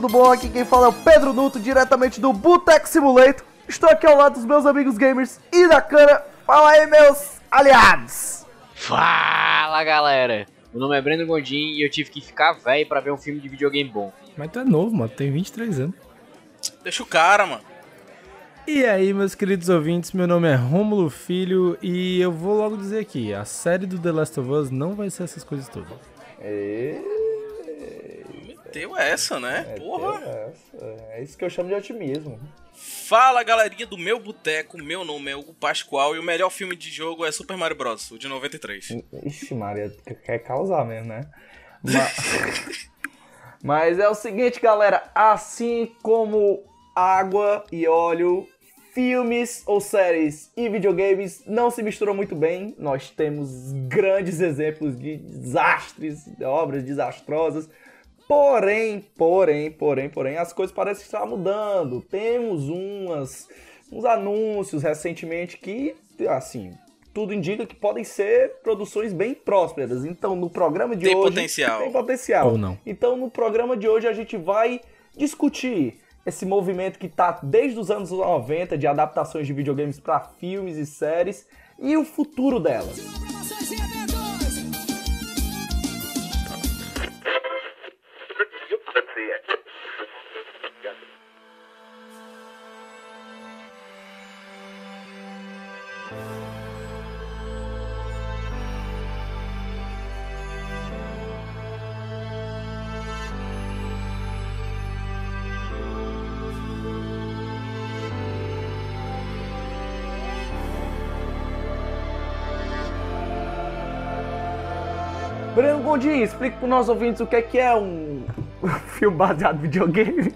Tudo bom? Aqui quem fala é o Pedro Nuto, diretamente do Boteco Simulator. Estou aqui ao lado dos meus amigos gamers e da cana. Fala aí, meus aliados. Fala galera! Meu nome é Breno Gondim e eu tive que ficar velho pra ver um filme de videogame bom. Mas tu é novo, mano. Tem 23 anos. Deixa o cara, mano. E aí, meus queridos ouvintes, meu nome é Rômulo Filho e eu vou logo dizer aqui, a série do The Last of Us não vai ser essas coisas todas. Meteu essa, né? Porra. É isso que eu chamo de otimismo. Fala, galerinha do meu boteco. Meu nome é Hugo Pascoal e o melhor filme de jogo é Super Mario Bros. o de 93. Ixi, Maria, quer causar mesmo, né? Ma- Mas é o seguinte, galera, assim como água e óleo, filmes ou séries e videogames não se misturam muito bem. Nós temos grandes exemplos de desastres, de obras desastrosas. Porém, porém, porém, porém, as coisas parecem estar mudando. Temos umas, uns anúncios recentemente que, assim, tudo indica que podem ser produções bem prósperas. Então, no programa de Tem hoje. potencial. Tem potencial. Ou não. Então, no programa de hoje, a gente vai discutir esse movimento que tá desde os anos 90 de adaptações de videogames para filmes e séries e o futuro delas. Promoções Gondim, explica para nossos ouvintes o que é que é um filme baseado em videogame.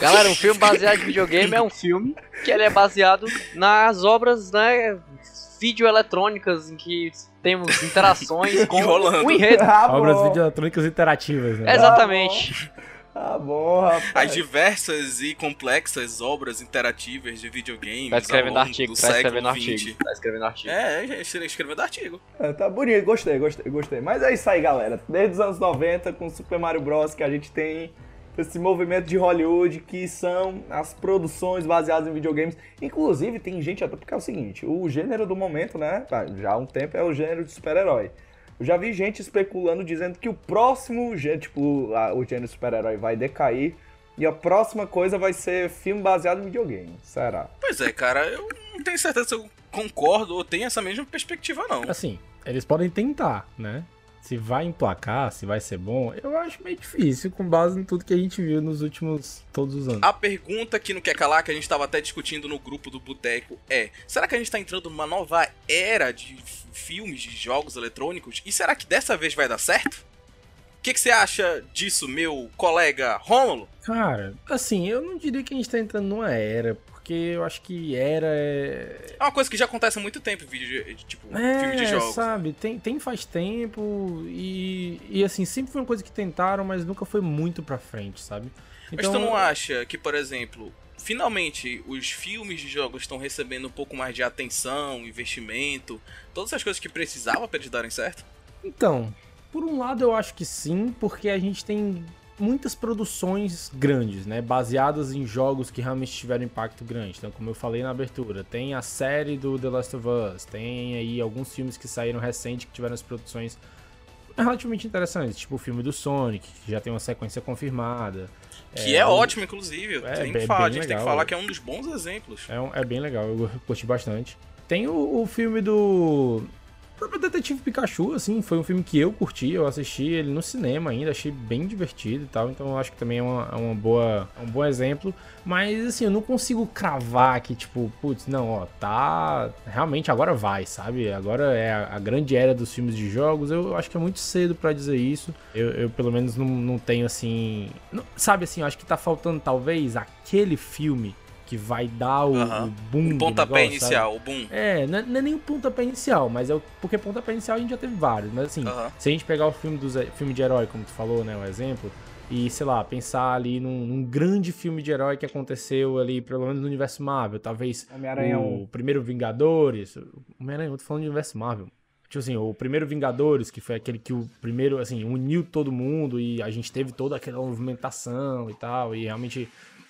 Galera, um filme baseado em videogame é um filme que ele é baseado nas obras, né, videoeletrônicas em que temos interações com Enrolando. o enredo. Ah, Obras videoeletrônicas interativas, né? Exatamente. Tá bom, rapaz. As diversas e complexas obras interativas de videogames. Tá escrevendo artigo, tá escrevendo artigo. Tá escrevendo artigo. É, é, escrevendo artigo. É, tá bonito, gostei, gostei, gostei. Mas é isso aí, galera. Desde os anos 90, com Super Mario Bros, que a gente tem esse movimento de Hollywood, que são as produções baseadas em videogames. Inclusive, tem gente até porque é o seguinte, o gênero do momento, né, já há um tempo é o gênero de super-herói. Eu já vi gente especulando, dizendo que o próximo, tipo, a- o gênero super-herói vai decair, e a próxima coisa vai ser filme baseado em videogame. Será? Pois é, cara, eu não tenho certeza se eu concordo ou tenho essa mesma perspectiva, não. Assim, eles podem tentar, né? Se vai emplacar, se vai ser bom, eu acho meio difícil com base em tudo que a gente viu nos últimos todos os anos. A pergunta que não quer calar, que a gente estava até discutindo no grupo do Boteco, é: será que a gente tá entrando numa nova era de filmes, de jogos eletrônicos? E será que dessa vez vai dar certo? O que, que você acha disso, meu colega Rômulo? Cara, assim, eu não diria que a gente tá entrando numa era, porque eu acho que era é. É uma coisa que já acontece há muito tempo, vídeo, de- tipo, filme de É, jogos. sabe, tem, tem faz tempo e, e assim, sempre foi uma coisa que tentaram, mas nunca foi muito pra frente, sabe? Mas tu não acha que, por exemplo, finalmente os filmes de jogos estão recebendo um pouco mais de atenção, investimento, todas essas coisas que precisava pra eles darem certo? Então, por um lado eu acho que sim, porque a gente tem muitas produções grandes, né? Baseadas em jogos que realmente tiveram impacto grande. Então, como eu falei na abertura, tem a série do The Last of Us, tem aí alguns filmes que saíram recente que tiveram as produções relativamente interessantes, tipo o filme do Sonic, que já tem uma sequência confirmada. Que é, ótimo, inclusive. É, tem bem- que falar, a bem gente tem que legal. falar que é um dos bons exemplos. É, um- é bem legal, eu curti bastante. Tem o, o filme do. O próprio Detetive Pikachu, assim, foi um filme que eu curti, eu assisti ele no cinema ainda, achei bem divertido e tal, então eu acho que também é uma, é uma boa, é um bom exemplo. Mas, assim, eu não consigo cravar que, tipo, putz, não, ó, tá. Realmente agora vai, sabe? Agora é a, a grande era dos filmes de jogos. Eu acho que é muito cedo pra dizer isso. Eu, eu pelo menos, não, não tenho, assim. não- sabe, assim, eu acho que tá faltando, talvez, aquele filme que vai dar o, Aham. o boom. Um do pontapé negócio, inicial, o boom. sabe? É, não é, não é nem o pontapé inicial, mas é o, porque pontapé inicial a gente já teve vários. Mas assim, se a gente pegar o filme, dos, filme de herói, como tu falou, né, o exemplo, e, sei lá, pensar ali num, num grande filme de herói que aconteceu ali, pelo menos no universo Marvel, talvez o 1. primeiro Vingadores, Homem-Aranha, eu tô falando de universo Marvel. Tipo assim, o primeiro Vingadores, que foi aquele que o primeiro, assim, uniu todo mundo e a gente teve toda aquela movimentação e tal, e realmente,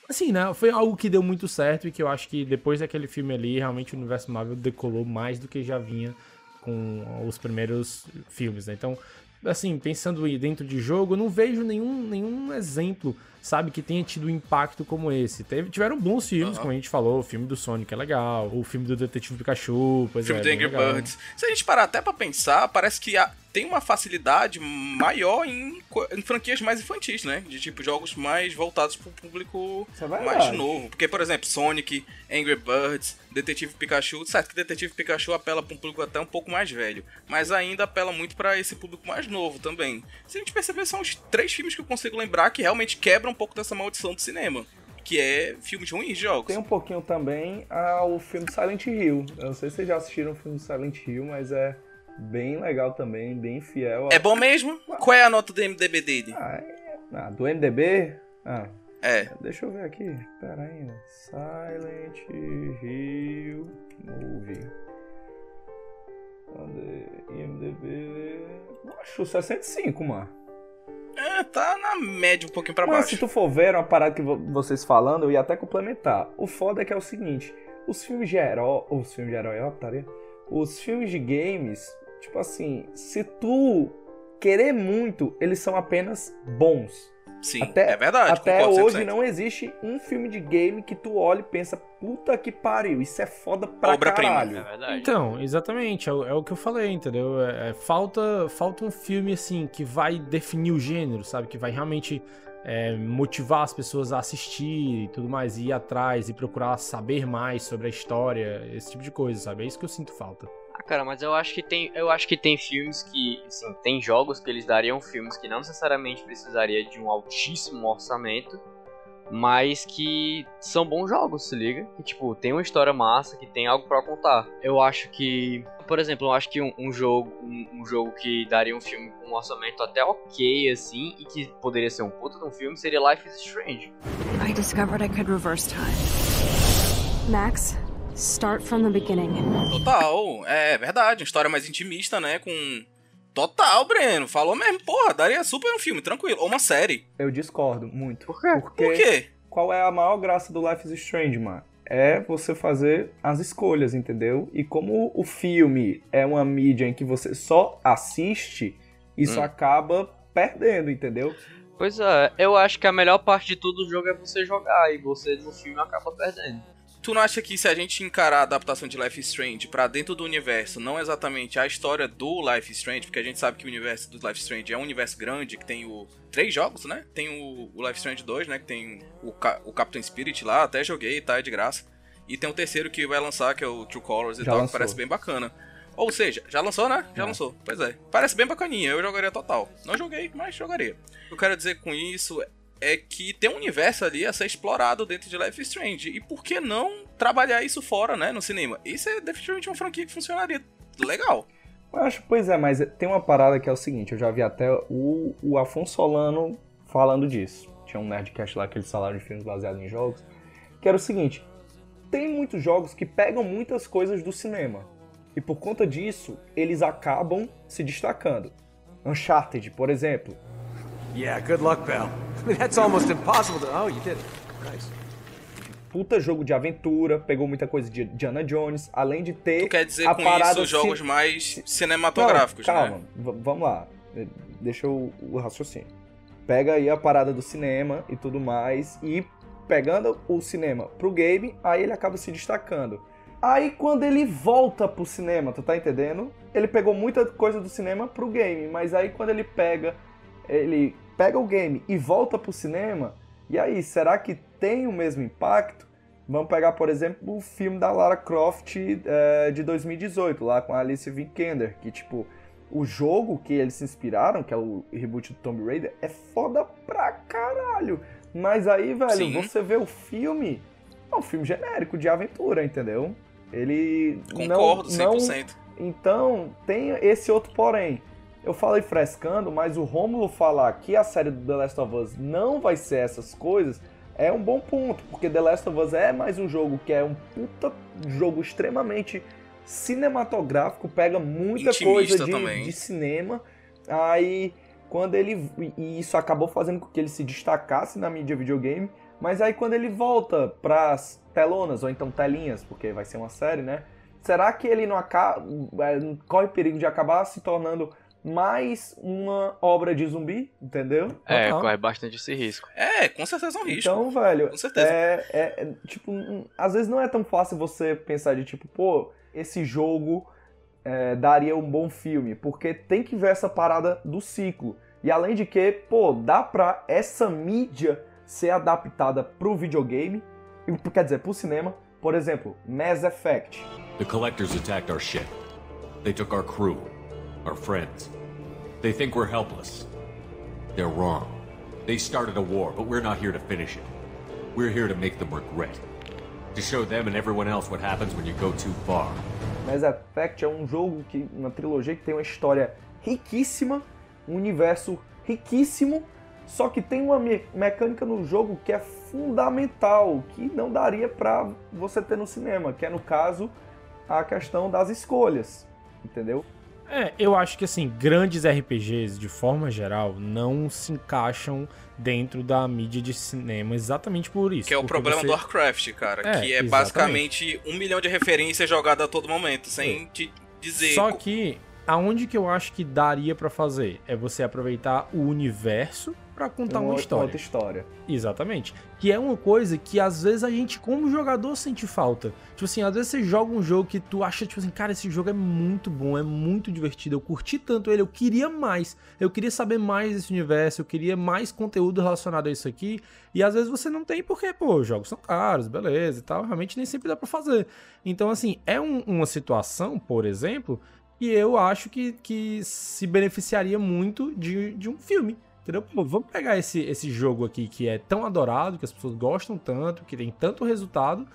assim, né, foi algo que deu muito certo e que eu acho que depois daquele filme ali, realmente o universo Marvel decolou mais do que já vinha com os primeiros filmes, né? Então, assim, pensando dentro de jogo, não vejo nenhum, nenhum exemplo, sabe, que tenha tido um impacto como esse. Teve, tiveram bons filmes, Aham. como a gente falou, o filme do Sonic é legal, o filme do Detetive Pikachu, pois filme é, do Angry legal. Birds. Se a gente parar até pra pensar, parece que a- tem uma facilidade maior em, em franquias mais infantis, né? De tipo jogos mais voltados pro público é mais verdade. novo. Porque, por exemplo, Sonic, Angry Birds, Detetive Pikachu. Certo que Detetive Pikachu apela pra um público até um pouco mais velho, mas ainda apela muito pra esse público mais novo também. Se a gente perceber, são os três filmes que eu consigo lembrar que realmente quebram um pouco dessa maldição do cinema. Que é filmes ruins de jogos. Tem um pouquinho também ao filme Silent Hill. Eu não sei se vocês já assistiram o filme Silent Hill, mas é bem legal também, bem fiel. a- É bom mesmo? Qual é a nota do MDB dele? Ah, é- ah, do MDB? Ah, É. deixa eu ver aqui. Pera aí. né? Silent Hill Movie. Cadê? IMDB. Acho 65, mano. É, tá na média um pouquinho pra Mas baixo. se tu for ver uma parada que vo- vocês falando, eu ia até complementar. O foda é que é o seguinte: os filmes de herói. Os filmes de herói, ó, putaria. Os filmes de games, tipo assim, se tu querer muito, eles são apenas bons. Sim, Até, é verdade. até hoje 100%. não existe um filme de game que tu olha e pensa, puta que pariu, isso é foda pra. É caralho. verdade. Então, exatamente, é, o- é o que eu falei, entendeu? É- é, falta, falta um filme, assim, que vai definir o gênero, sabe? Que vai realmente é, motivar as pessoas a assistir e tudo mais, e ir atrás e procurar saber mais sobre a história, esse tipo de coisa, sabe? É isso que eu sinto falta. Ah, cara, mas eu acho que tem, eu acho que tem filmes que, assim, tem jogos que eles dariam filmes que não necessariamente precisaria de um altíssimo orçamento, mas que são bons jogos, se liga? Que tipo, tem uma história massa, que tem algo pra contar. Eu acho que, por exemplo, eu acho que um, um jogo, um, um jogo que daria um filme com um orçamento até ok assim e que poderia ser um puta de um filme seria Life is Strange. I discovered I could reverse time. Max, start from the beginning. Total, é verdade. Uma história mais intimista, né? Com. Total, Breno. Falou mesmo. Porra, daria super um filme, tranquilo. Ou uma série. Eu discordo muito. Por quê? Porque Por quê? qual é a maior graça do Life is Strange, mano? É você fazer as escolhas, entendeu? E como o filme é uma mídia em que você só assiste, isso Hum. acaba perdendo, entendeu? Pois é, eu acho que a melhor parte de todo o jogo é você jogar e você no filme acaba perdendo. Tu não acha que se a gente encarar a adaptação de Life is Strange pra dentro do universo, não exatamente a história do Life is Strange, porque a gente sabe que o universo do Life is Strange é um universo grande, que tem o três jogos, né? Tem o, o Life is Strange 2, né? Que tem o, o Captain Spirit lá, até joguei, tá? É de graça. E tem o terceiro que vai lançar, que é o True Colors e Já tal, lançou. que parece bem bacana. Ou seja, já lançou, né? Já Já. lançou. Pois é. Parece bem bacaninha, eu jogaria total. Não joguei, mas jogaria. O que eu quero dizer com isso é que tem um universo ali a ser explorado dentro de Life is Strange. E por que não trabalhar isso fora, né, no cinema? Isso é definitivamente uma franquia que funcionaria legal. Eu acho, pois é, mas tem uma parada que é o seguinte, eu já vi até o, o Afonso Solano falando disso. Tinha um Nerdcast lá que eles falaram de filmes baseados em jogos. Que era o seguinte, tem muitos jogos que pegam muitas coisas do cinema. E por conta disso, eles acabam se destacando. Uncharted, por exemplo. Yeah, good luck, pal. I mean, that's almost impossible to. Oh, you did it. Nice. Puta jogo de aventura, pegou muita coisa de Diana Jones, além de ter Tu quer dizer a com parada isso jogos ci- mais cinematográficos, Não, calma, né? vamos lá. Eh, Deixa o, o raciocínio. Pega aí a parada do cinema e tudo mais, e pegando o cinema pro game, aí ele acaba se destacando. Aí quando ele volta pro cinema, tu tá entendendo? Ele pegou muita coisa do cinema pro game, mas aí quando ele pega, ele pega o game e volta pro cinema, e aí, será que tem o mesmo impacto? Vamos pegar, por exemplo, o filme da Lara Croft é, de 2018, lá com a Alice Vikander, que tipo, o jogo que eles se inspiraram, que é o reboot do Tomb Raider, é foda pra caralho. Mas aí, velho, Sim. você vê o filme, é um filme genérico de aventura, entendeu? Ele Concordo, não, não 100%. então, tem esse outro porém. Eu falei frescando, mas o Rômulo falar que a série do The Last of Us não vai ser essas coisas é um bom ponto, porque The Last of Us é mais um jogo que é um puta jogo extremamente cinematográfico, pega muita Intimista coisa de, de cinema. Aí, quando ele. E isso acabou fazendo com que ele se destacasse na mídia videogame. Mas aí, quando ele volta pras telonas, ou então telinhas, porque vai ser uma série, né? Será que ele não acaba, é, corre perigo de acabar se tornando mais uma obra de zumbi? Entendeu? É, Total. corre bastante esse risco. É, com certeza é um risco. Então, velho, Com certeza. É, é- é, tipo, às vezes não é tão fácil você pensar de tipo, pô, esse jogo é, daria um bom filme, porque tem que ver essa parada do ciclo. E além de que, pô, dá pra essa mídia ser adaptada pro videogame, quer dizer, pro cinema. Por exemplo, Mass Effect. The collectors attacked our ship. They took our crew, our friends. They think we're helpless. They're wrong. They started a war, but we're not here to finish it. We're here to make them regret. To show them and everyone else what happens when you go too far. Mass Effect é um jogo que uma trilogia que tem uma história riquíssima, um universo riquíssimo, só que tem uma me- mecânica no jogo que é fundamental, que não daria pra você ter no cinema, que é no caso a questão das escolhas, entendeu? É, eu acho que assim, grandes RPGs, de forma geral, não se encaixam dentro da mídia de cinema exatamente por isso. Que é o problema você- do Warcraft, cara. É, que é exatamente. basicamente um milhão de referências jogadas a todo momento, sem te dizer. Só que aonde que eu acho que daria pra fazer é você aproveitar o universo pra contar uma, história. outra história. Exatamente. Que é uma coisa que às vezes a gente, como jogador, sente falta. Tipo assim, às vezes você joga um jogo que tu acha, tipo assim, cara, esse jogo é muito bom, é muito divertido, eu curti tanto ele, eu queria mais. Eu queria saber mais desse universo, eu queria mais conteúdo relacionado a isso aqui. E às vezes você não tem porque, pô, os jogos são caros, beleza e tal. Realmente nem sempre dá pra fazer. Então, assim, é um- uma situação, por exemplo, que eu acho que, que se beneficiaria muito de, de um filme. Entendeu? Pô, vamos pegar esse, esse jogo aqui que é tão adorado, que as pessoas gostam tanto, que tem tanto resultado,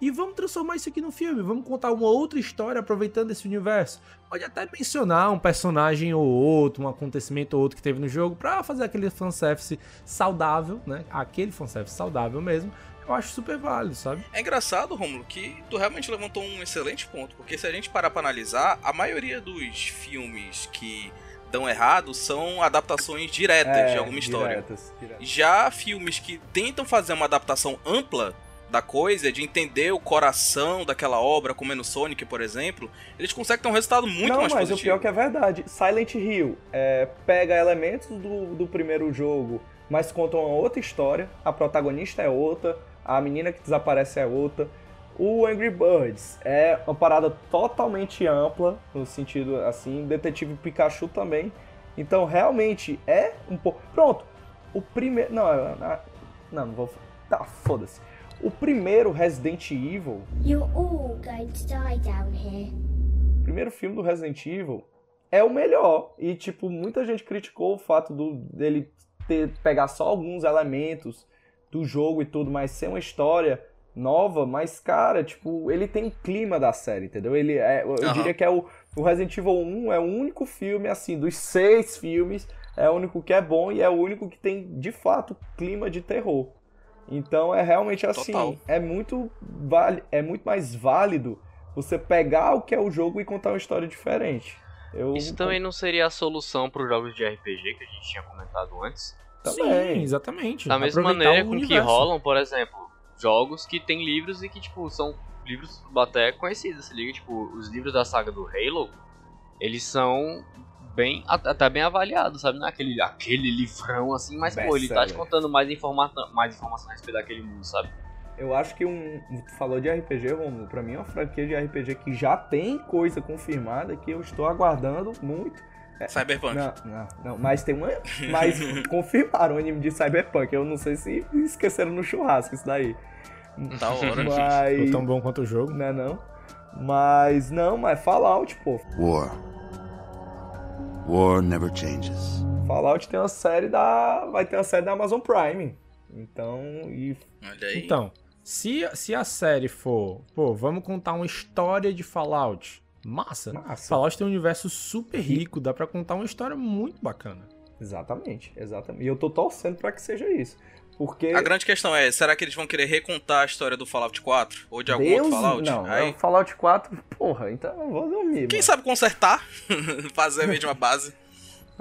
e vamos transformar isso aqui no filme. Vamos contar uma outra história aproveitando esse universo. Pode até mencionar um personagem ou outro, um acontecimento ou outro que teve no jogo, pra fazer aquele fanservice saudável, né? Aquele fanservice saudável mesmo. Eu acho super válido, sabe? É engraçado, Romulo, que tu realmente levantou um excelente ponto, porque se a gente parar pra analisar, a maioria dos filmes que dão errado são adaptações diretas É, de alguma história. diretas, diretas. Já filmes que tentam fazer uma adaptação ampla da coisa, de entender o coração daquela obra, como é no Sonic, por exemplo, eles conseguem ter um resultado muito não, mais mas positivo. o pior que é verdade. Silent Hill é, pega elementos do, do primeiro jogo, mas conta uma outra história. A protagonista é outra, a menina que desaparece é outra. O Angry Birds é uma parada totalmente ampla, no sentido assim, Detetive Pikachu também. Então, realmente, é um pouco... Pronto, o primeiro... Não, é- é- não, não vou... Tá, foda-se. O primeiro Resident Evil You're all going to die down here. o primeiro filme do Resident Evil é o melhor. E, tipo, muita gente criticou o fato do, dele ter, pegar só alguns elementos do jogo e tudo, mas ser uma história nova, mas, cara, tipo, ele tem o clima da série, entendeu? Ele é, eu Aham. diria que é o, o Resident Evil 1 é o único filme, assim, dos seis filmes, é o único que é bom e é o único que tem, de fato, clima de terror. Então é realmente assim, Total. é muito vale, é muito mais válido você pegar o que é o jogo e contar uma história diferente. Eu Isso também não seria a solução para os jogos de RPG que a gente tinha comentado antes. Também. Sim, exatamente. Da mesma Aproveitar maneira com que rolam, por exemplo, jogos que tem livros e que, tipo, são livros até conhecidos, se liga? Tipo, os livros da saga do Halo, eles são bem, até bem avaliados, sabe? Não é aquele, aquele livrão assim, mas, pô, ele tá te contando mais, informa mais informação a respeito daquele mundo, sabe? Eu acho que um. Tu falou de RPG, Romulo. Pra mim é uma franquia de RPG que já tem coisa confirmada que eu estou aguardando muito. É, Cyberpunk. Não, não, não. Mas tem uma. Mas confirmaram o anime de Cyberpunk. Eu não sei se esqueceram no churrasco isso daí. Da hora. Mas. Ficou tão bom quanto o jogo. Não é não? Mas não, mas Fallout, pô. War. War never changes. Fallout tem uma série da. Vai ter uma série da Amazon Prime. Então. E... Olha aí. Então, se, se a série for, pô, vamos contar uma história de Fallout. Massa. Massa. Fallout tem um universo super rico, dá pra contar uma história muito bacana. Exatamente, exatamente. E eu tô torcendo pra que seja isso. Porque. A grande questão é, será que eles vão querer recontar a história do Fallout 4? Ou de algum Deus, outro Fallout? Não, Aí, é o Fallout 4, porra, então eu vou dormir. Quem mano. sabe consertar? Fazer a mesma base.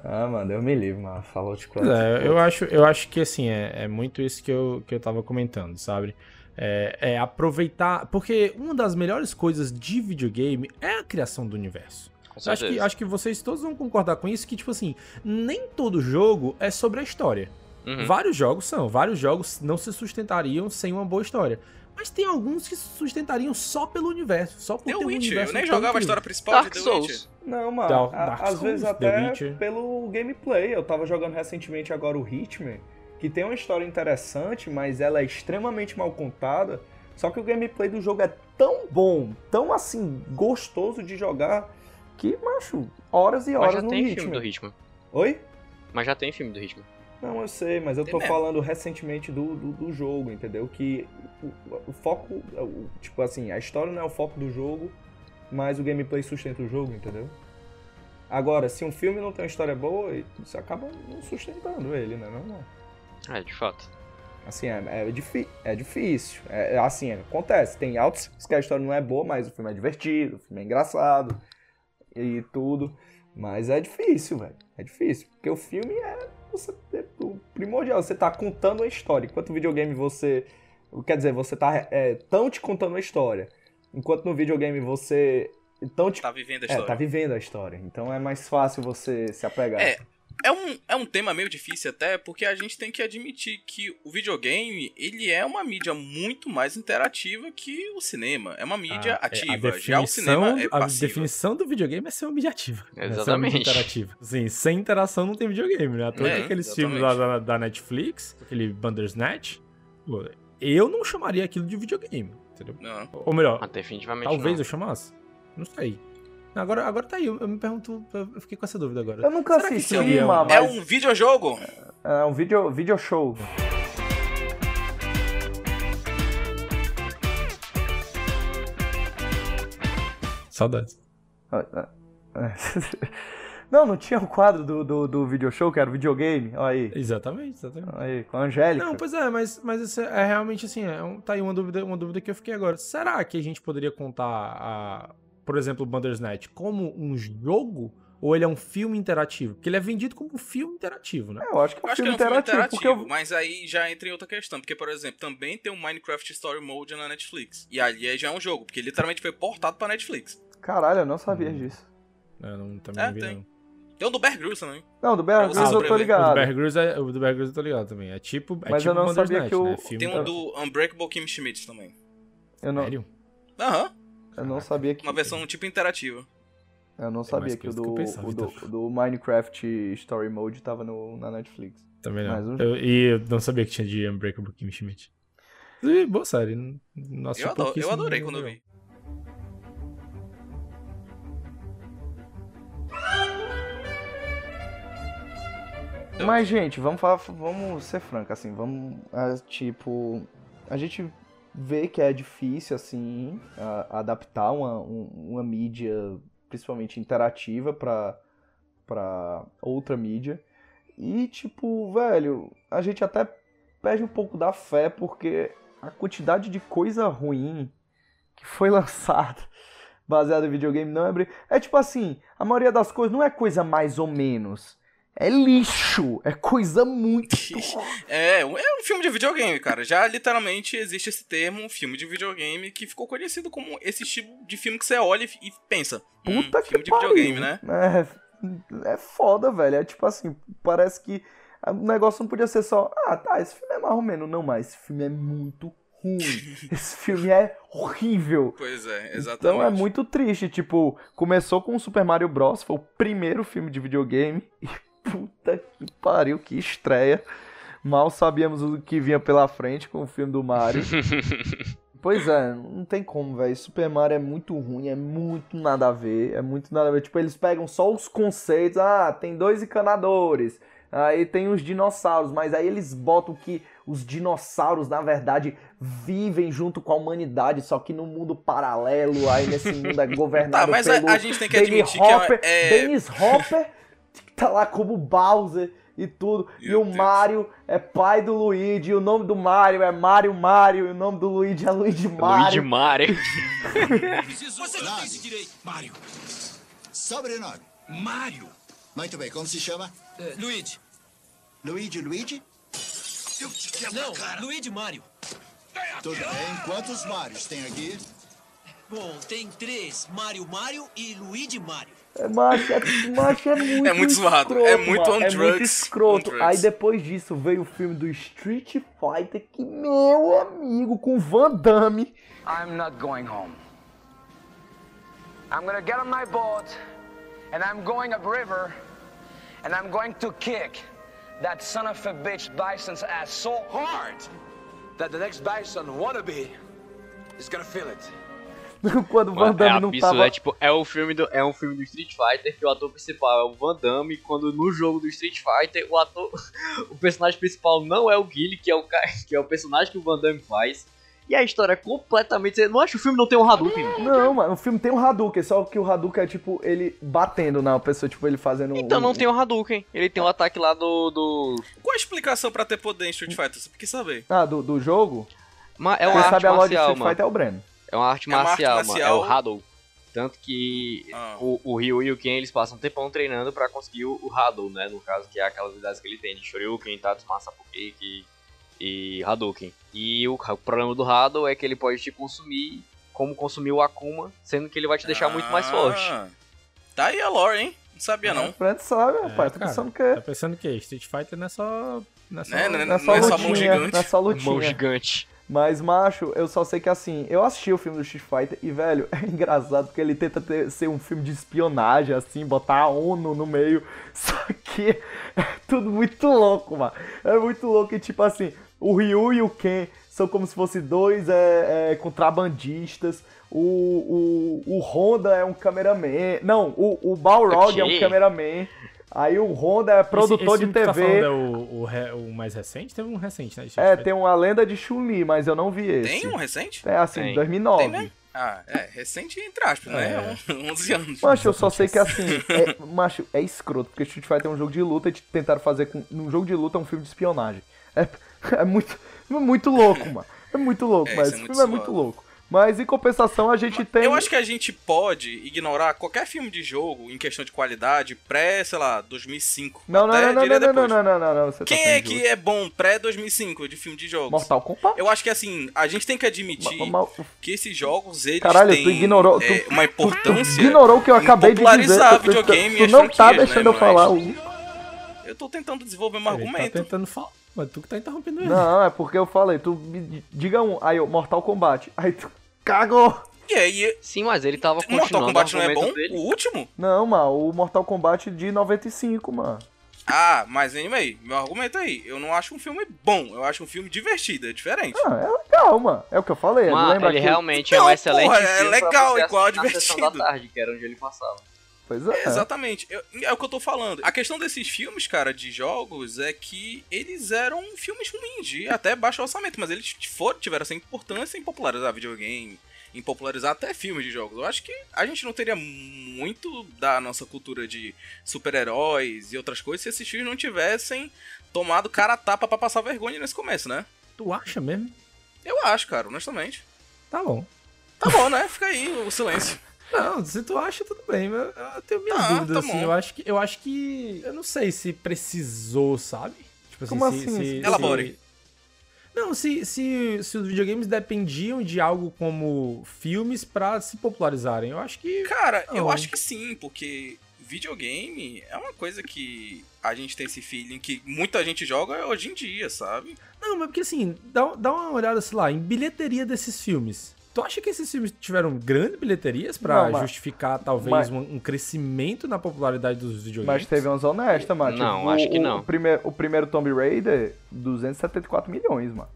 Ah, mano, eu me livro, mano. Fallout 4. É, eu acho, eu acho que assim, é, é muito isso que eu, que eu tava comentando, sabe? É, é aproveitar. Porque uma das melhores coisas de videogame é a criação do universo. Acho que, acho que vocês todos vão concordar com isso, que, tipo assim, nem todo jogo é sobre a história. Uhum. Vários jogos são, vários jogos não se sustentariam sem uma boa história. Mas tem alguns que se sustentariam só pelo universo, só por The ter um Witcher, universo eu nem jogava a história principal Dark de The. Souls. Não, mano, Dark- às vezes Souls, The até pelo gameplay. Eu tava jogando recentemente agora o Hitman, que tem uma história interessante, mas ela é extremamente mal contada. Só que o gameplay do jogo é tão bom, tão assim, gostoso de jogar, que, macho, horas e Mas horas já no tem Hitman. filme do Hitman. Oi? Mas já tem filme do Hitman. Não, eu sei, mas eu Tem tô mesmo. falando recentemente do, do, do jogo, entendeu? Que o, o foco, o- tipo assim, a história não é o foco do jogo, mas o gameplay sustenta o jogo, entendeu? Agora, se um filme não tem uma história boa, você acaba não sustentando ele, né? Não, não. É, de fato. Assim, é, é, difí- é difícil. É, é assim, acontece. Tem altos que a história não é boa, mas o filme é divertido, o filme é engraçado e tudo. Mas é difícil, velho. É difícil. Porque o filme é, você, é o primordial. Você tá contando uma história. Enquanto o videogame você. Quer dizer, você tá é, tão te contando uma história. Enquanto no videogame você. Tão te, Tá vivendo a é, história. tá vivendo a história. Então é mais fácil você se apegar. É, é um, é um tema meio difícil até, porque a gente tem que admitir que o videogame, ele é uma mídia muito mais interativa que o cinema. É uma mídia Ah, é, ativa. A Já o cinema é a passiva. definição do videogame é ser uma mídia ativa. Ser uma Exatamente. mídia interativa. Sim, sem interação não tem videogame, né? Toa É, que aqueles exatamente. filmes lá da, da Netflix, aquele Bandersnatch, eu não chamaria aquilo de videogame, entendeu? Não. Ou melhor, Ah, definitivamente talvez não. eu chamasse. Não sei. Agora, agora tá aí, eu, eu me pergunto, eu fiquei com essa dúvida agora. Eu nunca Será que assisti, seria um- mano. É mas- um videojogo? É um video, video show. Saudades. Ah, ah, ah. Não, não tinha o quadro do, do, do video show, que era o videogame? Olha aí. Exatamente, exatamente. Olha aí, com a Angélica. Não, pois é, mas, mas isso é realmente assim, é um- tá aí uma dúvida, uma dúvida que eu fiquei agora. Será que a gente poderia contar, a, por exemplo, o Bandersnatch como um jogo ou ele é um filme interativo? Porque ele é vendido como um filme interativo, né? É, eu acho que é um acho que filme é um filme interativo, interativo, porque eu... mas aí já entra em outra questão. Porque, por exemplo, também tem o Minecraft Story Mode na Netflix. E ali já é um jogo, porque literalmente foi portado pra Netflix. Caralho, eu não sabia disso. Eu não, também É, não vi, tem. não. Tem o do Bear Grylls também. Não, do Bear Grylls eu tô sobreviver. O do ligado. Bear Grylls, é, o do Bear Grylls eu tô ligado também. É tipo, é Mas tipo eu não sabia que o- né? Filme Tem um interativo. do Unbreakable Kim Schmidt também. Eu não, Sério? Aham. Eu não sabia que... Uma versão tipo interativa. Eu não É sabia mais que o do que pensava, o do, então. o do Minecraft Story Mode tava no, na Netflix. Também não. Um- Eu- e eu não sabia que tinha de Unbreakable Kim Schmidt. E, boa série. assisti Eu, adoro, eu adorei quando eu legal. vi. Mas, gente, vamos falar, vamos ser franco, assim, vamos, ah, tipo, a gente vê que é difícil, assim, a- adaptar uma, um- uma mídia, principalmente interativa, pra outra mídia. E, tipo, velho, a gente até perde um pouco da fé, porque a quantidade de coisa ruim que foi lançada baseada em videogame não é... É tipo assim, a maioria das coisas não é coisa mais ou menos. É lixo, é coisa muito. É, é um filme de videogame, cara. Já literalmente existe esse termo, um filme de videogame, que ficou conhecido como esse tipo de filme que você olha e pensa. hum, Puta que filme de pariu. videogame, né? É, é foda, velho. É tipo assim, parece que o negócio não podia ser só, ah, tá, esse filme é mais ou menos. Não, mas esse filme é muito ruim. Esse filme é horrível. Pois é, exatamente. Então é muito triste. Tipo, começou com o Super Mario Bros. Foi o primeiro filme de videogame. E puta que pariu, que estreia. Mal sabíamos o que vinha pela frente com o filme do Mario. Pois é, não tem como, velho. Super Mario é muito ruim, é muito nada a ver, é muito nada a ver. Tipo, eles pegam só os conceitos, ah, tem dois encanadores, aí tem os dinossauros, mas aí eles botam que os dinossauros, na verdade, vivem junto com a humanidade, só que no mundo paralelo, aí nesse mundo é governado Tá, mas a- pelo a gente tem que Dennis admitir que é- Hopper, é- Dennis Hopper, que tá lá como Bowser e tudo, e o Mario é pai do Luigi, e o nome do Mario é Mario Mario, e o nome do Luigi é Luigi Mario. Luigi Mario. Você não tem esse direito. Mário. Sobrenome. Mário. Muito bem, como se chama? Luigi. Luigi, Luigi? Eu te quebro Não, Luigi Mário. Tudo bem, quantos Mários tem aqui? Bom, tem três: Mario Mario e Luigi Mario. É, macho, é, macho, é muito É muito zoado, escroto, é muito mano, on é muito drugs, escroto. on drugs. Aí depois disso veio o filme do Street Fighter, que meu amigo, com Van Damme. I'm not going home. I'm gonna get on my boat and I'm going upriver and I'm going to kick that son of a bitch Bison's ass so hard that the next Bison wannabe is gonna feel it. Quando o Van é Damme não absurdo, tava... é tipo, é o filme do é um filme do Street Fighter que o ator principal é o Van Damme, quando no jogo do Street Fighter o ator o personagem principal não é o Guile, que é o que é o personagem que o Van Damme faz. E a história é completamente, você não acha que o filme não tem um Hadouken? Não, mano, o filme tem um Hadouken, só que o Hadouken é tipo ele batendo na pessoa, tipo ele fazendo Então um... não tem o Hadouken. Ele tem o ataque lá do do Qual a explicação pra ter poder em Street Fighter? Você quer saber? Ah, do, do jogo? Ma- é uma Quem arte sabe a loja de marcial, Street mano. Fighter é o Breno. É uma arte É uma arte marcial, mano. marcial. É o Hadou. Tanto que Ah. o, o Ryu e o Ken, eles passam um tempão treinando pra conseguir o, o Hadou, né? No caso, que é aquelas habilidades que ele tem de Shoryuken, Tatsumasa, Sapukeiki e Hadouken. E o, o problema do Hadou é que ele pode te consumir como consumir o Akuma, sendo que ele vai te deixar muito mais forte. Ah, Tá aí a lore, hein? Não sabia não. O Breno sabe, rapaz, tô cara, pensando que... Tá pensando o quê? Street Fighter não é só. Não é só, Né, né, Não é só Não é só lutinha, mão gigante. não é só lutinha. Mão gigante. Mas, macho, eu só sei que assim, eu assisti o filme do Street Fighter e, velho, é engraçado porque ele tenta ter- ser um filme de espionagem, assim, botar a ONU no meio. Só que é tudo muito louco, mano. É muito louco e, tipo assim, o Ryu e o Ken são como se fossem dois é, é, contrabandistas. O, o, o Honda é um cameraman. Não, o, o Balrog é um cameraman. Aí o Honda é produtor esse, esse de que Tá TV. falando é o, o, o mais recente? Teve um recente, né? É, tem uma lenda de Chun-Li, mas eu não vi esse. Tem um recente? É assim, Tem. 2009. Tem mesmo? Ah, é, recente entre aspas, né? É. Um- 11 anos. Macho, eu só sei que assim, é, macho, é escroto, porque Street Fighter é um jogo de luta e tentaram fazer com. Num jogo de luta é um filme de espionagem. É, é muito, é muito louco, mano. É muito louco, É, mas é esse muito filme é muito louco. Mas em compensação a gente tem. Eu acho que a gente pode ignorar qualquer filme de jogo em questão de qualidade pré, sei lá, 2005. Não, não, até não, não, não, não, não, não, não, não, você tá Quem é que é bom pré-2005 de filme de jogos? Mortal Kombat? Eu acho que assim, a gente tem que admitir Ma- ma- que esses jogos, eles Caralho, têm tu ignorou. é, tu, uma tu- tu importância ignorou o que eu acabei de dizer. Tu, tu, videogame tu as não tá franquias, deixando né, eu falar. mas- o- Eu tô tentando desenvolver meu Ele tá argumento. tentando falar. Mas tu que tá interrompendo ele. Não, é porque eu falei, tu me diga um, aí eu, Mortal Kombat. Aí tu cagou. E aí, Sim, mas ele tava Mortal continuando Kombat o não é bom? dele. O último? Não, mano, o Mortal Kombat de 95, mano. Ah, mas anyway, meu argumento aí, eu não acho um filme bom, eu acho um filme divertido, é diferente. Ah, é legal, mano. É o que eu falei. Lembra ele que... realmente é Não, um excelente porra, é filme pra legal, você igual na sessão da divertido. tarde, que era onde ele passava. Pois é. Exatamente, Eu- é o que eu tô falando. A questão desses filmes, cara, de jogos, é que eles eram filmes ruins, de até baixo orçamento, mas eles foram, tiveram essa importância em popularizar videogame, em popularizar até filmes de jogos. Eu acho que a gente não teria muito da nossa cultura de super-heróis e outras coisas se esses filmes não tivessem tomado cara a tapa pra passar vergonha nesse começo, né? Tu acha mesmo? Eu acho, cara, honestamente. Tá bom. Tá bom, né? Fica aí o silêncio. Não, se tu acha, tudo bem. mas Eu tenho minhas Ah, dúvidas, tá assim. bom. Eu acho, que, eu acho que. Eu não sei se precisou, sabe? Tipo Como se, assim? se- Elabore. se- Não, se, se, se os videogames dependiam de algo como filmes pra se popularizarem. Eu acho que. Cara, eu Não. acho que sim, porque videogame é uma coisa que a gente tem esse feeling que muita gente joga hoje em dia, sabe? Não, mas porque assim, dá, dá uma olhada, sei lá, em bilheteria desses filmes. Tu acha que esses filmes tiveram grandes bilheterias pra Não, mas- justificar, talvez, mas- um, um crescimento na popularidade dos videogames? Mas teve umas honestas, mano. Não, Tipo, acho que não. O primeiro, o primeiro Tomb Raider, 274 milhões, mano.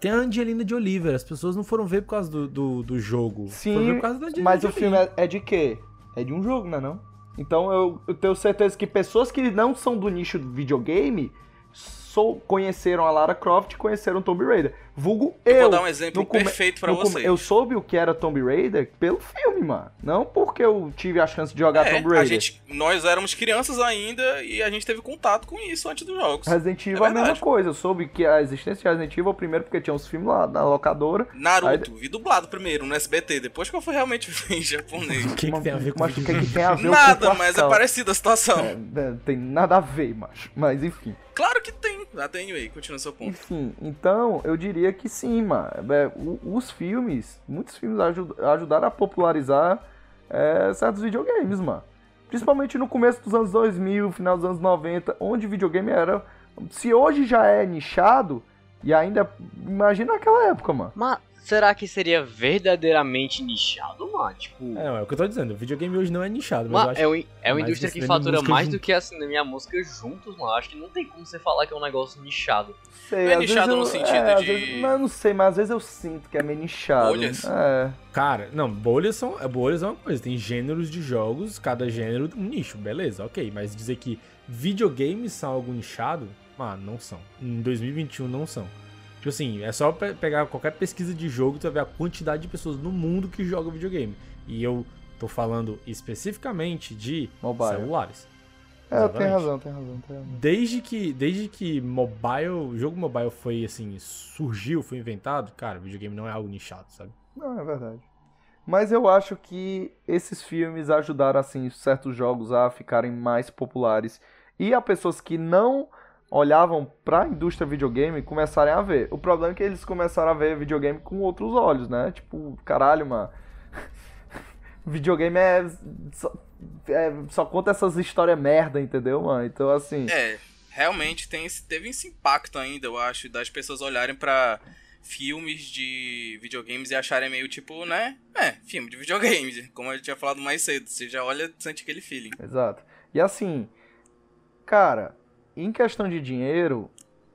Tem a Angelina de Oliver, as pessoas não foram ver por causa do, do, do jogo. foram ver Sim, por causa da Angelina mas o filme é, é de quê? É de um jogo, né não? Então eu, eu tenho certeza que pessoas que não são do nicho do videogame sou, conheceram a Lara Croft e conheceram Tomb Raider. Vulgo eu. Eu vou dar um exemplo come- perfeito pra no come- vocês. Eu soube o que era Tomb Raider pelo filme, mano. Não porque eu tive a chance de jogar É, Tomb Raider. a gente, nós éramos crianças ainda e a gente teve contato com isso antes dos jogos. Resident Evil É é a mesma coisa. Eu soube que a existência de Resident Evil, primeiro porque tinha uns filmes lá na locadora. Naruto, vi dublado primeiro no SBT, depois que eu fui realmente ver em japonês. O que, que tem a ver com Mas o que, que tem a ver Nada, com mas é parecida a situação. É, não tem nada a ver, macho. Mas enfim. Claro que tem. Até anyway, continua seu ponto. Enfim, então eu diria que sim, mano. É, os filmes, muitos filmes ajud- ajudaram a popularizar é, certos videogames, mano. Principalmente no começo dos anos 2000, final dos anos 90, onde videogame era. Se hoje já é nichado, e ainda. Imagina naquela época, mano. Mas será que seria verdadeiramente nichado, mano? Tipo. É, é o que eu tô dizendo. O videogame hoje não é nichado, mas acho é, um- é uma indústria do que e fatura mais junto. do que a cinema e a música juntos, mano. Acho que não tem como você falar que é um negócio nichado. Sei, Não é às vezes nichado eu- no sentido é, de- vezes- mas eu não sei, mas às vezes eu sinto que é meio nichado. Bolhas? É. Cara, não, bolhas são, é, bolhas é uma coisa. Tem gêneros de jogos, cada gênero um nicho, beleza, ok. Mas dizer que videogames são algo nichado, mano, não são. Em 2021 não são. Tipo assim, é só pe- pegar qualquer pesquisa de jogo, tu vai ver a quantidade de pessoas no mundo que jogam videogame. E eu tô falando especificamente de Mobile. celulares. É, tem razão, tem razão, tem razão. Desde que, desde que mobile, o jogo mobile foi assim, surgiu, foi inventado, cara, videogame não é algo nichado, sabe? Não, é verdade. Mas eu acho que esses filmes ajudaram, assim, certos jogos a ficarem mais populares. E a pessoas que não olhavam pra indústria videogame começarem a ver. O problema é que eles começaram a ver videogame com outros olhos, né? Tipo, caralho, mano. videogame é só, é. só conta essas histórias merda, entendeu, mano? Então, assim. É, realmente tem esse, teve esse impacto ainda, eu acho, das pessoas olharem pra filmes de videogames e acharem meio tipo, né? É, filme de videogames, como eu tinha falado mais cedo. Você já olha, sente aquele feeling. Exato. E assim, cara, em questão de dinheiro,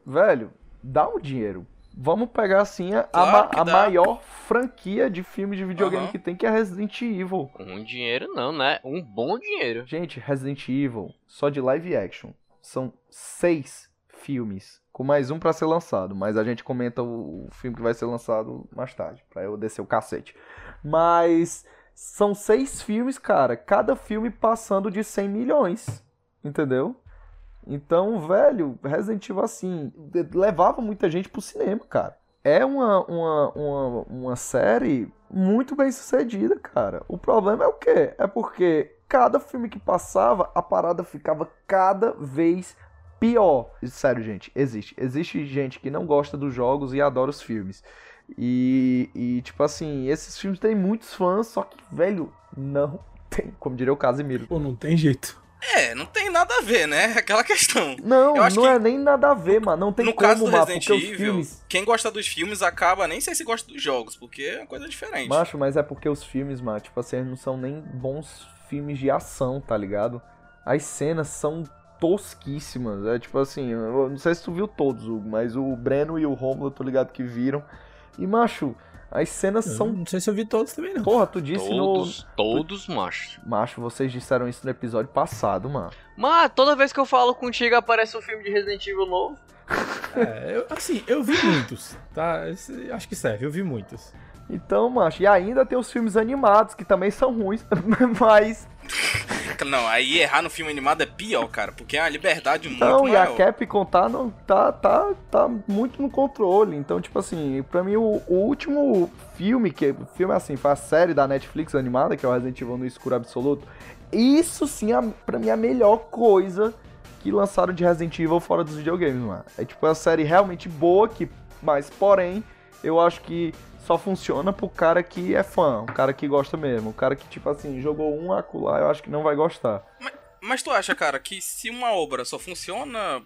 velho, dá o dinheiro. Vamos pegar assim a, Claro a maior franquia de filme de videogame Aham. que tem, que é Resident Evil. Um dinheiro não, né? Um bom dinheiro. Gente, Resident Evil, só de live action, são seis filmes, com mais um pra ser lançado. Mas a gente comenta o, o filme que vai ser lançado mais tarde, pra eu descer o cacete. Mas são seis filmes, cara, cada filme passando de 100 milhões, entendeu? Então, velho, Resident Evil, assim, levava muita gente pro cinema, cara. É uma, uma, uma, uma série muito bem sucedida, cara. O problema é o quê? É porque cada filme que passava, a parada ficava cada vez pior. Sério, gente, existe. Existe gente que não gosta dos jogos e adora os filmes. E, e tipo assim, esses filmes têm muitos fãs, só que, velho, não tem. Como diria o Casimiro. Pô, não tem jeito. É, não tem nada a ver, né? Aquela questão. Não, Eu acho não que é nem nada a ver, mano. Não tem no como, caso do mano, Resident porque os Evil, filmes. quem gosta dos filmes acaba nem sei se gosta dos jogos, porque é uma coisa diferente. Macho, mas é porque os filmes, mano, tipo assim, não são nem bons filmes de ação, tá ligado? As cenas são tosquíssimas. É tipo assim, eu não sei se tu viu todos, Hugo, mas o Breno e o Romulo, eu tô ligado que viram. E, macho, as cenas Eu são. Não sei se eu vi todos também, não. Porra, tu disse Todos, no. todos, macho. Macho, vocês disseram isso no episódio passado, mano. Mas toda vez que eu falo contigo aparece um filme de Resident Evil novo. É, eu- assim, eu vi muitos, tá? Esse- acho que serve, eu vi muitos. Então, macho, e ainda tem os filmes animados, que também são ruins, mas. Não, aí errar no filme animado é pior, cara, porque é uma liberdade muito Então, e a maior. Capcom tá, no, tá, tá, tá muito no controle. Então, tipo assim, pra mim, o, o último filme, que filme é assim, foi a série da Netflix animada, que é o Resident Evil no Escuro Absoluto. Isso sim, a, pra mim, é a melhor coisa que lançaram de Resident Evil fora dos videogames, mano. É tipo uma série realmente boa, que, mas porém, eu acho que só funciona pro cara que é fã, o cara que gosta mesmo. O cara que, tipo assim, jogou um acular, eu acho que não vai gostar. Mas tu acha, cara, que se uma obra só funciona.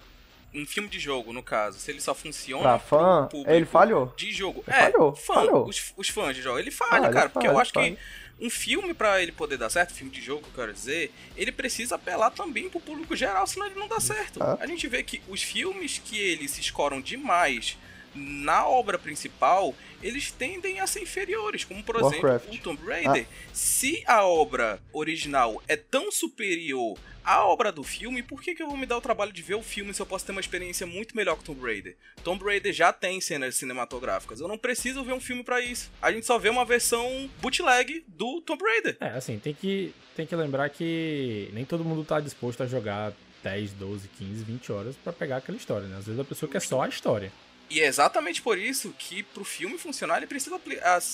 Um filme de jogo, no caso, se ele só funciona Pra fã, ele falhou. de jogo. Ele é, falhou, fã, falhou. Os, os fãs de jogo. Ele falha, cara, porque falha, eu acho falha. que um filme, pra ele poder dar certo, filme de jogo, eu quero dizer, ele precisa apelar também pro público geral, senão ele não dá certo. Ah. A gente vê que os filmes que eles se escoram demais na obra principal, eles tendem a ser inferiores, como por Warcraft. exemplo o Tomb Raider. Se a obra original é tão superior à obra do filme, por que, que eu vou me dar o trabalho de ver o filme se eu posso ter uma experiência muito melhor que Tomb Raider? Tomb Raider já tem cenas cinematográficas, eu não preciso ver um filme pra isso. A gente só vê uma versão bootleg do Tomb Raider. É, assim, tem que, tem que lembrar que nem todo mundo tá disposto a jogar 10, 12, 15, 20 horas pra pegar aquela história, né? Às vezes a pessoa quer só a história. E é exatamente por isso que pro filme funcionar ele precisa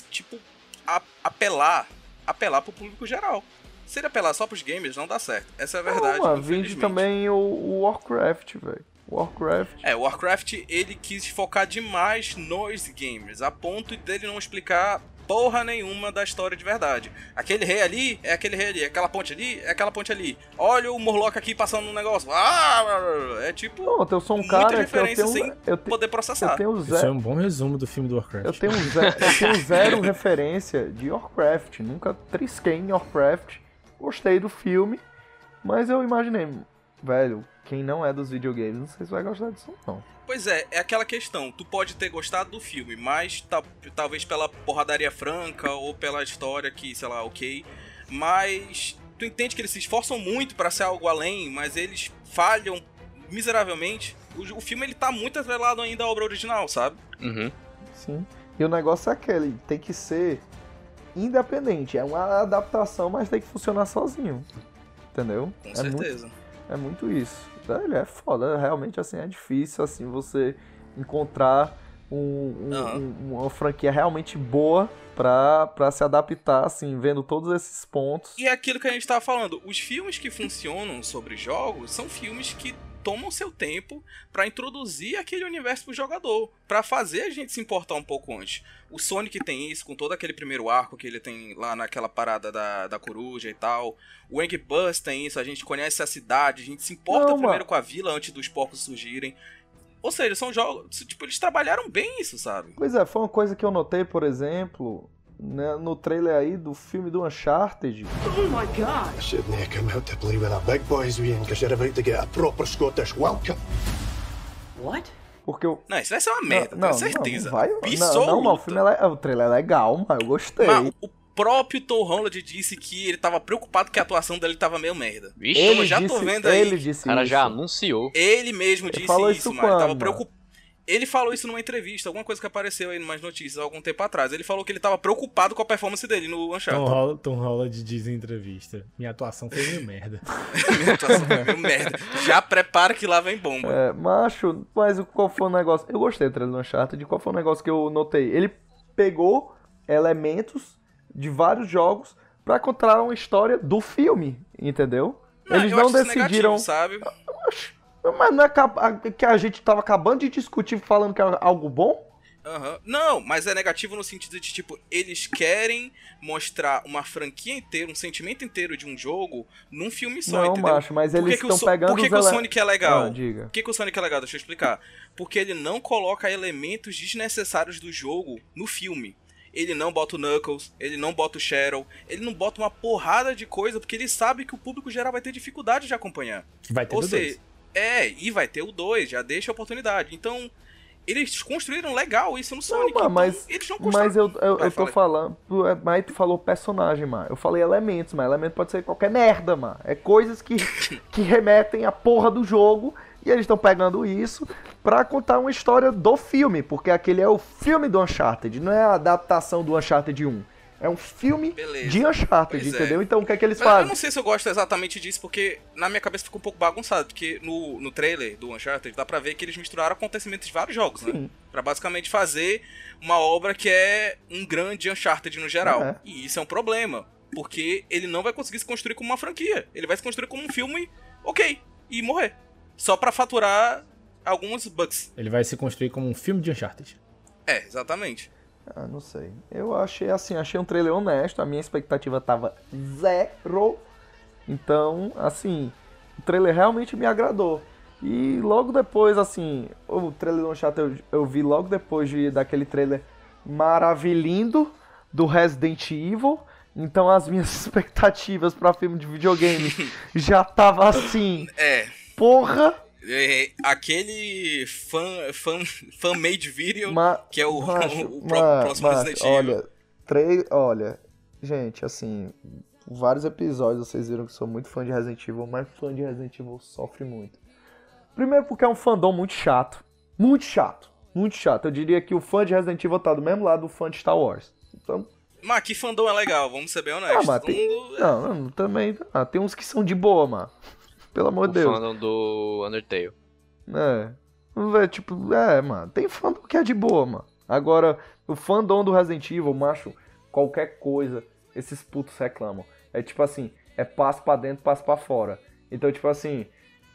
tipo apelar, apelar pro público geral. Se ele apelar só pros gamers não dá certo. Essa é a verdade. Não, vende também o, o Warcraft, velho. Warcraft. É, o Warcraft ele quis focar demais nos gamers, a ponto dele não explicar porra nenhuma da história de verdade. Aquele rei ali é aquele rei ali, aquela ponte ali é aquela ponte ali. Olha o Morlock aqui passando um negócio. Ah, é tipo. Pronto, eu sou um cara que eu referência tenho, sem eu te- poder processar. eu tenho Isso é zero, um bom resumo do filme do Warcraft. eu tenho zero, eu tenho zero referência de Warcraft. Nunca trisquei em Warcraft. Gostei do filme, mas eu imaginei, velho, quem não é dos videogames, não sei se vai gostar disso não. Pois é, é aquela questão. Tu pode ter gostado do filme, mas ta- talvez pela porradaria franca ou pela história que, sei lá, ok. Mas tu entende que eles se esforçam muito pra ser algo além, mas eles falham miseravelmente. O, o filme ele tá muito atrelado ainda à obra original, sabe? Uhum. Sim. E o negócio é aquele, tem que ser independente. É uma adaptação, mas tem que funcionar sozinho. Entendeu? Com é certeza. Muito, é muito isso. Velho, é foda. Realmente, assim, é difícil, assim, você encontrar um- um- Aham. um- uma franquia realmente boa pra, pra se adaptar, assim, vendo todos esses pontos. E é aquilo que a gente tava falando, os filmes que funcionam sobre jogos são filmes que tomam seu tempo pra introduzir aquele universo pro jogador, Pra fazer a gente se importar um pouco antes. O Sonic tem isso com todo aquele primeiro arco que ele tem lá naquela parada da, da coruja e tal. O Angry tem isso, a gente conhece a cidade, a gente se importa Não, primeiro mano. com a vila antes dos porcos surgirem. Ou seja, são jogos, tipo, eles trabalharam bem isso, sabe? Pois é, foi uma coisa que eu notei, por exemplo, né, no trailer aí do filme do Uncharted. Oh my god! I shouldn't have come out to play with the big boys, Ian, because you're about to get a proper Scottish welcome. What? Porque eu. Não, isso vai ser uma merda, não, tenho certeza. Não, vai, não, não, mas o, filme é o trailer é legal, mas eu gostei. Mas o próprio Tom Holland disse que ele tava preocupado que a atuação dele tava meio merda. Vixe, ele eu já tô disse- vendo aí. ele disse cara já isso. anunciou. Ele mesmo Ele disse falou isso, isso mano. Ele tava preocupado. Ele falou isso numa entrevista, alguma coisa que apareceu aí nas notícias há algum tempo atrás. Ele falou que ele tava preocupado com a performance dele no Tom, Uncharted. Holland, Tom Holland diz em entrevista: Minha atuação foi meio merda. Minha atuação foi meio merda. Já prepara que lá vem bomba. É, macho, mas o- qual foi o negócio? Eu gostei do trailer do Uncharted. Qual foi o negócio que eu notei? Ele pegou elementos de vários jogos pra contar uma história do filme, entendeu? Eles eu não acho isso decidiram. negativo, sabe? Mas não é que a gente tava acabando de discutir falando que é algo bom? Aham. Não, mas é negativo no sentido de, tipo, eles querem mostrar uma franquia inteira, um sentimento inteiro de um jogo num filme só, Não, entendeu? macho, mas eles estão So- pegando Por que, os que o Sonic é legal? Ah, diga. Por que, que o Sonic é legal? Deixa eu explicar. Porque ele não coloca elementos desnecessários do jogo no filme. Ele não bota o Knuckles, ele não bota o Shadow, ele não bota uma porrada de coisa, porque ele sabe que o público geral vai ter dificuldade de acompanhar. Vai ter Ou seja, dois. É, e vai ter o 2, já deixa a oportunidade. Então, eles construíram legal isso no Sonic. Não, então mas, eles não mas eu, eu, eu tô fala aí. falando. é, Mas tu falou personagem, mano. Eu falei elementos, mas elemento pode ser qualquer merda, mano. É coisas que, que remetem à porra do jogo. E eles estão pegando isso pra contar uma história do filme. Porque aquele é o filme do Uncharted, não é a adaptação do Uncharted 1. É um filme Beleza. de Uncharted, Pois é. entendeu? Então o que é que eles Mas eu fazem? não sei se eu gosto exatamente disso, porque na minha cabeça fica um pouco bagunçado, porque no, no trailer do Uncharted dá pra ver que eles misturaram acontecimentos de vários jogos, né? Sim. Pra basicamente fazer uma obra que é um grande Uncharted no geral. É. E isso é um problema, porque ele não vai conseguir se construir como uma franquia. Ele vai se construir como um filme, ok, e morrer. Só pra faturar alguns bucks. Ele vai se construir como um filme de Uncharted. É, exatamente. Ah, não sei. Eu achei assim, achei um trailer honesto. A minha expectativa tava zero. Então, assim, o trailer realmente me agradou. E logo depois, assim, o trailer do Uncharted eu, eu vi logo depois de, daquele trailer maravilhindo do Resident Evil. Então as minhas expectativas pra filme de videogame já tava assim. É. Porra! É, aquele fan, fan, fan made video Ma- que é o, Macho, o pró- ma- próximo macho, Resident Evil. Olha, tre... olha, gente, assim, vários episódios vocês viram que sou muito fã de Resident Evil, mas fã de Resident Evil sofre muito. Primeiro porque é um fandom muito chato, muito chato, muito chato. Eu diria que o fã de Resident Evil tá do mesmo lado do fã de Star Wars. Então, Mas que fandom é legal, vamos ser bem ah, honestos. mas Todo tem, mundo- não, não, também, ah, tem uns que são de boa, mano. Pelo amor de Deus. fandom do Undertale. É. É, tipo, é, mano, tem fandom que é de boa, mano. Agora, o fandom do Resident Evil, macho, qualquer coisa, esses putos reclamam. É tipo assim, é passo pra dentro, passo pra fora. Então, tipo assim,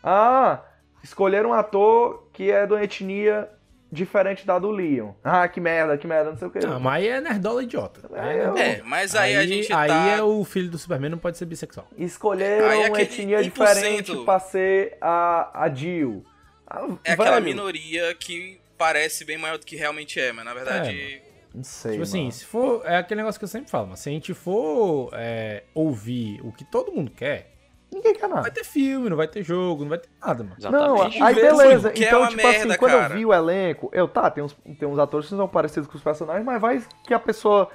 ah, escolheram um ator que é de uma etnia diferente da do Leon. Ah, que merda, que merda, não sei o que. Ah, mas aí é nerdola idiota. Aí eu- É, mas aí, a gente aí tá... é o filho do Superman, não pode ser bissexual. Escolheram Aí uma etnia 1%. diferente pra ser a, a Jill. Ah, É aquela velho, minoria que parece bem maior do que realmente é, mas na verdade... Não sei, Tipo assim, mano. se for. É aquele negócio que eu sempre falo, mas se a gente for é, ouvir o que todo mundo quer, Ninguém quer não nada. vai ter filme, não vai ter jogo, não vai ter nada, mano. Não, Exatamente. aí Vê beleza. é Então, tipo merda, assim, quando cara. eu vi o elenco, eu, tá, tem uns, tem uns atores que são parecidos com os personagens, mas vai que a pessoa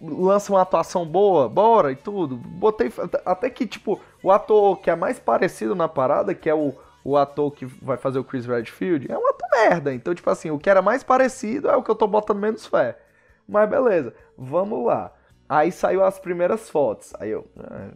lança uma atuação boa, bora e tudo. Botei. Até que, tipo, o ator que é mais parecido na parada, que é o, o ator que vai fazer o Chris Redfield, é um ator merda. Então, tipo assim, o que era mais parecido é o que eu tô botando menos fé. Mas beleza, vamos lá. Aí saiu as primeiras fotos. Aí eu. ah,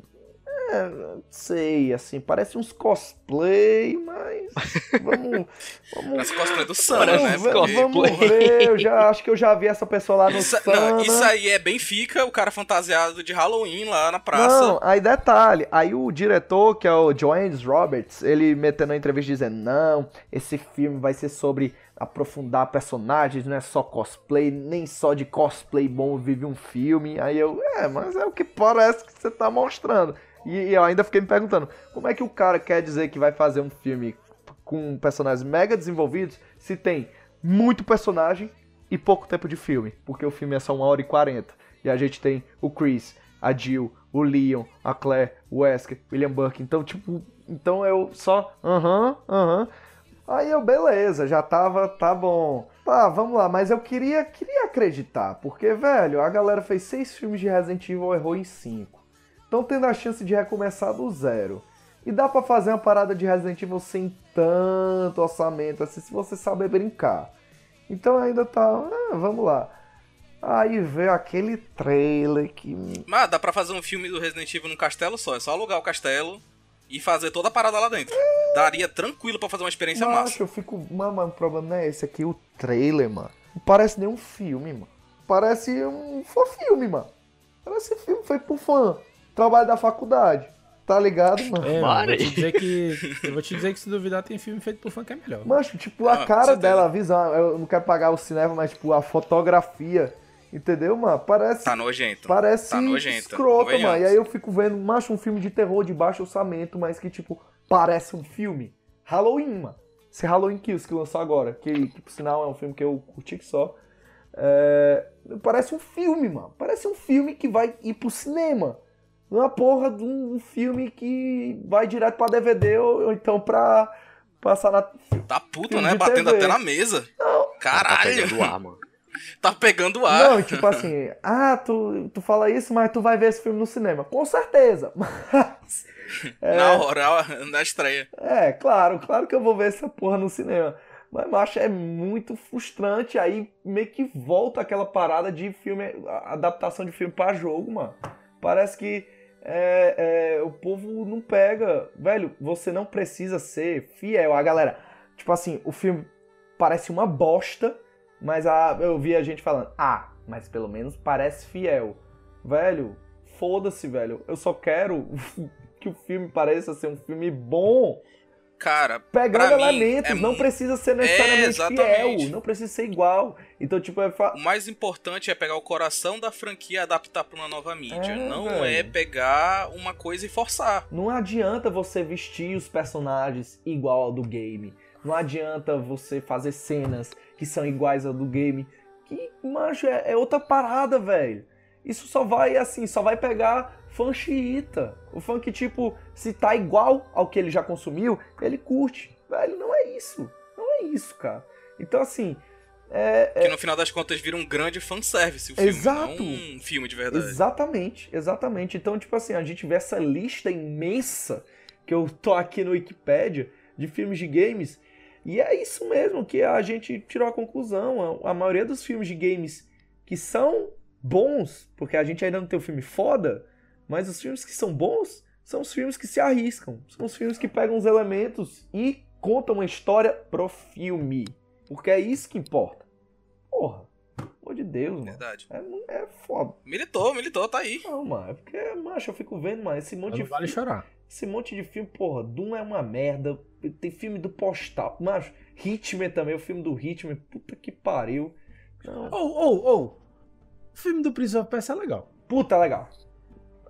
É, não sei, assim, parece uns cosplay, mas. Vamos. vamos As cosplay do Sana, vamos né? ver, Porque- vamos ver, eu já acho que eu já vi essa pessoa lá no Isso, Sana. não, isso aí é Benfica, o cara fantasiado de Halloween lá na praça. Não, aí detalhe, aí o diretor, que é o Joannes Roberts, ele metendo na entrevista dizendo, não, esse filme vai ser sobre aprofundar personagens, não é só cosplay, nem só de cosplay bom vive um filme. Aí eu, é, mas é o que parece que você tá mostrando. E, e eu ainda fiquei me perguntando, como é que o cara quer dizer que vai fazer um filme com personagens mega desenvolvidos se tem muito personagem e pouco tempo de filme? Porque o filme é só uma hora e quarenta. E a gente tem o Chris, a Jill, o Leon, a Claire, o Wesker, William Burke. Então, tipo, então eu só, aham, aham. Aí eu, beleza, já tava, tá bom. Tá, vamos lá, mas eu queria, queria acreditar, porque, velho, a galera fez seis filmes de Resident Evil e errou em cinco. Então tendo a chance de recomeçar do zero. E dá pra fazer uma parada de Resident Evil sem tanto orçamento, assim, se você saber brincar. Então ainda tá, ah, vamos lá. Aí veio aquele trailer que Mas dá pra fazer um filme do Resident Evil num castelo só, é só alugar o castelo e fazer toda a parada lá dentro. Daria tranquilo pra fazer uma experiência Macho, massa. eu fico. Mano, mas o problema não é esse aqui, o trailer, mano. Não parece nem um filme, mano. Parece um fã filme, mano. Parece filme feito por fã. Trabalho da faculdade. Tá ligado, mano? É, mano, vou te dizer que. Eu vou te dizer que se duvidar, tem filme feito por fã que é melhor. Mancho, tipo, a Ah, cara dela, a visão. Eu não quero pagar o cinema, mas, tipo, a fotografia. Entendeu, mano? Parece. Tá nojento. Parece Tá nojento. escrota, convenhamos. mano. E aí eu fico vendo, macho, um filme de terror de baixo orçamento, mas que, tipo, parece um filme. Halloween, mano. Esse Halloween Kills que lançou agora, que, que por sinal é um filme que eu curti que só. É, parece um filme, mano. Parece um filme que vai ir pro cinema. Não uma porra de um filme que vai direto pra DVD ou, ou então pra passar na. Tá puto, né? Batendo TV. até na mesa. Tá Caralho. pegando ar, mano. Tá pegando ar. Não, tipo assim, ah, tu, tu fala isso, mas tu vai ver esse filme no cinema. Com certeza. Mas. É, Na hora, na estreia. é, claro, claro que eu vou ver essa porra no cinema. Mas, macho, é muito frustrante. Aí meio que volta aquela parada de filme, adaptação de filme pra jogo, mano. Parece que é, é, o povo não pega. Velho, você não precisa ser fiel. A galera, tipo assim, o filme parece uma bosta, mas a, eu vi a gente falando, ah, mas pelo menos parece fiel. Velho, foda-se, velho. Eu só quero que o filme pareça ser um filme bom. Cara, Pegando pra mim, elementos, é não precisa ser necessariamente exatamente. fiel, não precisa ser igual. Então, tipo, é fa- O mais importante é pegar o coração da franquia e adaptar pra uma nova mídia. É, não velho. é pegar uma coisa e forçar. Não adianta você vestir os personagens igual ao do game. Não adianta você fazer cenas que são iguais ao do game. Que, macho, é, é outra parada, velho. Isso só vai, assim, só vai pegar fã xiita. O fã que, tipo, se tá igual ao que ele já consumiu, ele curte. Velho, não é isso. Não é isso, cara. Então, assim, é, Que no final das contas vira um grande fanservice o filme, Exato. não um filme de verdade. Exatamente, exatamente. Então, tipo assim, a gente vê essa lista imensa que eu tô aqui no Wikipedia de filmes de games. E é isso mesmo que a gente tirou a conclusão. A, a maioria dos filmes de games que são bons, porque a gente ainda não tem o filme foda, mas os filmes que são bons são os filmes que se arriscam. São os filmes que pegam os elementos e contam uma história pro filme. Porque é isso que importa. Porra, pelo amor de Deus, mano. Verdade. É, é foda. Militou, militou, tá aí. Não, mano, é porque, macho, eu fico vendo, mano, esse monte Não de vale fi- chorar. Esse monte de filme, porra, Doom é uma merda. Tem filme do Postal. Macho, Hitman também, o filme do Hitman. Puta que pariu. Ou, ou, ou. O filme do Prince of Persia é legal. Puta,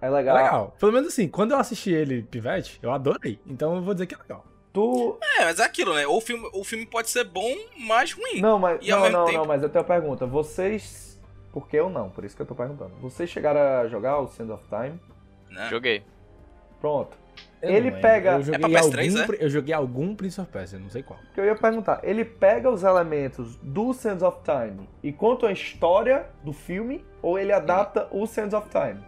é legal. É É legal. Pelo menos assim, quando eu assisti ele, Pivete, eu adorei. Então eu vou dizer que é legal. Tu. É, mas é aquilo, né? O filme, o filme pode ser bom, mas ruim. Não, mas. E não, não, tempo- não, mas eu tenho uma pergunta. Vocês. Por que eu não? Por isso que eu tô perguntando. Vocês chegaram a jogar o Sand of Time? Né? Joguei. Pronto. Eu Ele não pega. Eu joguei, pra PS3, algum, é? pri- eu joguei algum Prince of Persia, não sei qual. que eu ia perguntar. Ele pega os elementos do Sands of Time e conta a história do filme ou ele adapta o Sands of Time?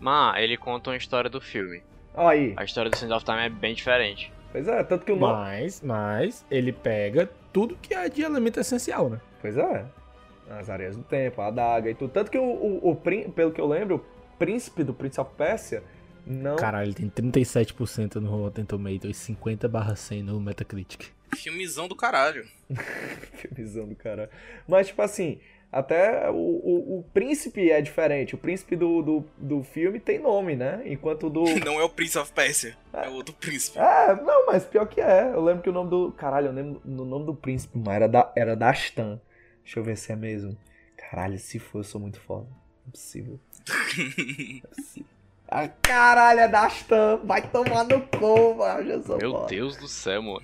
Mas ele conta uma história do filme. Aí. A história do Sands of Time é bem diferente. Pois é, tanto que o nome. Mas, mas, ele pega tudo que é de elemento essencial, né? Pois é. As areias do tempo, a adaga e tudo. Tanto que o, o, o pelo que eu lembro, o príncipe do Prince of Persia não. Caralho, ele tem 37% no Rotten Tomatoes e 50 barra 100 no Metacritic. Filmezão do caralho. Filmezão do cara. Mas, tipo assim, até o, o, o príncipe é diferente. O príncipe do, do, do filme tem nome, né? Enquanto o do. Não é o Prince of Persia, é o outro príncipe. É, não, mas pior que é. Eu lembro que o nome do. Caralho, eu lembro no nome do príncipe, mas era da, era da Astan. Deixa eu ver se é mesmo. Caralho, se for, eu sou muito foda. Não é possível. Não é possível. Caralho, é da Astan. Vai tomar no cu, mano. Eu sou Meu foda. Deus do céu, mano.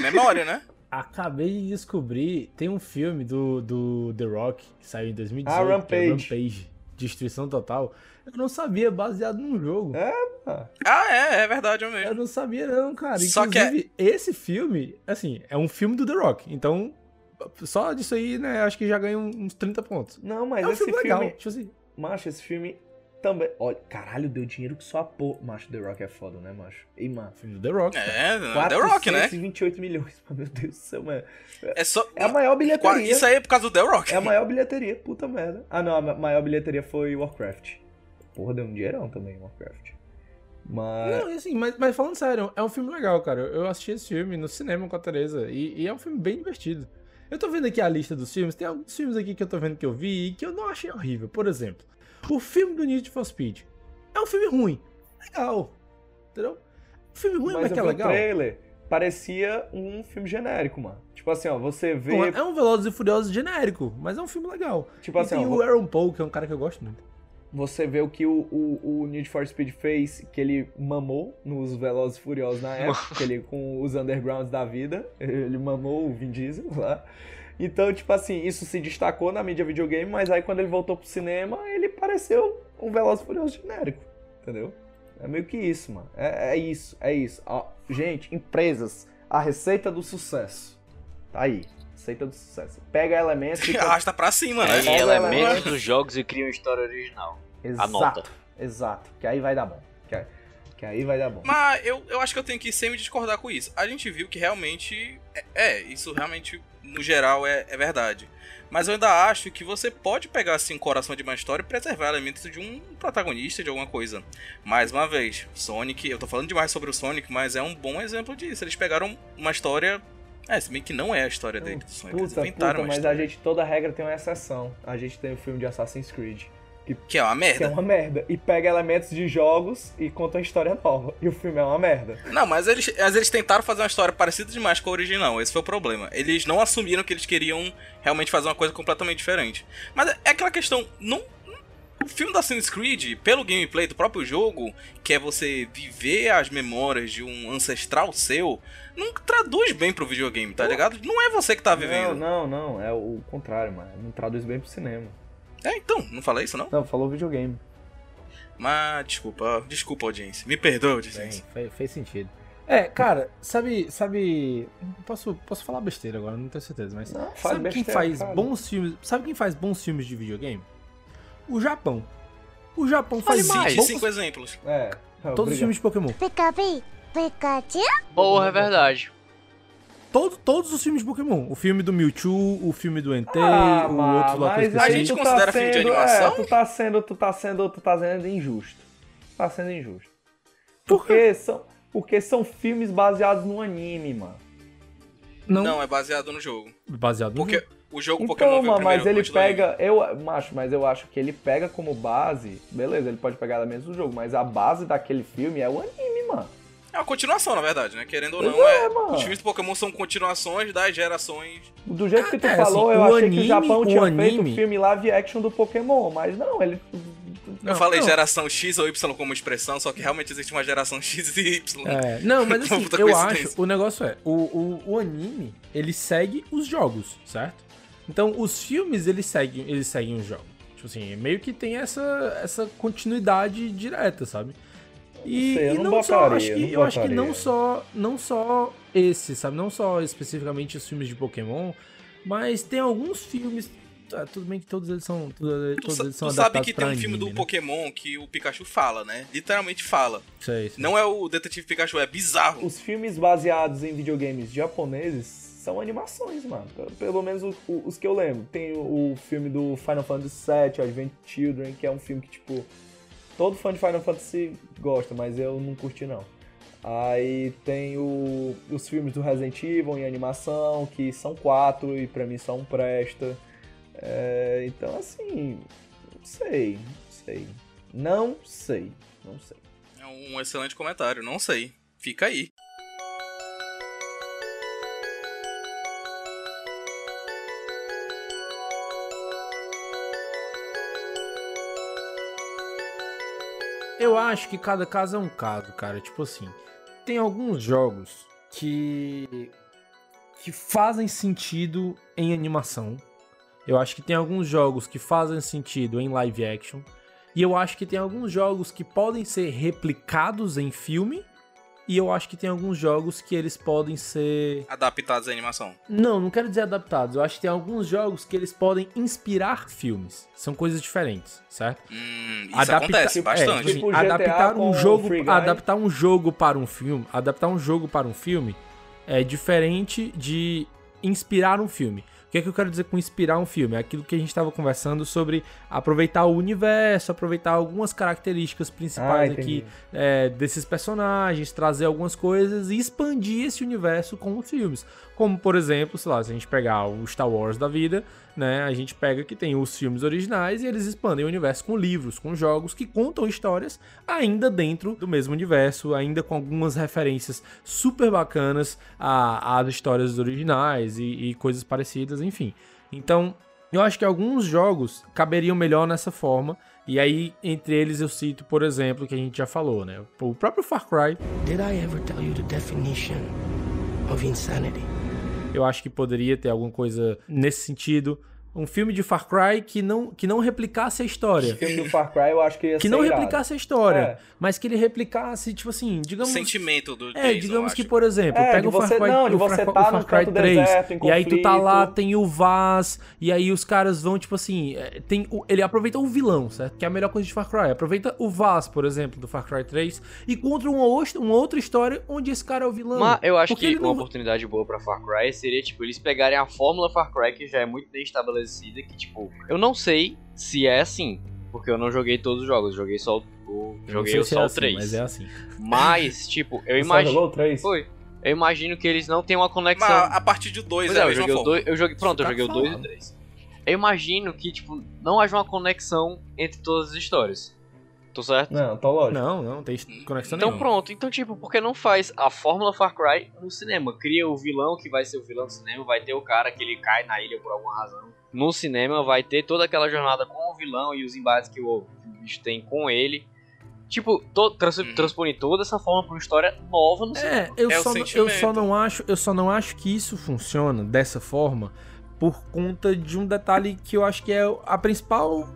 Memória, né? Acabei de descobrir, tem um filme do, do The Rock que saiu em 2018, Ah, é Rampage. Rampage, Destruição Total. Eu não sabia, baseado num jogo. É, mano. Ah, é, é verdade, é Eu mesmo. não sabia não, cara. Só que é- Inclusive, esse filme, assim, é um filme do The Rock. Então, só disso aí, né, acho que já ganha uns 30 pontos. Não, mas é um esse filme filme. legal. Tipo assim, Macho, esse filme também. Olha, caralho, deu dinheiro que só a porra. Macho, The Rock é foda, né, macho? Ei, mano. filme do The Rock. cara. É, The Rock, né? 428 milhões, meu Deus do céu, mano. É só. É a maior bilheteria. Isso aí é por causa do The Rock. É a maior bilheteria, puta merda. Ah, não, a ma- maior bilheteria foi Warcraft. Porra, deu um dinheirão também, Warcraft. Mas. Não, e assim, mas, mas falando sério, é um filme legal, cara. Eu assisti esse filme no cinema com a Teresa e, e é um filme bem divertido. Eu tô vendo aqui a lista dos filmes, tem alguns filmes aqui que eu tô vendo que eu vi e que eu não achei horrível. Por exemplo, o filme do Need for Speed. É um filme ruim. Legal. Entendeu? Um filme ruim, mas, mas que é vi o legal. trailer, parecia um filme genérico, mano. Tipo assim, ó, você vê. Não, É um Velozes e Furiosos genérico, mas é um filme legal. Tipo E assim, tem ó, o Aaron Paul, que é um cara que eu gosto muito. Você vê o que o, o, o Need for Speed fez, que ele mamou nos Velozes e Furiosos na época, que ele com os undergrounds da vida, ele mamou o Vin Diesel lá. Então, tipo assim, isso se destacou na mídia videogame, mas aí quando ele voltou pro cinema, ele pareceu um Velozes e Furiosos genérico, entendeu? É meio que isso, mano. É, é isso, é isso. Ó, gente, empresas, a receita do sucesso. Tá aí, receita do sucesso. Pega elementos e... Arrasta pra cima, né? Pega elementos. dos jogos e cria uma história original. Exato, Anota. exato. Que aí vai dar bom. Que, aí- que aí vai dar bom. Mas eu, eu acho que eu tenho que sempre discordar com isso. A gente viu que realmente. É, é, isso realmente, no geral, é, é verdade. Mas eu ainda acho que você pode pegar assim o coração de uma história e preservar elementos de um protagonista, de alguma coisa. Mais uma vez, Sonic, eu tô falando demais sobre o Sonic, mas é um bom exemplo disso. Eles pegaram uma história. É, se bem que não é a história dele do Sonic. Eles Puta, inventaram puta, uma mas a gente, toda regra tem uma exceção. A gente tem o filme de Assassin's Creed. Que, Que é uma merda. que é uma merda. E pega elementos de jogos e conta uma história nova. E o filme é uma merda. Não, mas eles, mas eles tentaram fazer uma história parecida demais com a original. Esse foi o problema. Eles não assumiram que eles queriam realmente fazer uma coisa completamente diferente. Mas é aquela questão. Não, o filme da Assassin's Creed, pelo gameplay do próprio jogo, que é você viver as memórias de um ancestral seu, não traduz bem pro videogame, tá ligado? Não é você que tá vivendo. Não, não, não. É o contrário, mano. Não traduz bem pro cinema. É, então, não falei isso não? Não, falou videogame. Mas, desculpa, desculpa, audiência. Me perdoa, audiência. Fez, fez sentido. É, cara, sabe, sabe, posso, posso falar besteira agora, não tenho certeza, mas Não, faz sabe quem besteira, faz cara. bons filmes, sabe quem faz bons filmes de videogame? O Japão. O Japão Fale faz mais, bons, cinco exemplos. É. todos os filmes de Pokémon. Pikachu, Pikachu. Porra, é verdade. Todo, todos os filmes de Pokémon. O filme do Mewtwo, o filme do Entei, Ah, o mas, outro lá que eu esqueci. aí tu tá sendo, É, tu tá sendo, tu tá sendo, tu tá sendo injusto. Tá sendo injusto. Porque são, porque são filmes baseados no anime, mano. Não. é baseado no jogo. Baseado no Porque jogo. o jogo Pokémon Então, veio mano, mas ele pega, eu, macho, mas eu acho que ele pega como base, beleza, ele pode pegar elementos do jogo, mas a base daquele filme é o anime, mano. É uma continuação, na verdade, né? Querendo ou não, é, é, os filmes do Pokémon são continuações das gerações. Do jeito que tu É, falou, assim, eu o achei que anime- o Japão o tinha anime- feito filme live action do Pokémon, mas não, ele... eu falei geração X ou Y como expressão, só que realmente existe uma geração X e Y. É, não, mas assim, eu acho, o negócio é, o, o, o anime, ele segue os jogos, certo? Então, os filmes, eles seguem, eles seguem os jogos. Tipo assim, meio que tem essa, essa continuidade direta, sabe? E, sei, eu e não não, só, botaria, acho que, não eu acho que não só, não só esse, sabe? Não só especificamente os filmes de Pokémon, mas tem alguns filmes, tá, tudo bem que todos eles são, todos, Tu, todos eles são tu sabe que tem um filme do anime, né? Pokémon que o Pikachu fala, né? Literalmente fala. Sei, sei. Não é o Detetive Pikachu, é bizarro. Os filmes baseados em videogames japoneses são animações, mano. Pelo- Pelo menos o- o- os que eu lembro. Tem o, o filme do Final Fantasy VII, Advent Children, que é um filme que, tipo, todo fã de Final Fantasy gosta, mas eu não curti, não. Aí tem o- os filmes do Resident Evil em animação, que são quatro e pra mim só um presta. É, então, assim, não sei, não sei. Não sei, não sei. É um excelente comentário, não sei. Fica aí. Eu acho que cada caso é um caso, cara. Tipo assim, tem alguns jogos que que fazem sentido em animação. Eu acho que tem alguns jogos que fazem sentido em live action. E eu acho que tem alguns jogos que podem ser replicados em filme. E eu acho que tem alguns jogos que eles podem ser Adaptados à animação. não, não quero dizer adaptados. Eu acho que tem alguns jogos que eles podem inspirar filmes. São coisas diferentes, certo? Hum, isso acontece é, bastante. tipo Tipo assim, GTA adaptar um jogo, adaptar um jogo para um filme, adaptar um jogo para um filme é diferente de inspirar um filme. O que é que eu quero dizer com inspirar um filme? É aquilo que a gente estava conversando sobre aproveitar o universo, aproveitar algumas características principais Ah, aqui é, desses personagens, trazer algumas coisas e expandir esse universo com os filmes. Como, por exemplo, sei lá, se a gente pegar o Star Wars da vida, né? A gente pega que tem os filmes originais e eles expandem o universo com livros, com jogos que contam histórias ainda dentro do mesmo universo, ainda com algumas referências super bacanas às histórias originais e, e coisas parecidas, enfim. Então, eu acho que alguns jogos caberiam melhor nessa forma. E aí, entre eles, eu cito, por exemplo, que a gente já falou, né? O próprio Far Cry. Did I ever tell you the definition of insanity? Eu acho que poderia ter alguma coisa nesse sentido. Um filme de Far Cry que não, que não replicasse a história. O filme do Far Cry eu acho que ia Que não irado. replicasse a história, É. mas que ele replicasse, tipo assim, digamos. sentimento do É, Jason, digamos que, por exemplo, É, pega o Far você- Cry, não, de o Far, você o tá Far Cry canto 3, deserto, e aí tu tá lá, tem o Vaz, e aí os caras vão, tipo assim, é, tem o- ele aproveita o vilão, certo? Que é a melhor coisa de Far Cry. Aproveita o Vaz, por exemplo, do Far Cry 3, e conta uma, outra- uma outra história onde esse cara é o vilão. Mas eu acho Porque que uma não- oportunidade boa pra Far Cry seria, tipo, eles pegarem a fórmula Far Cry, que já é muito bem estabelecida, que, tipo, eu não sei se é assim, porque eu não joguei todos os jogos, joguei só o. joguei se só é o assim, 3. Mas é assim. Mas, tipo, eu Você só imagino. jogou o 3? Foi. Eu imagino que eles não têm uma conexão. Mas a partir de dois Pois é é, eu joguei o forma. dois, eu joguei, pronto, eu Tá joguei o 2 e o falando. 3. eu imagino que, tipo, não haja uma conexão entre todas as histórias. Tô certo? Não, tá lógico. Não, não, tem conexão Então nenhuma. pronto, então tipo, por que não faz a fórmula Far Cry no cinema? Cria o vilão que vai ser o vilão do cinema, vai ter o cara que ele cai na ilha por alguma razão. No cinema vai ter toda aquela jornada com o vilão e os embates que o bicho tem com ele. Tipo, to, trans, transpõe toda essa forma pra uma história nova no É, cinema. eu, só, não- eu só não acho, eu só não acho que isso funciona dessa forma por conta de um detalhe que eu acho que é a principal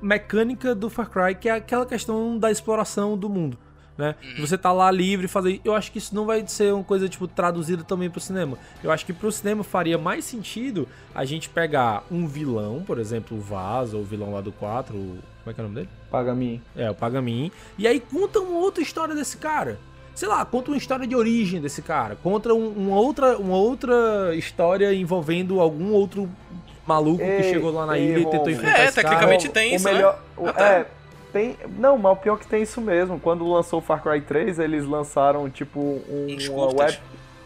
mecânica do Far Cry, que é aquela questão da exploração do mundo. Né? De Você tá lá livre fazer. Eu acho que isso não vai ser uma coisa tipo traduzida também pro cinema. Eu acho que pro cinema faria mais sentido a gente pegar um vilão, por exemplo, o Vaz ou o vilão lá do 4, o- como é que é o nome dele? Paga-me. É, o Pagamin. E aí conta uma outra história desse cara. Sei lá, conta uma história de origem desse cara. Conta um- uma, outra, uma outra história envolvendo algum outro maluco que Ei, chegou lá na ei, ilha e tentou enfrentar esse cara. O- o melhor, o- é, tem, não, mas o pior é que tem isso mesmo. Quando lançou o Far Cry 3, eles lançaram tipo um, uma, web,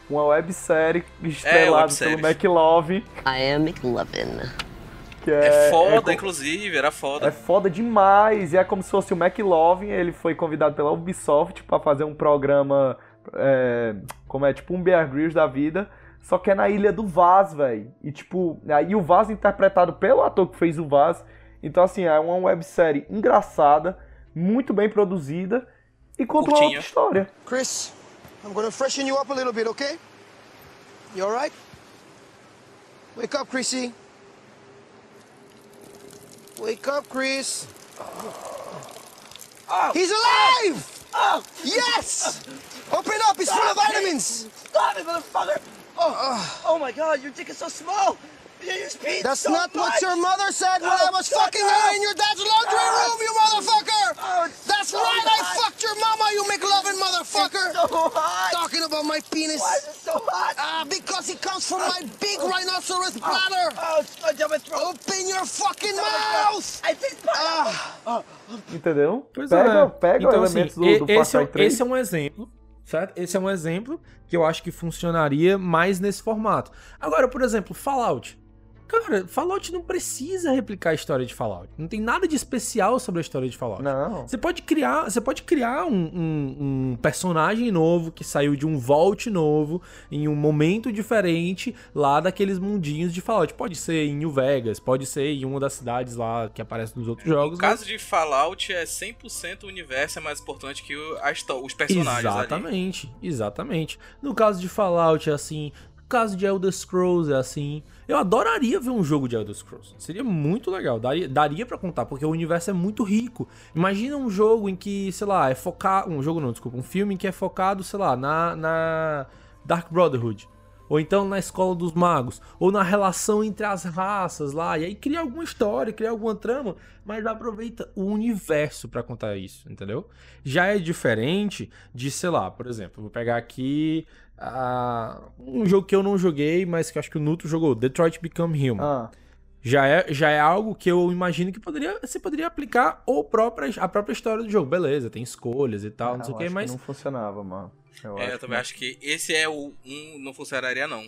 uma websérie estrelada websérie. pelo McLovin. I am McLovin. Que É é, foda, é inclusive, era foda. É foda demais. E é como se fosse o McLovin. Ele foi convidado pela Ubisoft pra fazer um programa. é, como é? Tipo um Bear Grylls da vida. Só que é na ilha do Vaz, velho. E tipo, aí o Vaz interpretado pelo ator que fez o Vaz. Então, assim, é uma websérie engraçada, muito bem produzida e conta uma outra história. Chris, I'm gonna freshen you up a little bit, okay? You alright? Wake up, Chrissy. Wake up, Chris. He's alive! Yes! Open up, it's full of vitamins! Stop it, motherfucker! Oh, oh my god, your dick is so small! That's so not what much. your mother said when I Oh, was fucking up. her in your dad's laundry Oh, room, you motherfucker! Oh, That's so right, I hot. fucked your mama, you McLovin motherfucker! It's so hot. Talking about my penis. Why is it so hot? Ah, because it comes from my big rhinoceros bladder! Oh, going down my throat. Open your fucking mouth! I Ah. Entendeu? Pois pega é. pega então, assim, elementos do, e- do Far esse, é, Cry 3. esse é um exemplo, certo? Esse é um exemplo que eu acho que funcionaria mais nesse formato. Agora, por exemplo, Fallout. Cara, Fallout não precisa replicar a história de Fallout. Não tem nada de especial sobre a história de Fallout. Não. Você pode criar, você pode criar um, um- um personagem novo que saiu de um vault novo em um momento diferente lá daqueles mundinhos de Fallout. Pode ser em New Vegas, pode ser em uma das cidades lá que aparece nos outros jogos. No caso de Fallout, é 100% o universo é mais importante que o- a os personagens ali. Exatamente, exatamente. No caso de Fallout é assim, caso de Elder Scrolls é assim. Eu adoraria ver um jogo de Elder Scrolls. Seria muito legal, daria, daria para contar, porque o universo é muito rico. Imagina um jogo em que, sei lá, é focado, um jogo não, desculpa, um filme em que é focado, sei lá, na na Dark Brotherhood. Ou então na escola dos magos, ou na relação entre as raças lá, e aí cria alguma história, cria alguma trama, mas aproveita o universo pra contar isso, entendeu? Já é diferente de, sei lá, por exemplo, vou pegar aqui ah, um jogo que eu não joguei, mas que acho que o Nuto jogou, Detroit Become Human. Ah. Já é, já é algo que eu imagino que poderia, você poderia aplicar o própria, a própria história do jogo. Beleza, tem escolhas e tal, não sei o eu que, mas não funcionava, mano. Eu É, acho eu também que- acho que esse é o um não funcionaria não.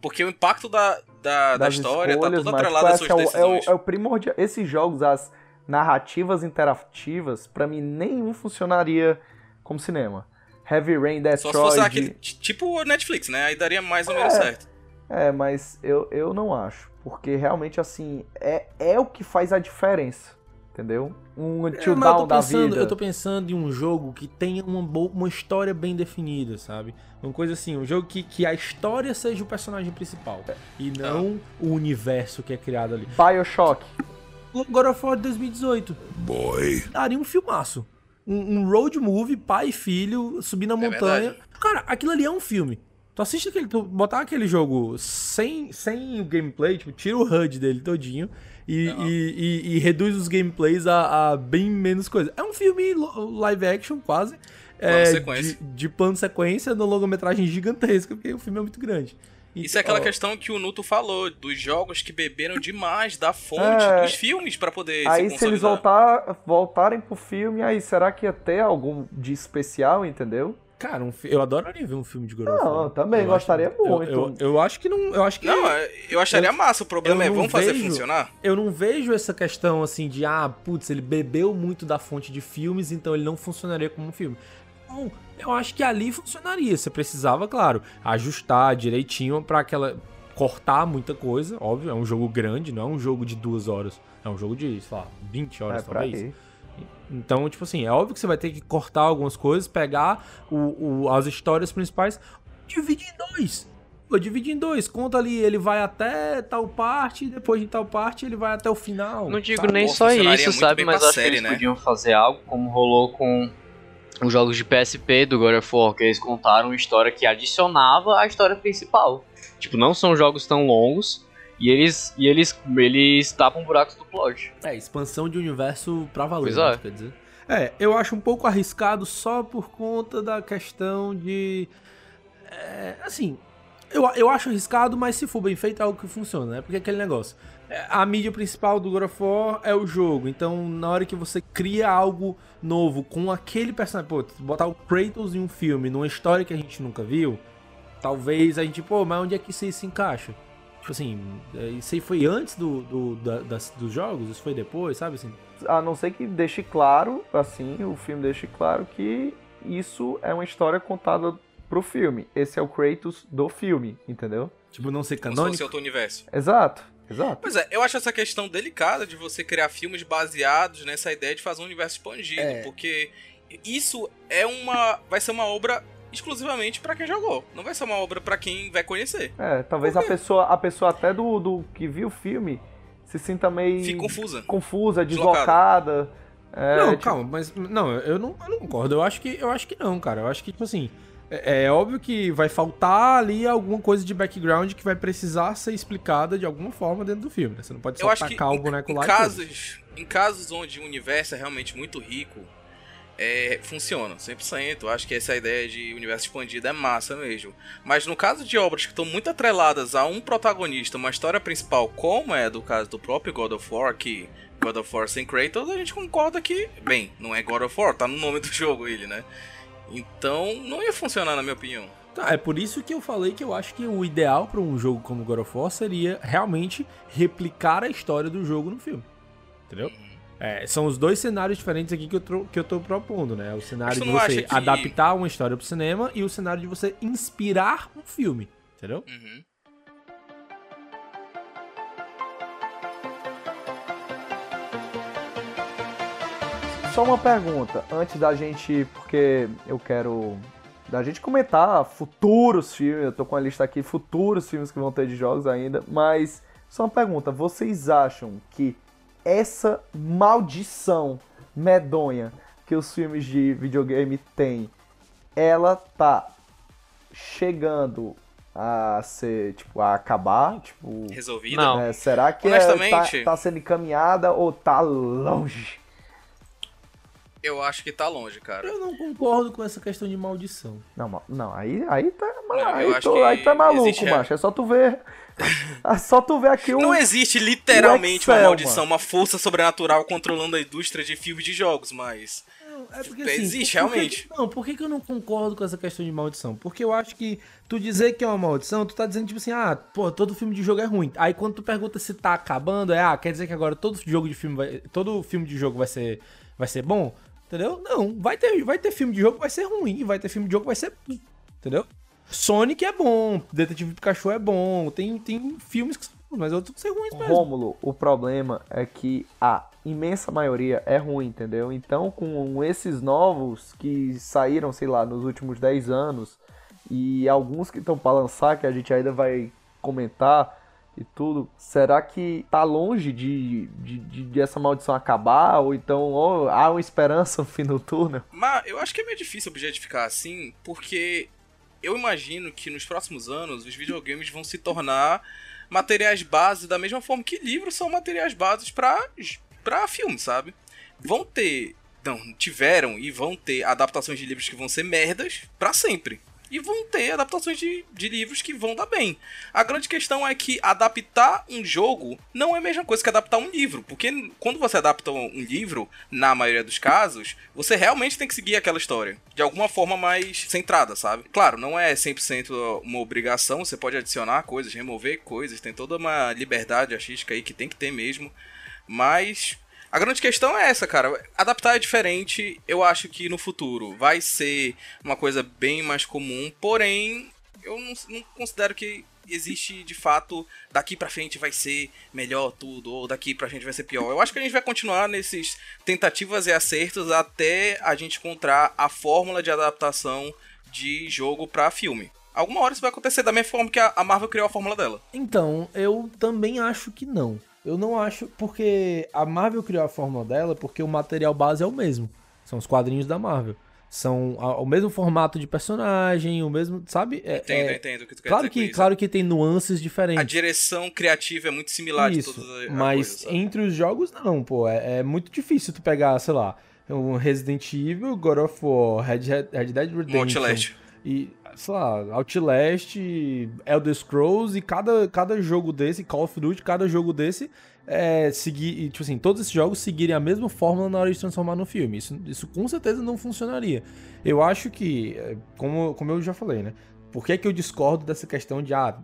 Porque o impacto da, da, da história tá escolhas, todo mas, atrelado tipo, às suas acho que é o- é, decisões. o, é o primordial. Esses jogos, as narrativas interativas, pra mim nenhum funcionaria como cinema. Heavy Rain, Só Detroit. se fosse aquele, tipo o Netflix, né? Aí daria mais ou menos É. certo. É, mas eu, eu não acho. Porque realmente, assim, é, é o que faz a diferença. Entendeu? Um É, Until Down tô da pensando, vida. eu tô pensando em um jogo que tenha uma, bo- uma história bem definida, sabe? Uma coisa assim, um jogo que, que a história seja o personagem principal. E não o universo que é criado ali. Bioshock. God of War 2018. Boy. Daria um filmaço. Um, um road movie, pai e filho, subir na montanha. verdade. Cara, aquilo ali é um filme. Tu assiste aquele. Tu botar aquele jogo sem, sem o gameplay, tipo, tira o HUD dele todinho e, e, e- e reduz os gameplays a, a bem menos coisa. É um filme live action, quase. é, sequência. De, de plano sequência, numa longa-metragem gigantesca, porque o filme é muito grande. Isso é aquela Ó, questão que o Nuto falou, dos jogos que beberam demais da fonte É. dos filmes pra poder Aí se se eles voltar, voltarem pro filme, aí será que ia ter algum de especial, entendeu? Cara, um fi- eu adoraria ver um filme de God of Não, eu também Eu gostaria acho- eu- muito. Eu, eu acho que não. Eu acho que. Não, é, eu acharia massa. O problema eu é, vamos fazer vejo- funcionar? Eu não vejo essa questão assim de, ah, putz, ele bebeu muito da fonte de filmes, então ele não funcionaria como um filme. Não, eu acho que ali funcionaria. Você precisava, claro, ajustar direitinho pra aquela. cortar muita coisa, óbvio. É um jogo grande, não é um jogo de duas horas. É um jogo de, sei lá, 20 horas, É, talvez. Então, tipo assim, é óbvio que você vai ter que cortar algumas coisas, pegar o, o- as histórias principais, dividir em dois. Pô, divide em dois. Conta ali, ele vai até tal parte, e depois de tal parte ele vai até o final. Não digo sabe? nem Pô, só isso, sabe? Mas acho série, que eles né? podiam fazer algo como rolou com os jogos de PSP do God of War, que eles contaram uma história que adicionava à história principal. Tipo, não são jogos tão longos e eles e eles eles tapam buracos do plot. É, expansão de universo pra valer, né, é. quer dizer. É, eu acho um pouco arriscado só por conta da questão de. é, assim, eu, eu acho arriscado, mas se for bem feito é algo que funciona, né? Porque é aquele negócio. é, A mídia principal do God of War é o jogo, então na hora que você cria algo novo com aquele personagem, pô, botar o Kratos em um filme, numa história que a gente nunca viu, talvez a gente, pô, mas onde é que isso se encaixa? Tipo assim, é, isso aí foi antes do, do- da- das- dos jogos? Isso foi depois, sabe assim? A não ser que deixe claro, assim, o filme deixe claro que isso é uma história contada pro filme. Esse é o Kratos do filme, entendeu? Tipo, não ser Como se canônico? outro universo. Exato, exato. Pois é, eu acho essa questão delicada de você criar filmes baseados nessa ideia de fazer um universo expandido, É. porque isso é uma vai ser uma obra exclusivamente pra quem jogou, não vai ser uma obra pra quem vai conhecer. É, talvez a pessoa, a pessoa até do, do que viu o filme se sinta meio Fica confusa. confusa, Deslocada. deslocada. É, não, tipo, calma, mas não, eu não, eu não concordo. Eu acho que eu acho que não, cara. Eu acho que tipo assim, é, é óbvio que vai faltar ali alguma coisa de background que vai precisar ser explicada de alguma forma dentro do filme. né? Você não pode só Eu tacar o em, boneco em lá. e tudo. casos, em casos onde o universo é realmente muito rico, é, funciona 100%. Eu acho que essa ideia de universo expandido é massa mesmo. Mas no caso de obras que estão muito atreladas a um protagonista, uma história principal, como é do caso do próprio God of War, que God of War sem Kratos, a gente concorda que, bem, não é God of War, tá no nome do jogo ele, né? Então não ia funcionar na minha opinião. Tá, é por isso que eu falei que eu acho que o ideal pra um jogo como God of War seria realmente replicar a história do jogo no filme. Entendeu? É, são os dois cenários diferentes aqui que eu, que eu tô propondo, né? O cenário de você que- adaptar uma história pro cinema e o cenário de você inspirar um filme. Entendeu? Uhum. Só uma pergunta, antes da gente, porque eu quero da gente comentar futuros filmes, eu tô com a lista aqui, futuros filmes que vão ter de jogos ainda, mas só uma pergunta, vocês acham que essa maldição medonha que os filmes de videogame têm, ela tá chegando a ser, tipo, a acabar, tipo... Resolvida? Não. É, será que é- Honestamente- tá, tá sendo encaminhada ou tá longe? Eu acho que tá longe, cara. Eu não concordo com essa questão de maldição. Não, não aí, aí tá, Não, aí, tô- aí é maluco, existe- macho. É só tu ver. É só tu ver aqui o. Não existe literalmente uma Excel, maldição, uma força sobrenatural controlando a indústria de filmes de jogos, mas. É porque, Existe, por- por que realmente. que- não, por que, que eu não concordo com essa questão de maldição? Porque eu acho que tu dizer que é uma maldição, tu tá dizendo tipo assim, ah, pô, todo filme de jogo é ruim. Aí quando tu pergunta se tá acabando, é, ah, quer dizer que agora todo jogo de filme vai, todo filme de jogo vai ser vai ser bom? Entendeu? Não, vai ter vai ter filme de jogo que vai ser ruim, vai ter filme de jogo que vai ser entendeu? Sonic é bom, Detetive Pikachu é bom, tem tem filmes que são mas outros ser ruins mesmo. Rômulo, o problema é que a imensa maioria é ruim, entendeu? Então, com esses novos que saíram, sei lá, nos últimos 10 anos, e alguns que estão pra lançar, que a gente ainda vai comentar e tudo, será que tá longe de, de, de- de essa maldição acabar? Ou então há uma esperança no fim do túnel? Mas eu acho que é meio difícil objetificar assim, porque eu imagino que nos próximos anos os videogames vão se tornar materiais base da mesma forma que livros são materiais bases pra, pra filme, sabe? Vão ter. Não, tiveram e vão ter adaptações de livros que vão ser merdas pra sempre. E vão ter adaptações de, de livros que vão dar bem. A grande questão é que adaptar um jogo não é a mesma coisa que adaptar um livro, porque quando você adapta um livro, na maioria dos casos, você realmente tem que seguir aquela história de alguma forma mais centrada, sabe? Claro, não é 100% uma obrigação, você pode adicionar coisas, remover coisas, tem toda uma liberdade artística aí que tem que ter mesmo, mas a grande questão é essa, cara. Adaptar é diferente. Eu acho que no futuro vai ser uma coisa bem mais comum. Porém, eu não, não considero que existe de fato daqui pra frente vai ser melhor tudo ou daqui pra frente vai ser pior. Eu acho que a gente vai continuar nesses tentativas e acertos até a gente encontrar a fórmula de adaptação de jogo para filme. Alguma hora isso vai acontecer da mesma forma que a Marvel criou a fórmula dela. Então, eu também acho que não. Eu não acho, porque a Marvel criou a fórmula dela porque o material base é o mesmo. São os quadrinhos da Marvel. São a, o mesmo formato de personagem, o mesmo, sabe? É, entendo, é, entendo o que tu quer claro dizer que. Claro que tem nuances diferentes. A direção criativa é muito similar Isso, de todas as mas entre os jogos não, pô, é, é muito difícil tu pegar, sei lá, um Resident Evil, God of War, Red, Red, Dead Redemption Outlast. E, sei lá, Outlast, Elder Scrolls e cada, cada jogo desse, Call of Duty, cada jogo desse é seguir, e, tipo assim, todos esses jogos seguirem a mesma fórmula na hora de transformar no filme. Isso, isso com certeza não funcionaria. Eu acho que, é, como, como eu já falei, né? Por que, que eu discordo dessa questão de, ah,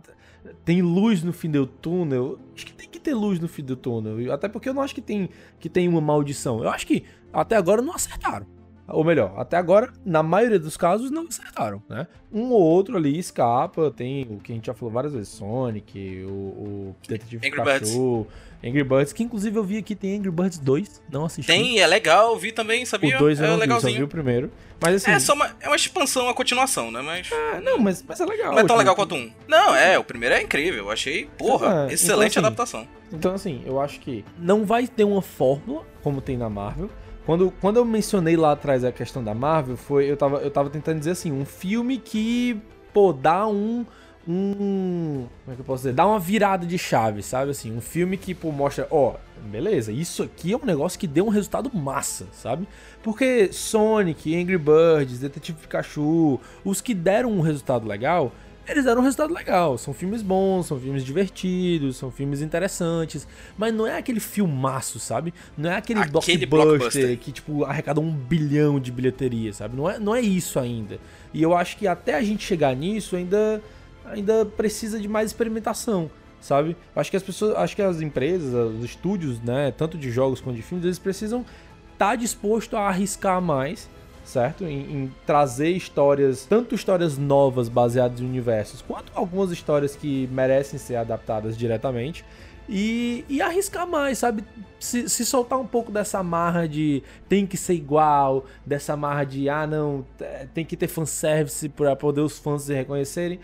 tem luz no fim do túnel? Acho que tem que ter luz no fim do túnel. Até porque eu não acho que tem, que tem uma maldição. Eu acho que até agora não acertaram. Ou melhor, até agora, na maioria dos casos, não acertaram, né? Um ou outro ali escapa, tem o que a gente já falou várias vezes, Sonic, o, o Detetive Angry Pikachu, Angry Birds, que inclusive eu vi aqui tem Angry Birds 2, não assisti. Tem, é legal, vi também, sabia? O 2 eu é não vi, só legalzinho. vi o primeiro. Mas assim... É só uma, é uma expansão, uma continuação, né? Mas. não, mas, mas é legal. Não é tão tipo, legal quanto um. Não, é, o primeiro é incrível. Eu achei, porra, É, excelente então, assim, adaptação. Então, assim, eu acho que não vai ter uma fórmula, como tem na Marvel. Quando, quando eu mencionei lá atrás a questão da Marvel, foi eu tava, eu tava tentando dizer assim, um filme que, pô, dá um. Um. Como é que eu posso dizer? Dá uma virada de chave, sabe? Assim, um filme que, pô, mostra, ó, beleza, isso aqui é um negócio que deu um resultado massa, sabe? Porque Sonic, Angry Birds, Detetive Pikachu, os que deram um resultado legal, eles deram um resultado legal. São filmes bons, são filmes divertidos, são filmes interessantes. Mas não é aquele filmaço, sabe? Não é aquele, Aquele blockbuster, blockbuster. que, tipo, arrecada um bilhão de bilheteria, sabe? Não é, não é isso ainda. E eu acho que até a gente chegar nisso, ainda, ainda precisa de mais experimentação. Sabe? Acho que as pessoas, acho que as empresas, os estúdios, né, tanto de jogos quanto de filmes, eles precisam estar disposto a arriscar mais, certo? Em, em trazer histórias, tanto histórias novas baseadas em universos, quanto algumas histórias que merecem ser adaptadas diretamente. E, e arriscar mais, sabe? Se, se soltar um pouco dessa marra de tem que ser igual, dessa marra de ah, não, tem que ter fanservice para poder os fãs se reconhecerem.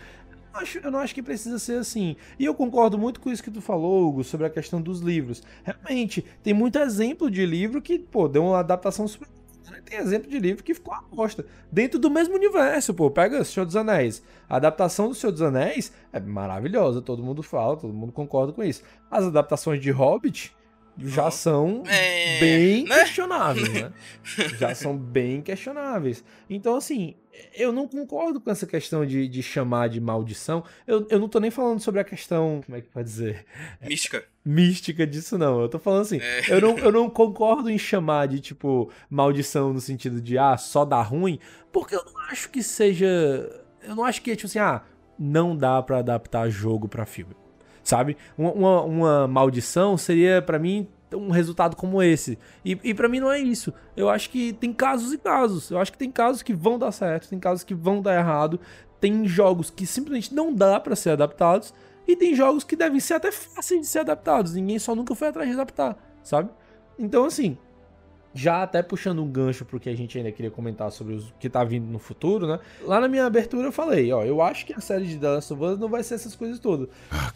Eu acho- eu não acho que precisa ser assim. E eu concordo muito com isso que tu falou, Hugo, sobre a questão dos livros. Realmente, tem muito exemplo de livro que, pô, deu uma adaptação super. Tem exemplo de livro que ficou uma bosta. Dentro do mesmo universo, pô. Pega Senhor dos Anéis. A adaptação do Senhor dos Anéis é maravilhosa, todo mundo fala, todo mundo concorda com isso. As adaptações de Hobbit já são É, bem né? questionáveis, né? já são bem questionáveis. Então, assim, eu não concordo com essa questão de, de chamar de maldição. Eu, eu não tô nem falando sobre a questão. Como é que pode dizer? Mística. mística disso, não. Eu tô falando assim, É. eu, não, eu não concordo em chamar de, tipo, maldição no sentido de, ah, só dá ruim, porque eu não acho que seja. Eu não acho que, tipo assim, ah, não dá pra adaptar jogo pra filme. Sabe? Uma, uma, uma maldição seria, pra mim, um resultado como esse. E, e para mim não é isso. Eu acho que tem casos e casos. Eu acho que tem casos que vão dar certo, tem casos que vão dar errado. Tem jogos que simplesmente não dá pra ser adaptados. E tem jogos que devem ser até fáceis de ser adaptados. Ninguém só nunca foi atrás de adaptar, sabe? Então, assim, já até puxando um gancho pro que a gente ainda queria comentar sobre o que tá vindo no futuro, né? Lá na minha abertura eu falei, ó, eu acho que a série de The Last of Us não vai ser essas coisas todas.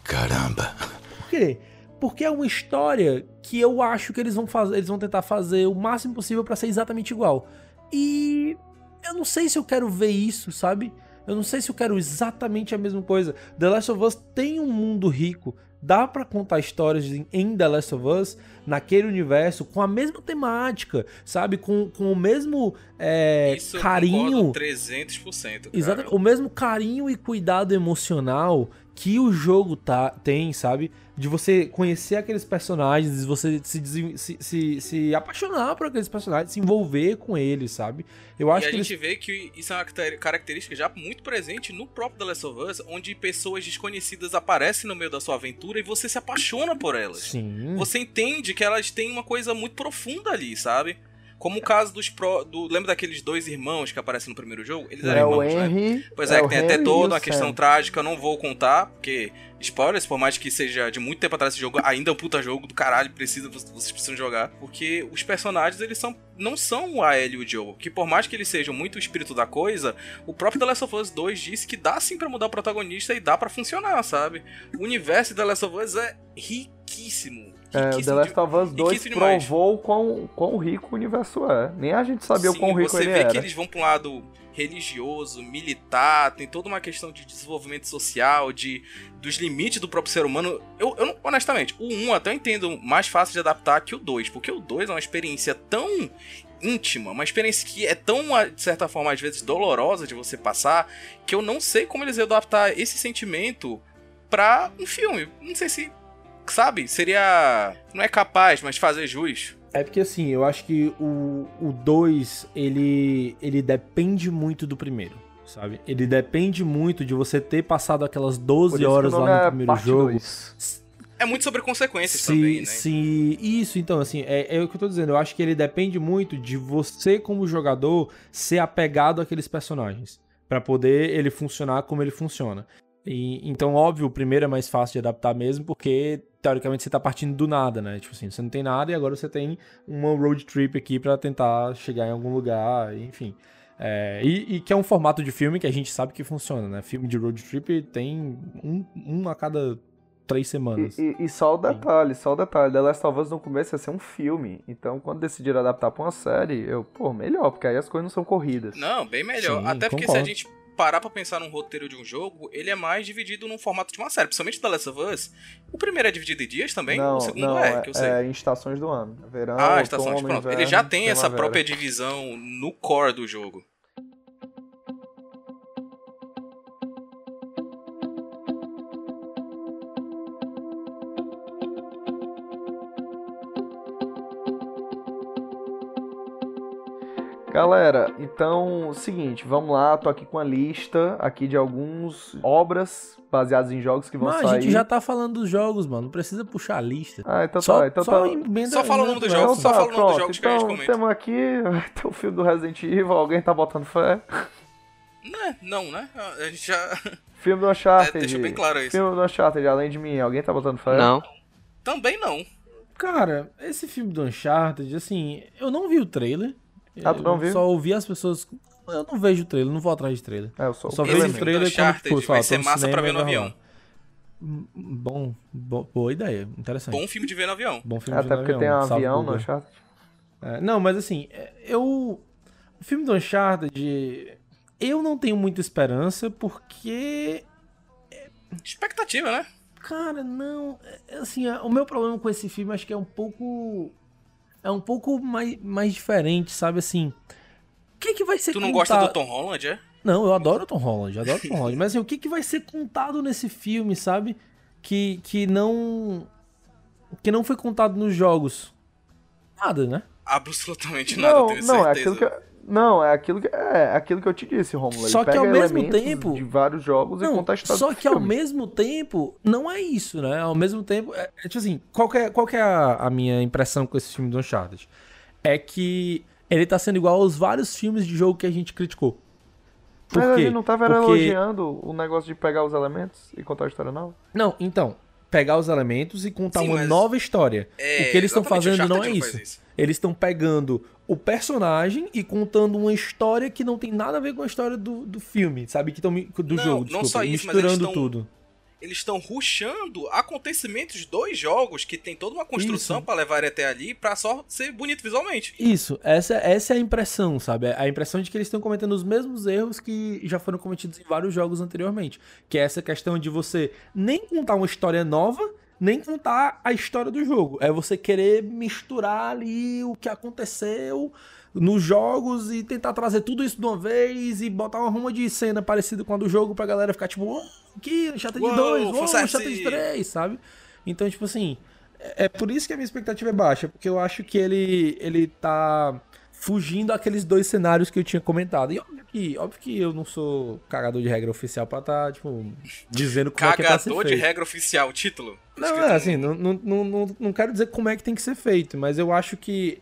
Caramba. Por quê? Porque é uma história que eu acho que eles vão fazer, eles vão tentar fazer o máximo possível pra ser exatamente igual. E eu não sei se eu quero ver isso, sabe? Eu não sei se eu quero exatamente a mesma coisa. The Last of Us tem um mundo rico, dá pra contar histórias em- The Last of Us naquele universo com a mesma temática, sabe? Com, com o mesmo é, Isso carinho. concordo 300%. Cara. Exatamente. O mesmo carinho e cuidado emocional que o jogo tá, tem, sabe? De você conhecer aqueles personagens, de você se, se, se, se apaixonar por aqueles personagens, se envolver com eles, sabe? Eu acho e a que gente eles... vê que isso é uma caracter- característica já muito presente no próprio The Last of Us, onde pessoas desconhecidas aparecem no meio da sua aventura e você se apaixona por elas. Sim. Você entende que elas têm uma coisa muito profunda ali, sabe? Como o caso dos pro, do lembra daqueles dois irmãos que aparecem no primeiro jogo? Eles É eram o irmãos, né? Henry- Pois é é, o que tem até Henry toda o uma questão Sam. trágica, eu não vou contar, porque spoilers, por mais que seja de muito tempo atrás esse jogo, ainda é um puta jogo do caralho, precisa vocês precisam jogar, porque os personagens eles são não são o Ael e o Joe, que por mais que eles sejam muito o espírito da coisa, o próprio The Last of Us 2 disse que dá sim pra mudar o protagonista e dá pra funcionar, sabe? O universo de The Last of Us é riquíssimo. É, o The Last of Us 2 riquíssimo demais. provou o quão, quão rico o universo é. Nem a gente sabia o Sim, quão rico você ele vê era. que eles vão pra um lado religioso, militar, tem toda uma questão de desenvolvimento social, de dos limites do próprio ser humano. Eu, eu honestamente, o 1 até eu entendo mais fácil de adaptar que o 2, porque o 2 é uma experiência tão íntima, uma experiência que é tão, de certa forma, às vezes dolorosa de você passar, que eu não sei como eles iam adaptar esse sentimento pra um filme. Não sei se, sabe, seria. Não é capaz, mas fazer jus. É porque assim, eu acho que o 2, ele, ele depende muito do primeiro, sabe? Ele depende muito de você ter passado aquelas Por 12 isso que o horas lá no é primeiro jogo. dois. É muito sobre consequências Se, também, né? se isso, então, assim, é, é o que eu tô dizendo. Eu acho que ele depende muito de você, como jogador, ser apegado àqueles personagens. Pra poder ele funcionar como ele funciona. E, então, óbvio, o primeiro é mais fácil de adaptar mesmo, porque teoricamente você tá partindo do nada, né? Tipo assim, você não tem nada e agora você tem uma road trip aqui pra tentar chegar em algum lugar, enfim. É, e, e que é um formato de filme que a gente sabe que funciona, né? Filme de road trip tem um, um a cada três semanas. E, e- e só o detalhe, só o detalhe. The Last of Us no começo ia ser um filme. Então, quando decidiram adaptar pra uma série, eu, pô, melhor, porque aí as coisas não são corridas. Não, bem melhor. Sim, Até porque concordo. se a gente parar pra pensar num roteiro de um jogo, ele é mais dividido num formato de uma série. Principalmente The Last of Us. O primeiro é dividido em dias também, não, o segundo não, é, que eu sei. é em estações do ano. Verão, ah, estação de outono, pronto. inverno, Ele já tem essa própria divisão no core do jogo. Galera, então, seguinte, vamos lá, tô aqui com a lista aqui de algumas obras baseadas em jogos que vão Mas sair. a gente já tá falando dos jogos, mano. Não precisa puxar a lista. Ah, então só, tá, então só tá. emenda- Só fala o nome do emenda- jogo, Então só tá, fala o nome dos jogos que a gente então comenta. temos aqui tem o filme do Resident Evil, alguém tá botando fé? Né? Não, né? A gente já. Filme do Uncharted. É, deixa bem claro isso. Filme do Uncharted, além de mim, alguém tá botando fé? Não. Também não. Cara, esse filme do Uncharted, assim, eu não vi o trailer. Ah, tu não viu? Só ouvi as pessoas. Eu não vejo o trailer, não vou atrás de trailer. É, eu só, só vejo o do trailer quando, Uncharted tipo, sei vai ser no massa pra cinema ver e no avião. Hum, Bom, bo- boa ideia, interessante. Bom filme de ver no avião. Bom filme de Até porque tem um avião no. Uncharted. É, não, mas assim, é, eu. O filme do Uncharted. Eu não tenho muita esperança porque. Expectativa, né? Cara, não. é, Assim, é, o meu problema com esse filme acho que é um pouco. É um pouco mais, mais diferente, sabe? Assim. O que, que vai ser Tu não contado- gosta do Tom Holland, é? Não, eu adoro o Tom Holland, eu adoro o Tom Holland. Mas assim, o que, que vai ser contado nesse filme, sabe? Que, que não. Que não foi contado nos jogos. Nada, né? Absolutamente nada, Não, tenho não, é certeza. aquilo que eu- não, é aquilo que é aquilo que eu te disse, Romulo. Ele Só que pega ao mesmo elementos tempo- de vários jogos e Não, conta a história só do que ao filme. mesmo tempo, não é isso, né? Ao mesmo tempo, é, é tipo assim, qual que é, qual que é a, a minha impressão com esse filme do Uncharted? É que ele tá sendo igual aos vários filmes de jogo que a gente criticou. Por Mas a quê? gente não tava Porque- elogiando o negócio de pegar os elementos e contar a história nova? Não, então, pegar os elementos e contar Sim, uma mas- nova história. É, o que eles estão fazendo não é isso. faz isso. Eles estão pegando o personagem e contando uma história que não tem nada a ver com a história do, do filme, sabe? Que tão, mi- do Não, jogo, não desculpa, só isso, mas eles misturando estão- tudo. Eles estão rushando acontecimentos dos jogos que tem toda uma construção pra levar até ali pra só ser bonito visualmente. Isso, essa, essa é a impressão, sabe? A impressão de que eles estão cometendo os mesmos erros que já foram cometidos em vários jogos anteriormente. Que é essa questão de você nem contar uma história nova, nem contar a história do jogo. É você querer misturar ali o que aconteceu nos jogos e tentar trazer tudo isso de uma vez e botar uma ruma de cena parecida com a do jogo pra galera ficar tipo, oh, aqui, Uncharted Uou, 2, oh, fanservice." Uncharted 3, sabe? Então, tipo assim, é é por isso que a minha expectativa é baixa, porque eu acho que ele, ele tá fugindo daqueles dois cenários que eu tinha comentado. E óbvio que, óbvio que eu não sou cagador de regra oficial pra tá, tipo, dizendo como é que tá Cagador de feito. regra oficial, o título. Não, é assim, não, não, não, não, não quero dizer como é que tem que ser feito, mas eu acho que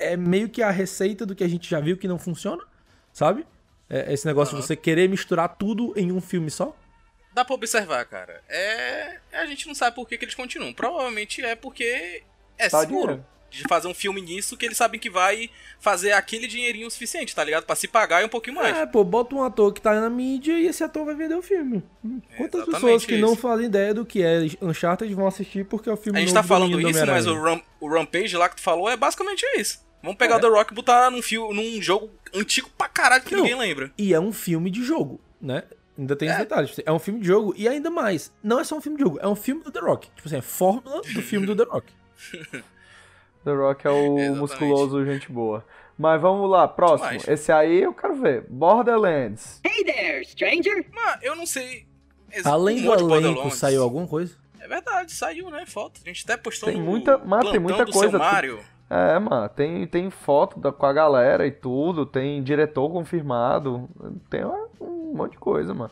é meio que a receita do que a gente já viu que não funciona, sabe? É esse negócio de você querer misturar tudo em um filme só. Dá pra observar, cara. É. A gente não sabe por que, que eles continuam. Provavelmente é porque é Tá seguro. dinheiro. De fazer um filme nisso que eles sabem que vai fazer aquele dinheirinho suficiente, tá ligado? Pra se pagar e um pouquinho mais. É, pô, bota um ator que tá na mídia e esse ator vai vender o filme. Quantas exatamente pessoas que não isso. fazem ideia do que é Uncharted vão assistir porque é o filme A gente tá falando isso, mas o? Ram- o Rampage lá que tu falou é basicamente isso. Vamos pegar É. o The Rock e botar num, fio, num jogo antigo pra caralho que Não, ninguém lembra. E é um filme de jogo, né? Ainda tem É. detalhe. tipo, É um filme de jogo e ainda mais, não é só um filme de jogo, é um filme do The Rock. Tipo assim, é fórmula do filme do The Rock. The Rock é o musculoso, gente boa. Mas vamos lá, próximo. Demais. Esse aí eu quero ver. Borderlands. Hey there, stranger! Mano, eu não sei. ex- Além um do elenco, saiu alguma coisa? É verdade, saiu, né? Foto. A gente até postou Tem no muita, mas tem muita do coisa. Seu Mario. É, mano, tem, tem foto da, com a galera e tudo, tem diretor confirmado, tem um, um monte de coisa, mano.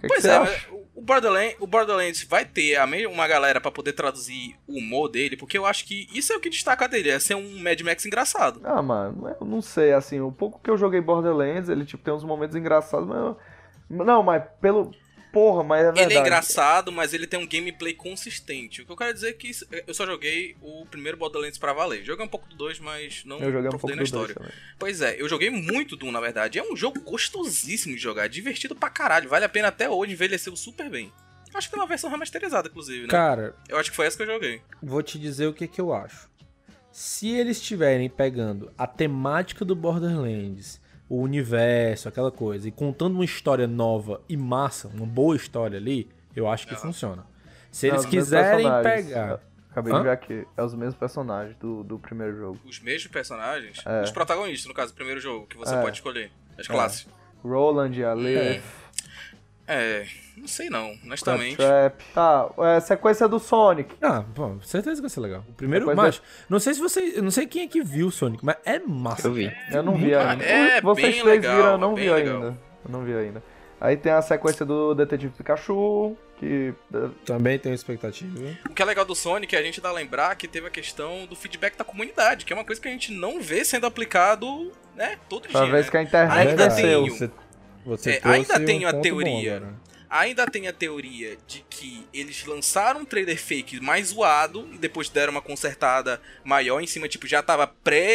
Que, que Pois você é, o Borderlands, o Borderlands vai ter uma galera pra poder traduzir o humor dele, porque eu acho que isso é o que destaca dele, é ser um Mad Max engraçado. Ah, mano, eu não sei, assim, o pouco que eu joguei Borderlands, ele, tipo, tem uns momentos engraçados, mas eu... Não, mas pelo... Porra, mas é verdade. Ele é engraçado, mas ele tem um gameplay consistente. O que eu quero dizer é que eu só joguei o primeiro Borderlands pra valer. Joguei um pouco do 2, mas não Eu joguei um pouco na do história. Pois é, eu joguei muito Doom, na verdade. É um jogo gostosíssimo de jogar, é divertido pra caralho. Vale a pena até hoje, envelheceu super bem. Acho que tem uma versão remasterizada, inclusive, né? Cara, Eu acho que foi essa que eu joguei. vou te dizer o que, que eu acho. Se eles estiverem pegando a temática do Borderlands, o universo, aquela coisa, e contando uma história nova e massa, uma boa história ali, eu acho que funciona. Se eles mesmos quiserem pegar. Acabei Hã? de ver aqui, é os mesmos personagens do, do primeiro jogo. Os mesmos personagens, É. os protagonistas, no caso, do primeiro jogo, que você É. pode escolher. As É. classes. Roland, Aleph, É, não sei não, honestamente. Trap. Tá, é, sequência do Sonic. Ah, pô, certeza que vai ser legal. O primeiro, Depois mas não sei se você, não sei quem é que viu o Sonic, mas é massa. Eu vi. Eu não vi ainda. É Vocês bem três legal, viram, eu não é vi legal. ainda. Eu não vi ainda. Aí tem a sequência do Detetive Pikachu, que... Também tenho expectativa. O que é legal do Sonic é a gente dar a lembrar que teve a questão do feedback da comunidade, que é uma coisa que a gente não vê sendo aplicado, né, todo Pra dia. né? que a internet ainda tenho, Você, você É, ainda um tenho a bom teoria. agora. Ainda tem a teoria de que eles lançaram um trailer fake mais zoado e depois deram uma consertada maior em cima, tipo, já tava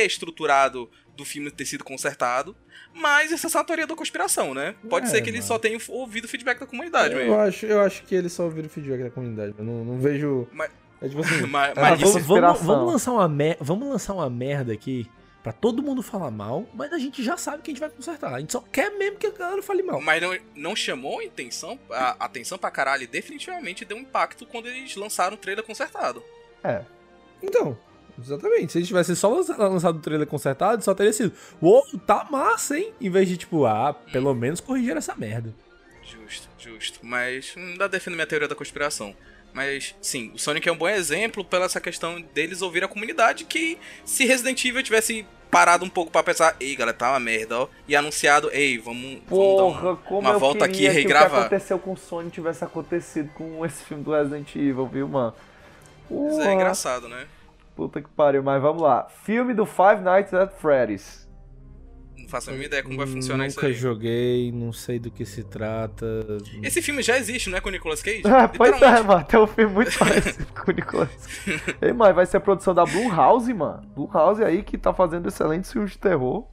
pré-estruturado do filme ter sido consertado. Mas essa é só a teoria da conspiração, né? Pode É, ser que eles só tenham ouvido o feedback da comunidade Eu mesmo. acho, eu acho que eles só ouviram o feedback da comunidade. Eu não, não vejo. Mas- É tipo assim. Mas- ah, mas vamos, vamos, vamos lançar uma mer- vamos lançar uma merda aqui pra todo mundo falar mal, mas a gente já sabe que a gente vai consertar. A gente só quer mesmo que a galera fale mal. Mas não, não chamou a intenção, a atenção pra caralho e definitivamente deu um impacto quando eles lançaram o trailer consertado. É. Então, exatamente. Se eles tivessem só lança- lançado o trailer consertado, só teria sido, uou, tá massa, hein? Em vez de, tipo, ah, pelo menos corrigir essa merda. Justo, justo. Mas ainda defendo minha teoria da conspiração. Mas, sim, o Sonic é um bom exemplo pela essa questão deles ouvir a comunidade que se Resident Evil tivesse parado um pouco pra pensar, ei, galera, tá uma merda, ó, e anunciado, ei, vamos, vamos Porra, dar um- como uma volta aqui e queria que o que regravar. aconteceu com o Sonic tivesse acontecido com esse filme do Resident Evil, viu, mano? Porra. é engraçado, né? Puta que pariu, mas vamos lá. Filme do Five Nights at Freddy's. Não faço a mínima ideia como vai funcionar isso Nunca aí. joguei, não sei do que se trata. Esse filme já existe, não é com o Nicolas Cage? Ah, pois é, mano. Tem um filme muito parecido com o Nicolas. Ei, mano, vai ser a produção da Blumhouse, mano. Blumhouse aí que tá fazendo excelentes filmes de terror.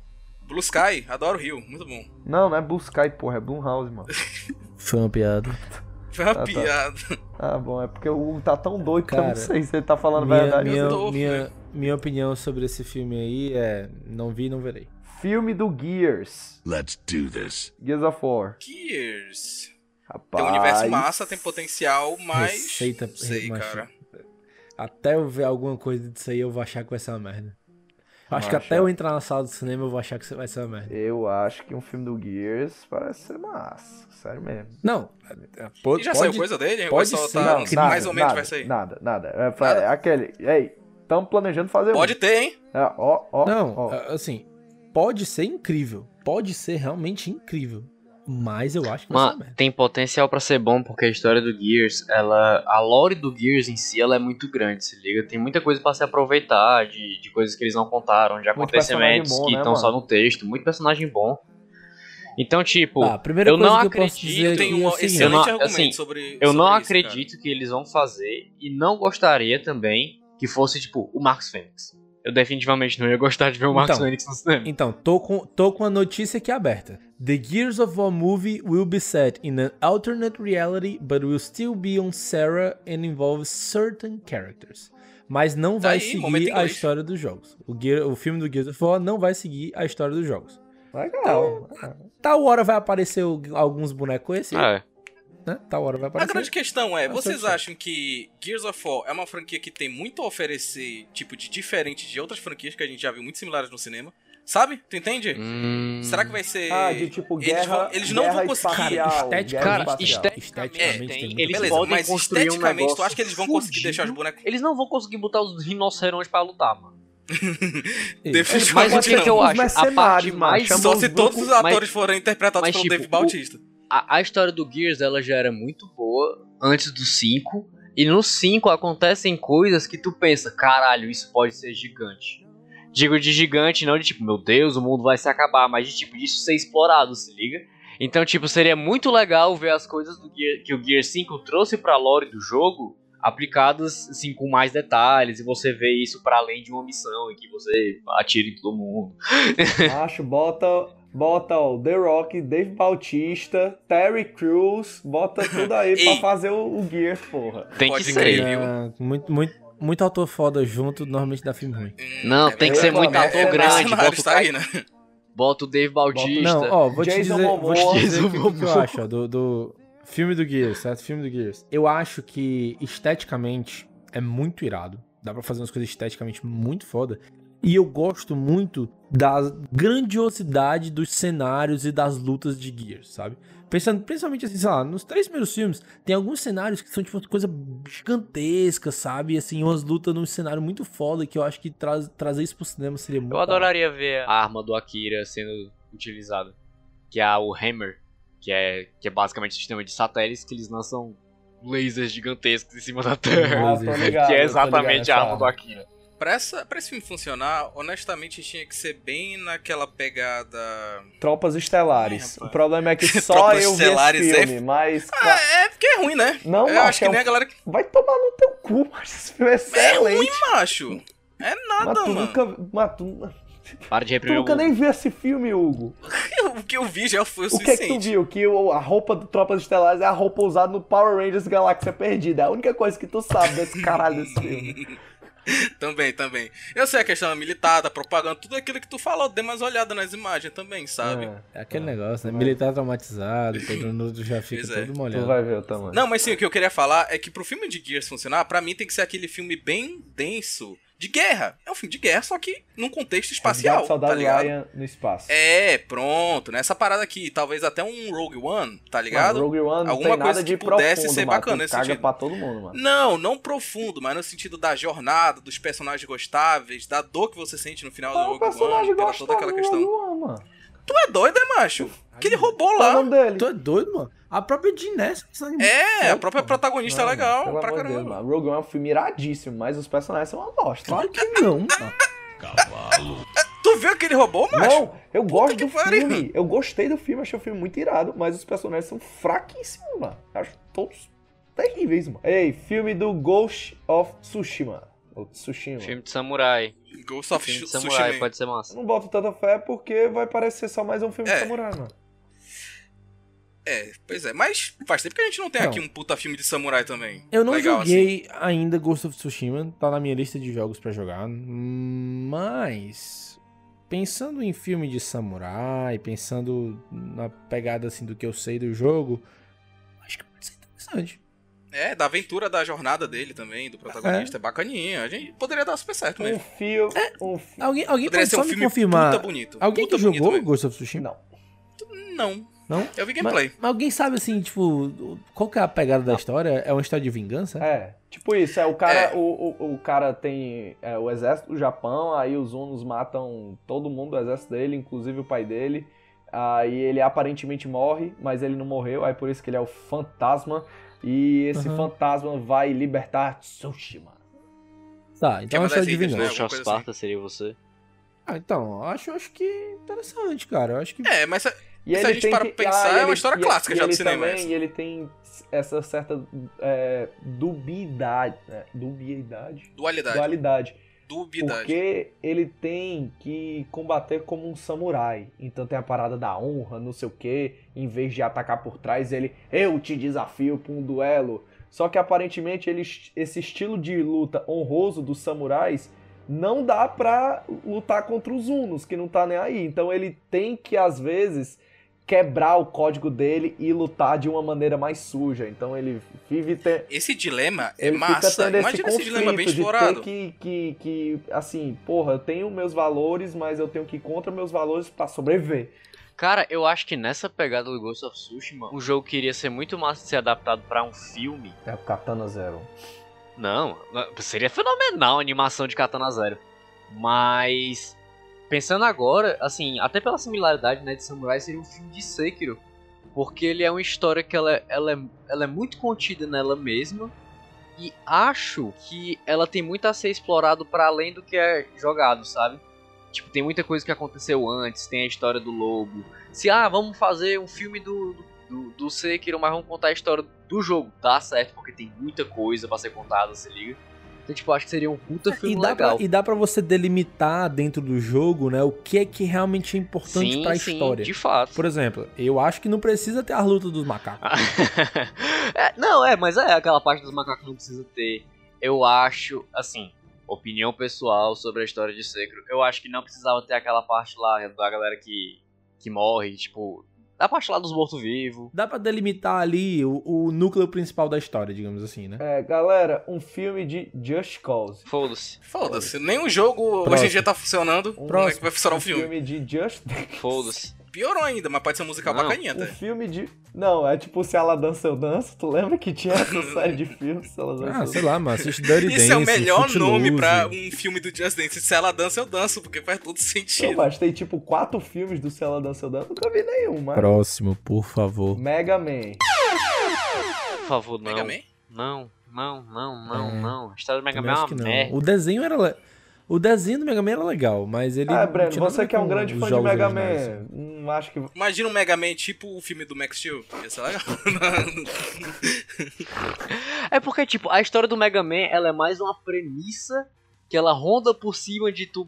Blue Sky, adoro Rio, muito bom. Não, não é Blue Sky, porra, é Blumhouse, mano. Foi uma piada. Foi uma Ah, tá. piada. Ah, bom, é porque o Hugo tá tão doido que eu não Cara, sei se ele tá falando minha, verdade. minha, minha, minha opinião sobre esse filme aí é: não vi, não verei. Filme do Gears. Let's do this. Gears of War. Gears. Rapaz. Tem um universo massa, tem potencial, mas. Receita sei, macho, cara. Até eu ver alguma coisa disso aí, eu vou achar que vai ser uma merda. Eu acho que até é. eu entrar na sala do cinema, eu vou achar que vai ser uma merda. Eu acho que um filme do Gears parece ser massa. Sério mesmo. Não, é, pô- E já pode- saiu coisa dele? Ou Pode só ser. tá- Não, mais ou menos nada, vai sair? Nada, nada. É, pra- é aquele. Ei, estamos planejando fazer Pode um. ter, hein? É, ó, ó, Não, ó. assim, pode ser incrível. Pode ser realmente incrível. Mas eu acho que merda. tem potencial pra ser bom porque a história do Gears, ela, a lore do Gears em si, ela é muito grande, se liga. Tem muita coisa pra se aproveitar de, de coisas que eles não contaram, de Muito acontecimentos bom, que né, estão só mano? no texto, muito personagem bom. Então, tipo, Ah, a primeira eu coisa não que eu acredito, Eu tenho é um o seguinte, excelente eu não, argumento assim, sobre eu não sobre isso, acredito que eles vão fazer e não gostaria também que fosse tipo o Marcos Fênix. Eu definitivamente não ia gostar de ver o Marcos Então, Fênix no cinema. Então, tô com, tô com a notícia aqui aberta. The Gears of War movie will be set in an alternate reality, but will still be on Sarah and involve certain characters. Mas não vai Tá aí, momento seguir a história dos jogos. O, Gear- o filme do Gears of War não vai seguir a história dos jogos. Legal. Tal hora vai aparecer alguns bonecos conhecidos. É. Né? Tal hora vai A aparecer. grande questão é, Ah, vocês acham que Gears of War é uma franquia que tem muito a oferecer, tipo, de diferente de outras franquias que a gente já viu muito similares no cinema? Sabe? Tu entende? Hum. Será que vai ser. Ah, de tipo eles guerra. vão- eles não guerra vão conseguir. espacial, Esteticamente, Cara, espacial. este- esteticamente É, tem tem- eles Beleza, podem mas construir um esteticamente, tu acha que eles vão conseguir fudido. deixar os bonecos. Eles não vão conseguir botar os rinocerontes pra lutar, mano. Definitivamente Mas o que, que eu acho? A parte mais. chama Só se todos os Mas- atores forem interpretados mas, pelo tipo, Dave Bautista. A, a história do Gears ela já era muito boa antes do 5. E no 5 acontecem coisas que tu pensa, caralho, isso pode ser gigante. Digo de gigante, não de tipo, meu Deus, o mundo vai se acabar, mas de tipo, disso ser explorado, se liga? Então, tipo, seria muito legal ver as coisas Gear, que o Gear 5 trouxe pra lore do jogo aplicadas, assim, com mais detalhes, e você vê isso para além de uma missão em que você atira em todo mundo. Acho, bota, bota ó, The Rock, Dave Bautista, Terry Crews, bota tudo aí pra fazer o, o Gears, porra. Tem Pode que ser. viu? É, muito, muito, muito autor foda junto, normalmente dá filme ruim. Não, É tem que ser muito É, ator é grande. Bota o, tá aí, né? bota o Dave Bautista. Não, ó, vou te Jason dizer, vou te dizer o que, Jason que eu acho ó, do, do filme do Gears, certo? Filme do Gears. Eu acho que esteticamente é muito irado. Dá pra fazer umas coisas esteticamente muito foda. E eu gosto muito da grandiosidade dos cenários e das lutas de Gears, sabe? Pensando principalmente assim, sei lá, nos três primeiros filmes, tem alguns cenários que são tipo uma coisa gigantesca, sabe? E, assim, umas lutas num cenário muito foda que eu acho que traz, trazer isso pro cinema seria muito Eu adoraria ver a arma do Akira sendo utilizada. Que é o Hammer. Que é, que é basicamente um sistema de satélites que eles lançam lasers gigantescos em cima da Terra. Ah, ligado, que é exatamente ligado a arma nessa do Akira. Pra, essa, pra esse filme funcionar, honestamente tinha que ser bem naquela pegada. Tropas Estelares. Ai, o problema é que só eu vi esse é- filme, mas... Ah, é porque é ruim, né? Não, Eu macho, acho que é nem um- a galera. Vai tomar no teu cu, mas esse filme é É excelente. ruim, macho. É mas nada, tu mano. nunca... Mas tu, Para de tu reprimir nunca o nem viu esse filme, Hugo. O que eu vi já foi o, O que é que tu suficiente. viu? Que o- a roupa do Tropas Estelares é a roupa usada no Power Rangers Galáxia Perdida. É a única coisa que tu sabe desse caralho desse filme. Também, também. Eu sei a questão militar, da propaganda, tudo aquilo que tu falou, dê mais olhada nas imagens também, sabe? É aquele negócio, né? Militar traumatizado, todo mundo já fica Pois é. todo Tu molhado. vai ver o tamanho. Não, mas sim, o que eu queria falar é que pro filme de Gears funcionar, pra mim tem que ser aquele filme bem denso de guerra. É um filme de guerra, só que num contexto espacial, Soldado tá ligado? Ryan no espaço. É, pronto. Nessa parada aqui, talvez até um Rogue One, tá ligado? Mano, Rogue One Alguma coisa de que pudesse profundo, ser mano. bacana nesse sentido. pra todo mundo, mano. Não, não profundo, mas no sentido da jornada, dos personagens gostáveis, da dor que você sente no final do Rogue One, pela toda aquela questão. One, mano? Tu é doido, é, macho? Aquele robô Qual é o lá. nome dele? Tu é doido, mano? A própria Dinés. É, a própria protagonista é legal, Pelo pra amor Deus, caramba. mano. Rogue One é um filme iradíssimo, mas os personagens são uma bosta. Claro que não, mano. Tu viu aquele robô, macho? Não, eu gosto que do pariu. filme. Eu gostei do filme, achei o filme muito irado, mas os personagens são fraquíssimos, mano. Acho todos terríveis, mano. Ei, filme do Ghost of Tsushima. Ou Tsushima. Filme de samurai. Ghost of Filme de Tsushima. samurai pode ser Eu massa. não boto tanta fé porque vai parecer só mais um filme É. de samurai, mano. É, pois é. Mas faz tempo que a gente não tem Não. aqui um puta filme de samurai também. Eu não Legal, assim. joguei ainda Ghost of Tsushima, tá na minha lista de jogos pra jogar, mas pensando em filme de samurai, pensando na pegada assim do que eu sei do jogo, acho que pode ser interessante. É, da aventura da jornada dele também, do protagonista. É, bacaninha. A gente poderia dar super certo Um mesmo. filme. Um fi- Alguém, alguém Poderia pode ser só um me filme confirmar. puta bonito, Alguém puta que bonito jogou mesmo. Ghost of Tsushima? Não. Não. Não? Eu vi gameplay. Mas, mas alguém sabe assim, tipo, qual que é a pegada da história? É uma história de vingança? É, tipo isso, é o cara, O, o, o cara tem é, o exército do Japão, aí os Unos matam todo mundo do exército dele, inclusive o pai dele. Aí ele aparentemente morre, mas ele não morreu, aí por isso que ele é o fantasma. E esse Uhum. fantasma vai libertar Tsushima. Tá, então é uma história de vingança. Ghost of Sparta seria você. Ah, então, eu acho, acho que interessante, cara. Eu acho que. É, mas se, E se ele a gente tem para que- pensar, ah, é uma ele- história e- clássica e já do cinema. Também, e ele tem essa certa é, dubiedade, né? Dubiedade? Dualidade. Dualidade. Dubiedade. Porque ele tem que combater como um samurai. Então tem a parada da honra, não sei o que. Em vez de atacar por trás, ele. Eu te desafio pra um duelo. Só que aparentemente ele, esse estilo de luta honroso dos samurais não dá pra lutar contra os Unos, que não tá nem aí. Então ele tem que, às vezes, quebrar o código dele e lutar de uma maneira mais suja. Então ele vive te... Esse dilema é ele fica massa. tendo esse Imagina esse dilema bem conflito de explorado. ter que, que, que, assim, porra, eu tenho meus valores, mas eu tenho que ir contra meus valores pra sobreviver. Cara, eu acho que nessa pegada do Ghost of Tsushima, um jogo que iria ser muito massa de ser adaptado pra um filme. É o Katana Zero. Não, seria fenomenal a animação de Katana Zero. Mas pensando agora, assim, até pela similaridade, né, de Samurai, seria um filme de Sekiro, porque ele é uma história que ela, ela, é, ela é muito contida nela mesma. E acho que ela tem muito a ser explorado para além do que é jogado, sabe? Tipo, tem muita coisa que aconteceu antes, tem a história do lobo. Se, ah, vamos fazer um filme do, do, do Sekiro, mas vamos contar a história do jogo. Dá certo, porque tem muita coisa pra ser contada, se liga. Então, tipo, acho que seria um puta filme E dá, legal. pra, e dá pra você delimitar dentro do jogo, né, o que é que realmente é importante Sim, pra sim, história. de fato. Por exemplo, eu acho que não precisa ter a luta dos macacos. É, não, é, mas é aquela parte dos macacos que não precisa ter. Eu acho, assim, opinião pessoal sobre a história de Sekiro. Eu acho que não precisava ter aquela parte lá da galera que, que morre, tipo, da parte lá dos mortos-vivos. Dá pra delimitar ali o, o núcleo principal da história, digamos assim, né? É, galera, um filme de Just Cause. Foda-se. Foda-se, nenhum jogo hoje em Próximo. dia tá funcionando. Como é que vai funcionar o filme? de Just Foda-se. Piorou ainda, mas pode ser um musical Não. bacaninha Um até. filme de. Não, é tipo Se Ela Dança Eu Danço. Tu lembra que tinha essa série de filmes? Se Ela Dança Ah, Eu sei lá, mano, assiste Dirty Dance, Isso é o melhor nome Footloose. pra um filme do Just Dance. Se ela dança, eu danço, porque faz todo Não, sentido. mas tem tipo quatro filmes do Se Ela Dança Eu Danço. Nunca vi nenhum, mas. Próximo, por favor. Mega Man. Por favor, não. Mega Man? Não, não, não, não, É. não. A história do Mega Man é uma que não. merda. O desenho era. le- O desenho do Mega Man era legal, mas ele. Ah, não Breno, você que é um grande fã de Mega. Man. Acho que. Imagina um Mega Man tipo o filme do Max Steel. Ia ser legal. É porque, tipo, a história do Mega Man, ela é mais uma premissa que ela ronda por cima de tu,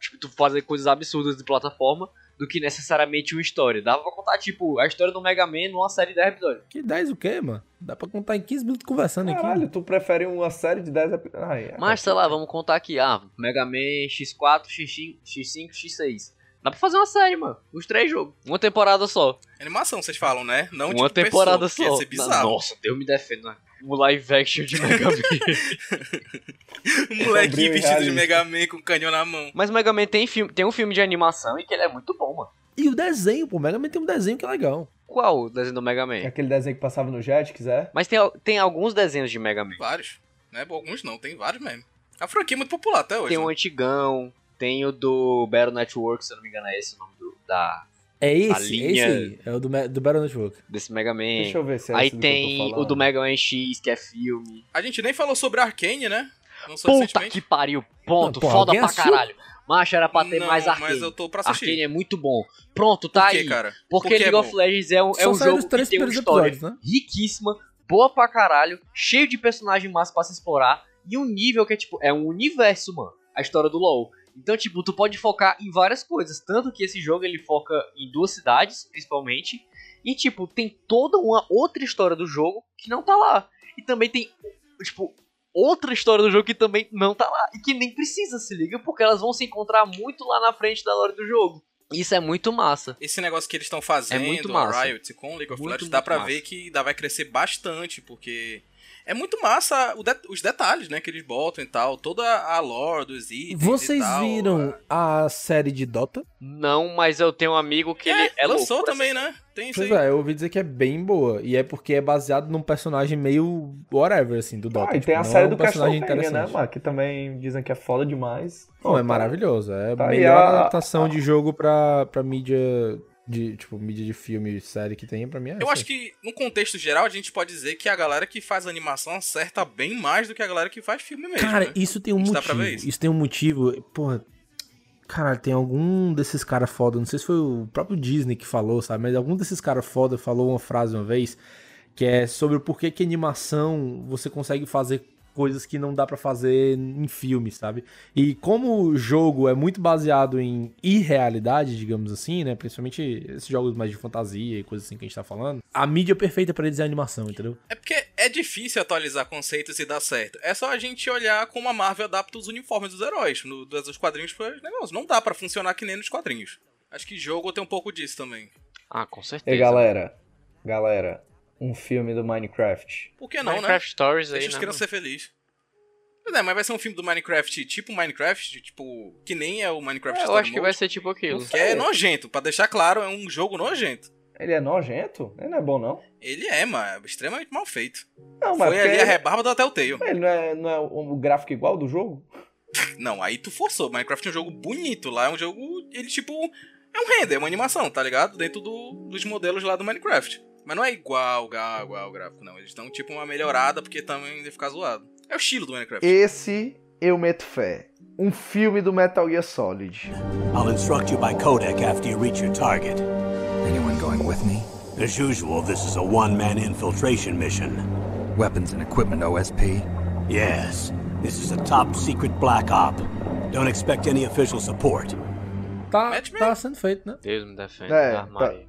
tipo, tu fazer coisas absurdas de plataforma do que necessariamente uma história. Dava pra contar, tipo, a história do Mega Man numa série de 10 episódios. Que 10 o quê, mano? Dá pra contar em 15 minutos conversando Caralho, aqui. tu prefere uma série de 10 episódios. É. Mas, sei lá, vamos contar aqui, ah, Mega Man X4, X5, X5, X6. Dá pra fazer uma série, mano. Os três jogos. Uma temporada só. Animação, vocês falam, né? Não uma tipo temporada pessoa, só. Ia ser bizarro. Nossa, Deus me defenda. né? Um live action de Mega Man. Um moleque vestido de. Mega Man com um canhão na mão. Mas Mega Man tem, filme, tem um filme de animação e que ele é muito bom, mano. E o desenho, pô. Mega Man tem um desenho que é legal. Qual o desenho do Mega Man? É Aquele desenho que passava no Jet, quiser. Mas tem, tem alguns desenhos de Mega Man. Vários. Não é alguns não, tem vários mesmo. A franquia é muito popular até hoje. Tem o né? antigão, tem o do Battle Network, se eu não me engano é esse o nome do, da, É esse, A é linha- esse aí. É o do, do Battle Network. desse Mega Man. Deixa eu ver se é Aí esse do que eu tô tem o falando. do Mega Man X, que é filme. A gente nem falou sobre Arcane, né? Não Puta que pariu, ponto, Não, pô, foda pra assistiu? caralho. Macho, era pra ter Não, mais mas Arcane. eu tô pra assistir. Arcane é muito bom. Pronto, tá Por quê, aí. cara? Porque Por que é League of? Legends é um, é um jogo que três tem uma história né? riquíssima, boa pra caralho, cheio de personagem massa pra se explorar e um nível que é tipo, é um universo, mano. A história do LoL. Então, tipo, tu pode focar em várias coisas, tanto que esse jogo ele foca em duas cidades, principalmente, e tipo, tem toda uma outra história do jogo que não tá lá. E também tem, tipo, outra história do jogo que também não tá lá e que nem precisa, se liga, porque elas vão se encontrar muito lá na frente da lore do jogo. Isso é muito massa. Esse negócio que eles estão fazendo, É muito a massa. Riot com League of Legends, dá pra massa. ver que ainda vai crescer bastante, porque é muito massa o de- os detalhes, né, que eles botam e tal, toda a lore dos itens e Vocês tal. viram a série de Dota? Não, mas eu tenho um amigo que ele é lançou louco. também, né? Tem isso Pois aí. é, eu ouvi dizer que é bem boa. E é porque é baseado num personagem meio whatever, assim, do Dota. Ah, e tipo, tem a não série é um do personagem Castlevania, né, interessante. mano? Que também dizem que é foda demais. Não, é Tá- maravilhoso. É a tá melhor a- adaptação de jogo pra, pra mídia de, tipo, mídia de filme e série que tem, pra mim é Eu essa. acho que, no contexto geral, a gente pode dizer que a galera que faz animação acerta bem mais do que a galera que faz filme mesmo. Cara, né? isso tem um motivo. pra ver Isso. isso. tem um motivo. Porra. Caralho, tem algum desses caras foda, não sei se foi o próprio Disney que falou, sabe? Mas algum desses caras foda falou uma frase uma vez que é sobre o porquê que animação você consegue fazer coisas que não dá pra fazer em filme, sabe? E como o jogo é muito baseado em irrealidade, digamos assim, né? Principalmente esses jogos mais de fantasia e coisas assim que a gente tá falando, a mídia perfeita pra eles é a animação, entendeu? É porque é difícil atualizar conceitos e dar certo. É só a gente olhar como a Marvel adapta os uniformes dos heróis, no, dos quadrinhos para negócio. Não dá pra funcionar que nem nos quadrinhos. Acho que jogo tem um pouco disso também. Ah, com certeza. E galera, galera, um filme do Minecraft. Por que não, Minecraft né? Stories Deixa aí, os né, crianças mano? ser felizes. Pois é, mas vai ser um filme do Minecraft tipo Minecraft, tipo, que nem é o Minecraft É, eu acho que vai ser tipo aquilo. Que é nojento, pra deixar claro, é um jogo nojento. Ele é nojento? Ele não é bom, não? Ele é, mano, extremamente mal feito. Não, mas Foi ali a rebarba do Telltale. Mas ele não é, não é o gráfico igual do jogo? Não, aí tu forçou. Minecraft é um jogo bonito. Lá é um jogo. Ele, tipo. É um render, é uma animação, tá ligado? Dentro do- dos modelos lá do Minecraft. Mas não é igual, igual, igual o gráfico, não. Eles dão, tipo, uma melhorada, porque também deve ficar zoado. É o estilo do Minecraft. Esse eu meto fé. Um filme do Metal Gear Solid. I'll instruct you by codec after you reach your target. Anyone going with me? As usual, this is a one-man infiltration mission. Weapons and equipment OSP? Yes, this is a top secret black op. Don't expect any official support. Tá, tá sendo feito, né? Deus me defenda. É, tá, Maria.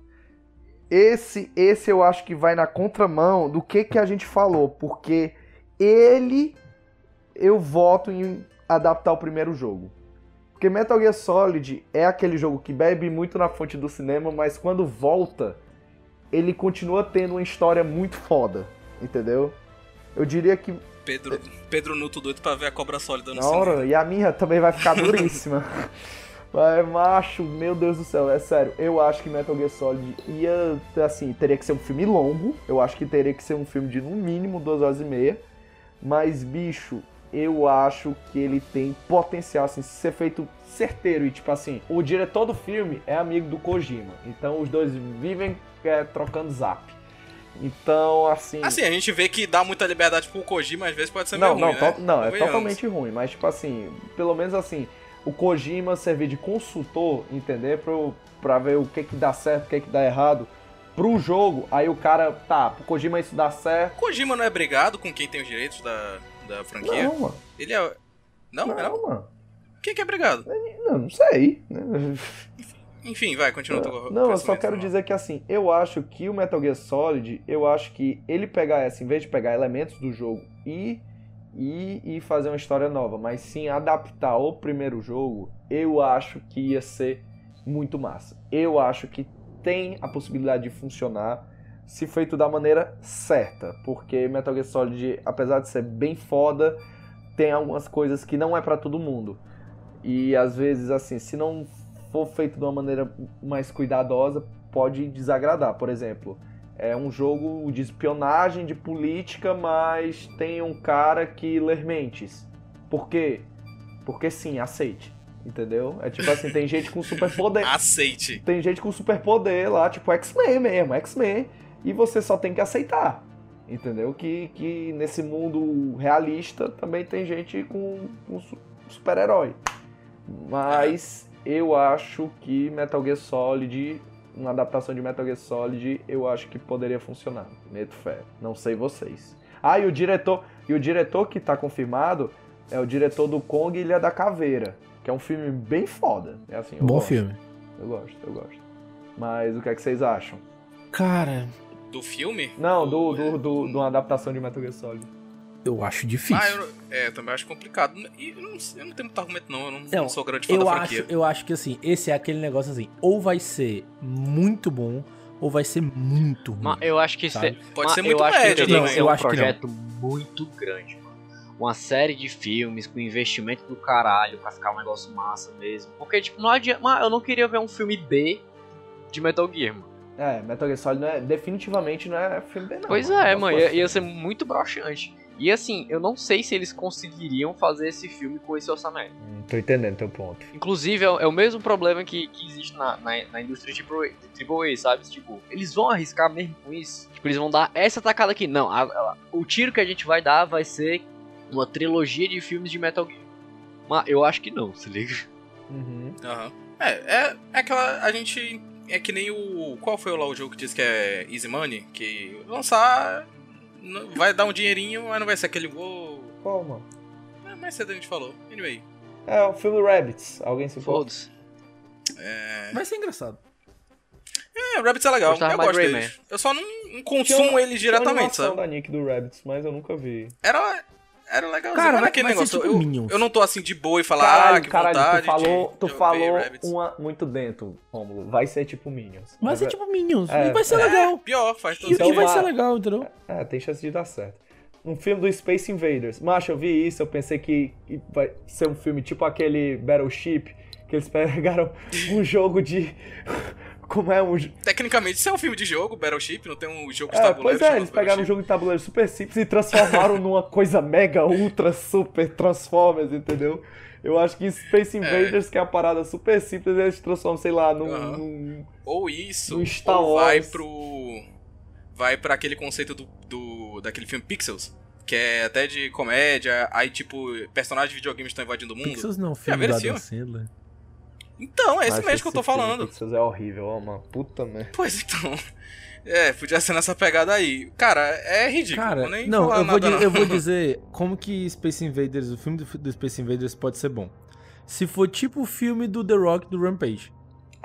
Esse, esse eu acho que vai na contramão do que, que a gente falou, porque ele eu voto em adaptar o primeiro jogo. Porque Metal Gear Solid é aquele jogo que bebe muito na fonte do cinema, mas quando volta, ele continua tendo uma história muito foda, entendeu? Eu diria que Pedro, Pedro Nuto doido pra ver a cobra sólida no na hora, cinema. e a minha também vai ficar duríssima. Mas, macho, meu Deus do céu, é sério. Eu acho que Metal Gear Solid ia, assim, teria que ser um filme longo. Eu acho que teria que ser um filme de no mínimo duas horas e meia. Mas, bicho, eu acho que ele tem potencial, assim, ser feito certeiro. E, tipo assim, o diretor do filme é amigo do Kojima. Então, os dois vivem é, trocando zap. Então, assim... Assim, a gente vê que dá muita liberdade pro Kojima, às vezes pode ser Não, meio não, ruim, né? to- não, é totalmente ruim, mas tipo assim, pelo menos assim, o Kojima servir de consultor, entender? Pro, pra ver o que que dá certo, o que que dá errado pro jogo, aí o cara, tá, pro Kojima isso dá certo. Kojima não é brigado com quem tem os direitos da, da franquia? Não, mano. Ele é... Não? Não, é não? mano. Quem que é brigado? Não, não sei. Enfim, vai, continua. teu Não, eu só quero dizer que assim, eu acho que o Metal Gear Solid, eu acho que ele pegar essa, em vez de pegar elementos do jogo e, e, e fazer uma história nova, mas sim adaptar o primeiro jogo, eu acho que ia ser muito massa. Eu acho que tem a possibilidade de funcionar se feito da maneira certa, porque Metal Gear Solid, apesar de ser bem foda, tem algumas coisas que não é pra todo mundo. E às vezes, assim, se não for feito de uma maneira mais cuidadosa, pode desagradar. Por exemplo, é um jogo de espionagem, de política, mas tem um cara que lê mentes. Por quê? Porque sim, aceite. Entendeu? É tipo assim, tem gente com superpoder. Aceite. Tem gente com superpoder lá, tipo X-Men mesmo, X-Men. E você só tem que aceitar. Entendeu? Que, que nesse mundo realista também tem gente com, com su- super-herói. Mas eu acho que Metal Gear Solid, uma adaptação de Metal Gear Solid, eu acho que poderia funcionar. Meto fé. Não sei vocês. Ah, e o diretor, e o diretor que tá confirmado é o diretor do Kong Ilha da Caveira, que é um filme bem foda. É assim, Bom gosto. filme. Eu gosto, eu gosto. Mas o que é que vocês acham? Cara, Do filme? Não, do, do, do, de uma adaptação de Metal Gear Solid. Eu acho difícil. Ah, eu, é, também acho complicado. E eu não, eu não tenho muito argumento, não. Eu não, Não, não sou grande fã eu da acho, franquia. eu acho que assim, esse é aquele negócio assim, ou vai ser muito bom, ou vai ser muito ruim. Mas eu acho que se- mas eu acho que que ser um projeto muito grande, mano. Uma série de filmes com investimento do caralho pra ficar um negócio massa mesmo. Porque, tipo, não adianta. Mas eu não queria ver um filme B de Metal Gear, mano. É, Metal Gear Solid não é, definitivamente não é filme B, não. Pois mano. é, Não mano, ia, ia ser muito broxante. E assim, eu não sei se eles conseguiriam fazer esse filme com esse orçamento. Hum, Tô entendendo teu ponto. Inclusive, é, o- é o mesmo problema que, que existe na, na, na indústria de AAA, sabe? Tipo, eles vão arriscar mesmo com isso. Tipo, eles vão dar essa tacada aqui. Não, a- a- o tiro que a gente vai dar vai ser uma trilogia de filmes de Metal Gear. Mas eu acho que não, se liga. Uhum. Aham. É, é, é aquela. A gente. É que nem o. Qual foi lá o jogo que disse que é Easy Money? Que lançar. Vai dar um dinheirinho, mas não vai ser aquele. Uou. Qual, mano? É, mais cedo a gente falou. Anyway. É o filme Rabbits. Alguém se importa? Foda-se. É. Vai ser engraçado. É, Rabbits é legal. Eu mais gosto de dele. Rayman. Eu só não, consumo uma- ele tinha diretamente, sabe? da Nick do Rabbits, mas eu nunca vi. Era. Era legal. Cara, vai- aquele negócio. tipo eu, Minions. eu não tô assim de boa e falar, Caralho, ah, que caralho, vontade. tu falou, de, tu de falou uma muito dentro, Romulo. Vai ser tipo Minions. Vai ser tipo Minions. É, e vai ser é. legal. Pior, faz todo E, Então, e vai ser legal, entendeu? É, tem chance de dar certo. Um filme do Space Invaders. Macho, eu vi isso, eu pensei que vai ser um filme tipo aquele Battleship, que eles pegaram um jogo de. Como é um. Tecnicamente, isso é um filme de jogo, Battleship, não tem um jogo de É, tabuleiro. pois é, eles pegaram um Battleship. jogo de tabuleiro super simples e transformaram numa coisa mega, ultra, super Transformers, entendeu? Eu acho que Space Invaders, que é uma parada super simples, eles transformam, sei lá, num. Num- Ou isso, no Star ou vai Wars. pro. Vai pra aquele conceito do, do. daquele filme Pixels. Que é até de comédia, aí tipo, personagens de videogames estão invadindo o mundo. Pixels não, Já filme esse Adam? Sandler. Então, é esse Mas mesmo que eu tô falando. Pixels é horrível, ó, mano. Puta merda. Pois então. É, podia ser nessa pegada aí. Cara, é ridículo. Cara, nem não, falar eu vou, não. eu vou dizer como que Space Invaders, o filme do, do Space Invaders pode ser bom. Se for tipo o filme do The Rock do Rampage.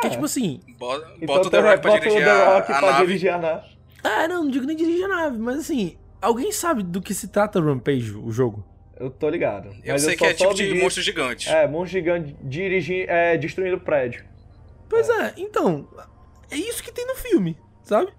Que é É. tipo assim. Bota, Então bota o The Rock pra bota o dirigir The Rock a, a pra nave. dirigir a nave. Ah, não, não digo nem dirigir a nave, mas assim, alguém sabe do que se trata Rampage, o jogo? Eu tô ligado. Eu Mas sei que só é tipo de disso. monstro gigante. É, monstro gigante dirigir, é, destruindo prédio. Pois é. então, é isso que tem no filme, sabe?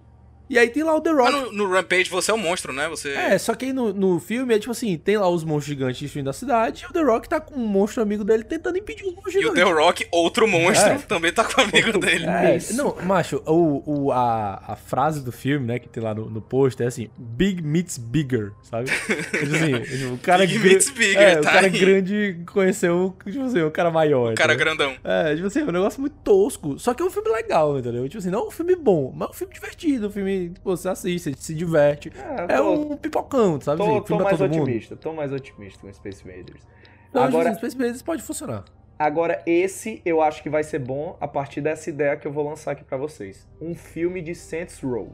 E aí tem lá o The Rock. Mas no, no Rampage você é um monstro, né? Você. É, só que aí no, no filme é tipo assim, tem lá os monstros gigantes destruindo a cidade e o The Rock tá com um monstro amigo dele tentando impedir os monstros E o gigantes. The Rock, outro monstro, É. também tá com o amigo dele. É, não, macho, o, o, a, a frase do filme, né, que tem lá no, no post é assim, Big meets bigger, sabe? Tipo assim, o cara Big meets bigger, é, o tá cara aí. grande conheceu, tipo assim, o cara maior. O cara entendeu? grandão. É, tipo assim, é um negócio muito tosco. Só que é um filme legal, entendeu? Tipo assim, não é um filme bom, mas é um filme divertido. Um filme, tipo, você assiste, você se diverte. É, É, tô- um pipocão, sabe? Tô, assim, tô mais mundo. otimista, tô mais otimista com Space Invaders. Não, Agora-. Space Invaders pode funcionar. Agora, esse eu acho que vai ser bom a partir dessa ideia que eu vou lançar aqui pra vocês. Um filme de Saints Row.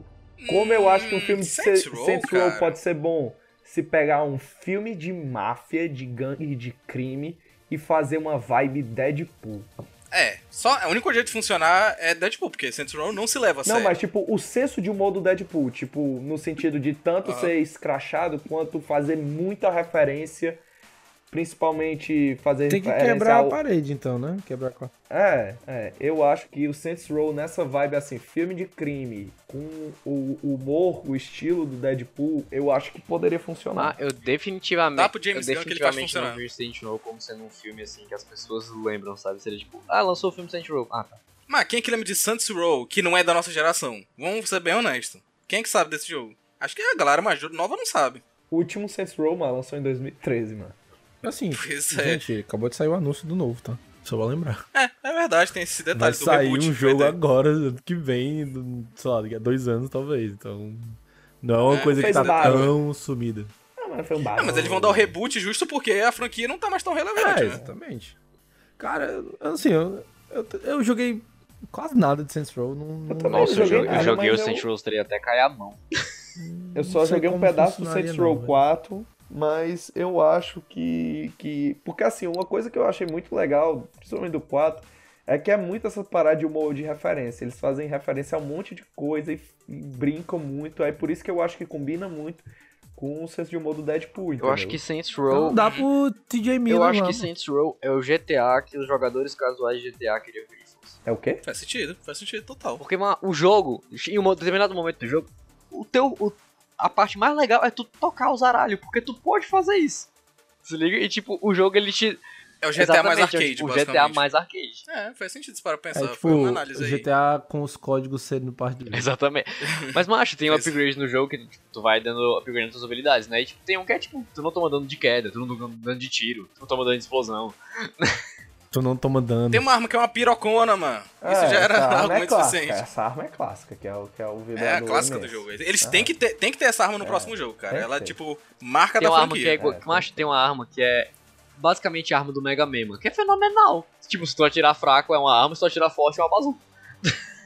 Como eu acho que um filme de Saints Sa- Row, Saints Row pode ser bom se pegar um filme de máfia, de gangue e de crime e fazer uma vibe Deadpool. É, só o único jeito de funcionar é Deadpool, porque Saints Row não se leva a Não, sério. mas tipo, o senso de humor do Deadpool, tipo, no sentido de tanto Aham. ser escrachado quanto fazer muita referência, principalmente fazer Tem que quebrar ao- a parede, então, né? Quebrar a É, é, eu acho que o Saints Row nessa vibe assim, filme de crime, com o o humor, o estilo do Deadpool, eu acho que poderia funcionar. Ah, eu definitivamente. Dá pro James eu Gunn que ele faz definitivamente funcionar. não vejo Saints Row como sendo um filme assim que as pessoas lembram, sabe? Seria tipo, ah, lançou o filme Saints Row. Ah, tá. Mas quem é que lembra de Saints Row, que não é da nossa geração? Vamos ser bem honestos. Quem é que sabe desse jogo? Acho que a galera mais nova não sabe. O último Saints Row, mano, lançou em 2013, mano. Assim, Pois é. gente, acabou de sair o anúncio do novo, tá? Só vou lembrar. É, é verdade, tem esse Vai detalhe do sair reboot. um vai jogo agora, ano que vem, do- sei lá, daqui a dois anos talvez. Então, não é uma É, coisa que tá barulho. tão sumida. Ah, mas foi um barulho. mas eles vão dar o reboot justo porque a franquia não tá mais tão relevante, É, né? exatamente. Cara, assim, eu, eu, eu joguei quase nada de Saints Row. Não, não- também Nossa, eu joguei joguei, eu nada, joguei o eu- Saints Row 3 até cair a mão. Eu só Não joguei um pedaço do Saints não, Row velho. 4, mas eu acho que, que. Porque assim, uma coisa que eu achei muito legal, principalmente do 4, é que é muito essa parada de humor de referência. Eles fazem referência a um monte de coisa e, e brincam muito. É por isso que eu acho que combina muito com o senso de humor do Deadpool. Eu acho entendeu? que Saints Então Row. dá pro TJ Miller. Eu acho lá, que mano. Saints Row é o GTA que os jogadores casuais de GTA queriam que ele fosse. É o quê? Faz sentido, faz sentido total. Porque mano, o jogo, em um determinado momento do jogo, o teu, o, a parte mais legal é tu tocar os aralhos, porque tu pode fazer isso. Se liga? E tipo, o jogo ele te. É o GTA mais Exatamente, é arcade, tipo, o basicamente. GTA mais arcade. É, faz sentido isso para pensar. É Foi uma tipo análise aí. GTA com os códigos sendo parte do Exatamente. Mas, macho, tem um upgrade no jogo que tipo, tu vai dando upgrade nas tuas habilidades, né? E tipo, tem um que é tipo, tu não toma dano de queda, tu não toma dano de tiro, tu não toma dano de explosão. Tu não toma dano. Tem uma arma que é uma pirocona, mano. Isso É, já era é argumento clássica, suficiente. Essa arma é clássica, que é o, que é o É a clássica do jogo. Eles Ah. têm, que ter, têm que ter essa arma no É, próximo jogo, cara. Ela, ter. tipo, marca Tem da uma arma que franquia. é. Macho, tem uma arma que é basicamente a arma do Mega Man, mano, que é fenomenal. Tipo, se tu atirar fraco é uma arma, se tu atirar forte é uma bazuca.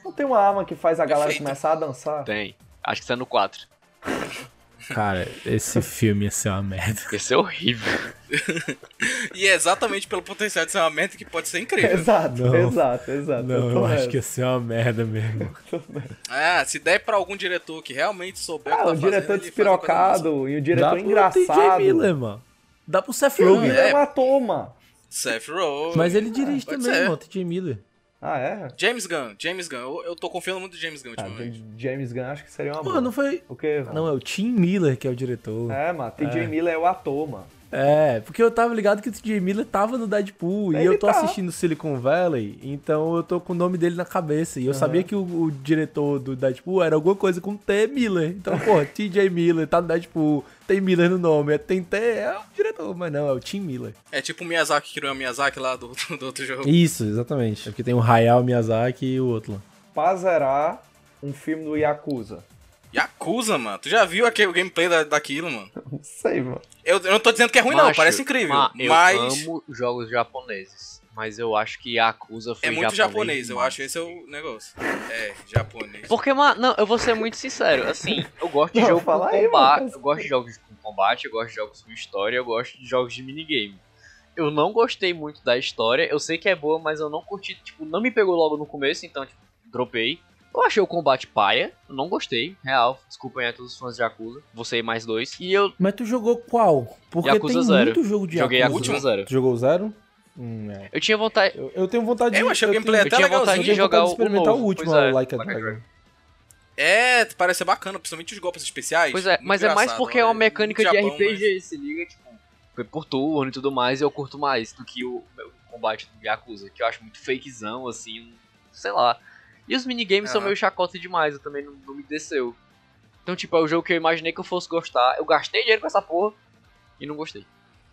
Não tem uma arma que faz a galera começar a dançar? Tem. Acho que isso é no 4. Cara, esse filme ia ser uma merda. Ia ser horrível. E é exatamente pelo potencial de ser uma meta que pode ser incrível. Exato, Não. exato, exato. Não, tô eu acho que ia ser uma merda mesmo. Ah, se der pra algum diretor que realmente souber o Ah, que tá um diretor ele uma despirocado e um diretor Dá pro engraçado. TJ Miller, mano. Dá pro Seth Ele Rogen. é um ator, mano. Seth Rogen. Mas ele dirige pode também, ser. mano, TJ Miller. Ah, é? James Gunn, James Gunn. Eu, eu tô confiando muito no James Gunn Ah, ultimamente. James Gunn acho que seria uma Pô, boa. não foi. O quê? Não, é o Tim Miller que é o diretor. É, mano, TJ É. Miller é o ator, mano. É, porque eu tava ligado que o TJ Miller tava no Deadpool e Ele eu tô tá. assistindo Silicon Valley, então eu tô com o nome dele na cabeça. E eu Aham. sabia que o, o diretor do Deadpool era alguma coisa com T. Miller. Então, pô, TJ Miller tá no Deadpool, tem Miller no nome, é- tem T, é o diretor, mas não, é o Tim Miller. É tipo o Miyazaki, que não é o Miyazaki lá do, do outro jogo. Isso, exatamente. É porque tem o Hayao Miyazaki e o outro lá. Pra zerar um filme do Yakuza. Yakuza, mano. Tu já viu aquele, o gameplay da, daquilo, mano? Não sei, mano. Eu, eu não tô dizendo que é ruim, não. Macho, Parece incrível. ma- eu mas amo jogos japoneses. Mas eu acho que Yakuza foi é muito japonês. Eu demais. acho esse é o negócio. É, japonês. Porque, mano, não, eu vou ser muito sincero. Assim, eu gosto de Não, jogo com aí, combate. mano. eu gosto de jogos com combate, eu gosto de jogos com história, eu gosto de jogos de minigame. Eu não gostei muito da história. Eu sei que é boa, mas eu não curti. Tipo, não me pegou logo no começo, então, tipo, dropei. Eu achei o combate paia, não gostei, real. Desculpem a todos os fãs de Yakuza. Você e mais dois. E eu. Mas tu jogou qual? Porque Yakuza tem Zero. muito jogo de Joguei Yakuza. Yakuza Zero. Tu jogou o Zero? Hum, é. Eu tinha vontade. Eu, eu tenho vontade de... Eu achei o gameplay até eu tinha vontade de jogar vontade de o, experimentar o, novo, último, é, o Like a a Dragon. É, parece ser bacana, principalmente os golpes especiais. Pois é, mas é mais porque é uma né? mecânica de Japão, RPG, se liga, tipo, foi por turno e tudo mais, e eu curto mais do que o, o combate do Yakuza, que eu acho muito fakezão, assim, sei lá. E os minigames são Aham. meio chacota demais, eu também não, não me desceu. Então, tipo, é o jogo que eu imaginei que eu fosse gostar, eu gastei dinheiro com essa porra e não gostei.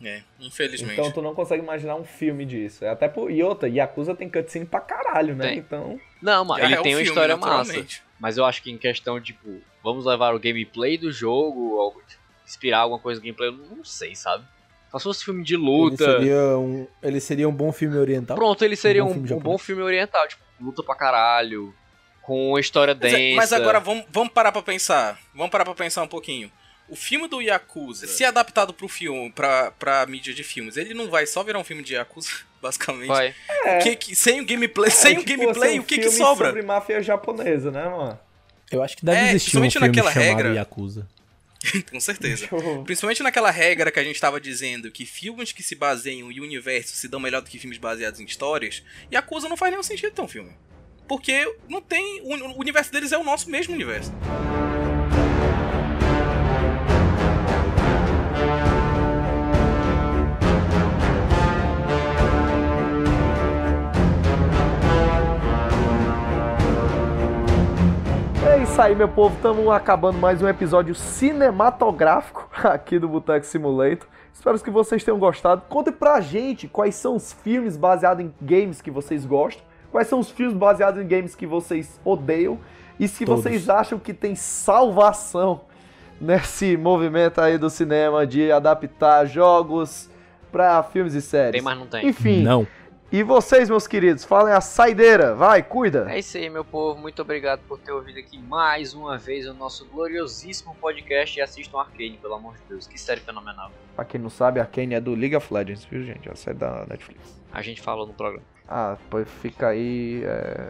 É, infelizmente. Então tu não consegue imaginar um filme disso. É até por... E outra, Yakuza tem cutscene pra caralho, né? Tem. Então. Não, mas ele é um tem uma filme, história massa. Mas eu acho que em questão, tipo, vamos levar o gameplay do jogo, algo, tipo, inspirar alguma coisa do gameplay, eu não sei, sabe? Só se fosse filme de Ele luta. seria, um, ele seria um bom filme oriental? Pronto, ele seria bom um, filme um bom filme oriental, tipo, luta pra caralho, com uma história Mas, densa. é- mas agora vamos, vamos parar pra pensar. Vamos parar pra pensar um pouquinho. O filme do Yakuza, se adaptado pro filme, pra, pra mídia de filmes, ele não vai só virar um filme de Yakuza, basicamente? Vai. É. O que que- sem o gameplay, sem é o tipo, gameplay, assim, um o que que filme sobra? sobre máfia japonesa, né, mano? Eu acho que deve É, existir um principalmente filme naquela chamado regra. Yakuza. Com certeza. Principalmente naquela regra que a gente tava dizendo que filmes que se baseiam em universo se dão melhor do que filmes baseados em histórias, Yakuza não faz nenhum sentido ter um filme. Porque não tem. O universo deles é o nosso mesmo universo. Isso aí, meu povo. Estamos acabando mais um episódio cinematográfico aqui do Boteco Simulator. Espero que vocês tenham gostado. Conte pra gente quais são os filmes baseados em games que vocês gostam, quais são os filmes baseados em games que vocês odeiam e se Todos. vocês acham que tem salvação nesse movimento aí do cinema de adaptar jogos pra filmes e séries. Tem, mas não tem. Enfim. Não. E vocês, meus queridos, falem a saideira. Vai, cuida. É isso aí, meu povo. Muito obrigado por ter ouvido aqui mais uma vez o nosso gloriosíssimo podcast e assistam Arcane, pelo amor de Deus. Que série fenomenal. Pra quem não sabe, a Kane é do League of Legends, viu, gente? É a série da Netflix. A gente falou no programa. Ah, pois fica aí. É...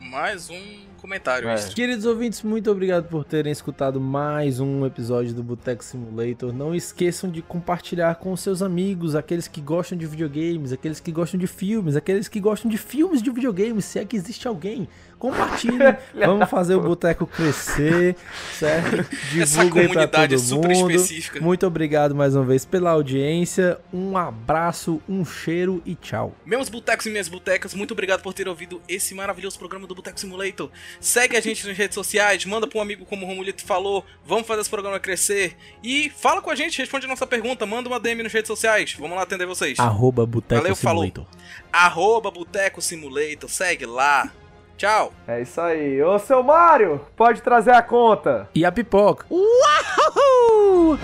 Mais um comentário É. Queridos ouvintes, muito obrigado por terem escutado mais um episódio do Boteco Simulator. Não esqueçam de compartilhar com os seus amigos, aqueles que gostam de videogames, aqueles que gostam de filmes, aqueles que gostam de filmes de videogames, se é que existe alguém. Compartilhem, vamos fazer o Boteco crescer, certo? Pra comunidade todo super mundo. específica. Muito obrigado mais uma vez pela audiência. Um abraço, um cheiro e tchau. Meus botecos e minhas botecas, muito obrigado por ter ouvido esse maravilhoso programa do Boteco Simulator. Segue a gente nas redes sociais, manda pra um amigo como o Romulito falou, vamos fazer esse programa crescer. E fala com a gente, responde a nossa pergunta, manda uma DM nas redes sociais, vamos lá atender vocês. Arroba Boteco Valeu, falou. Simulator. Arroba Boteco Simulator, segue lá. Tchau. É isso aí. Ô, seu Mário, pode trazer a conta. E a pipoca. Uau!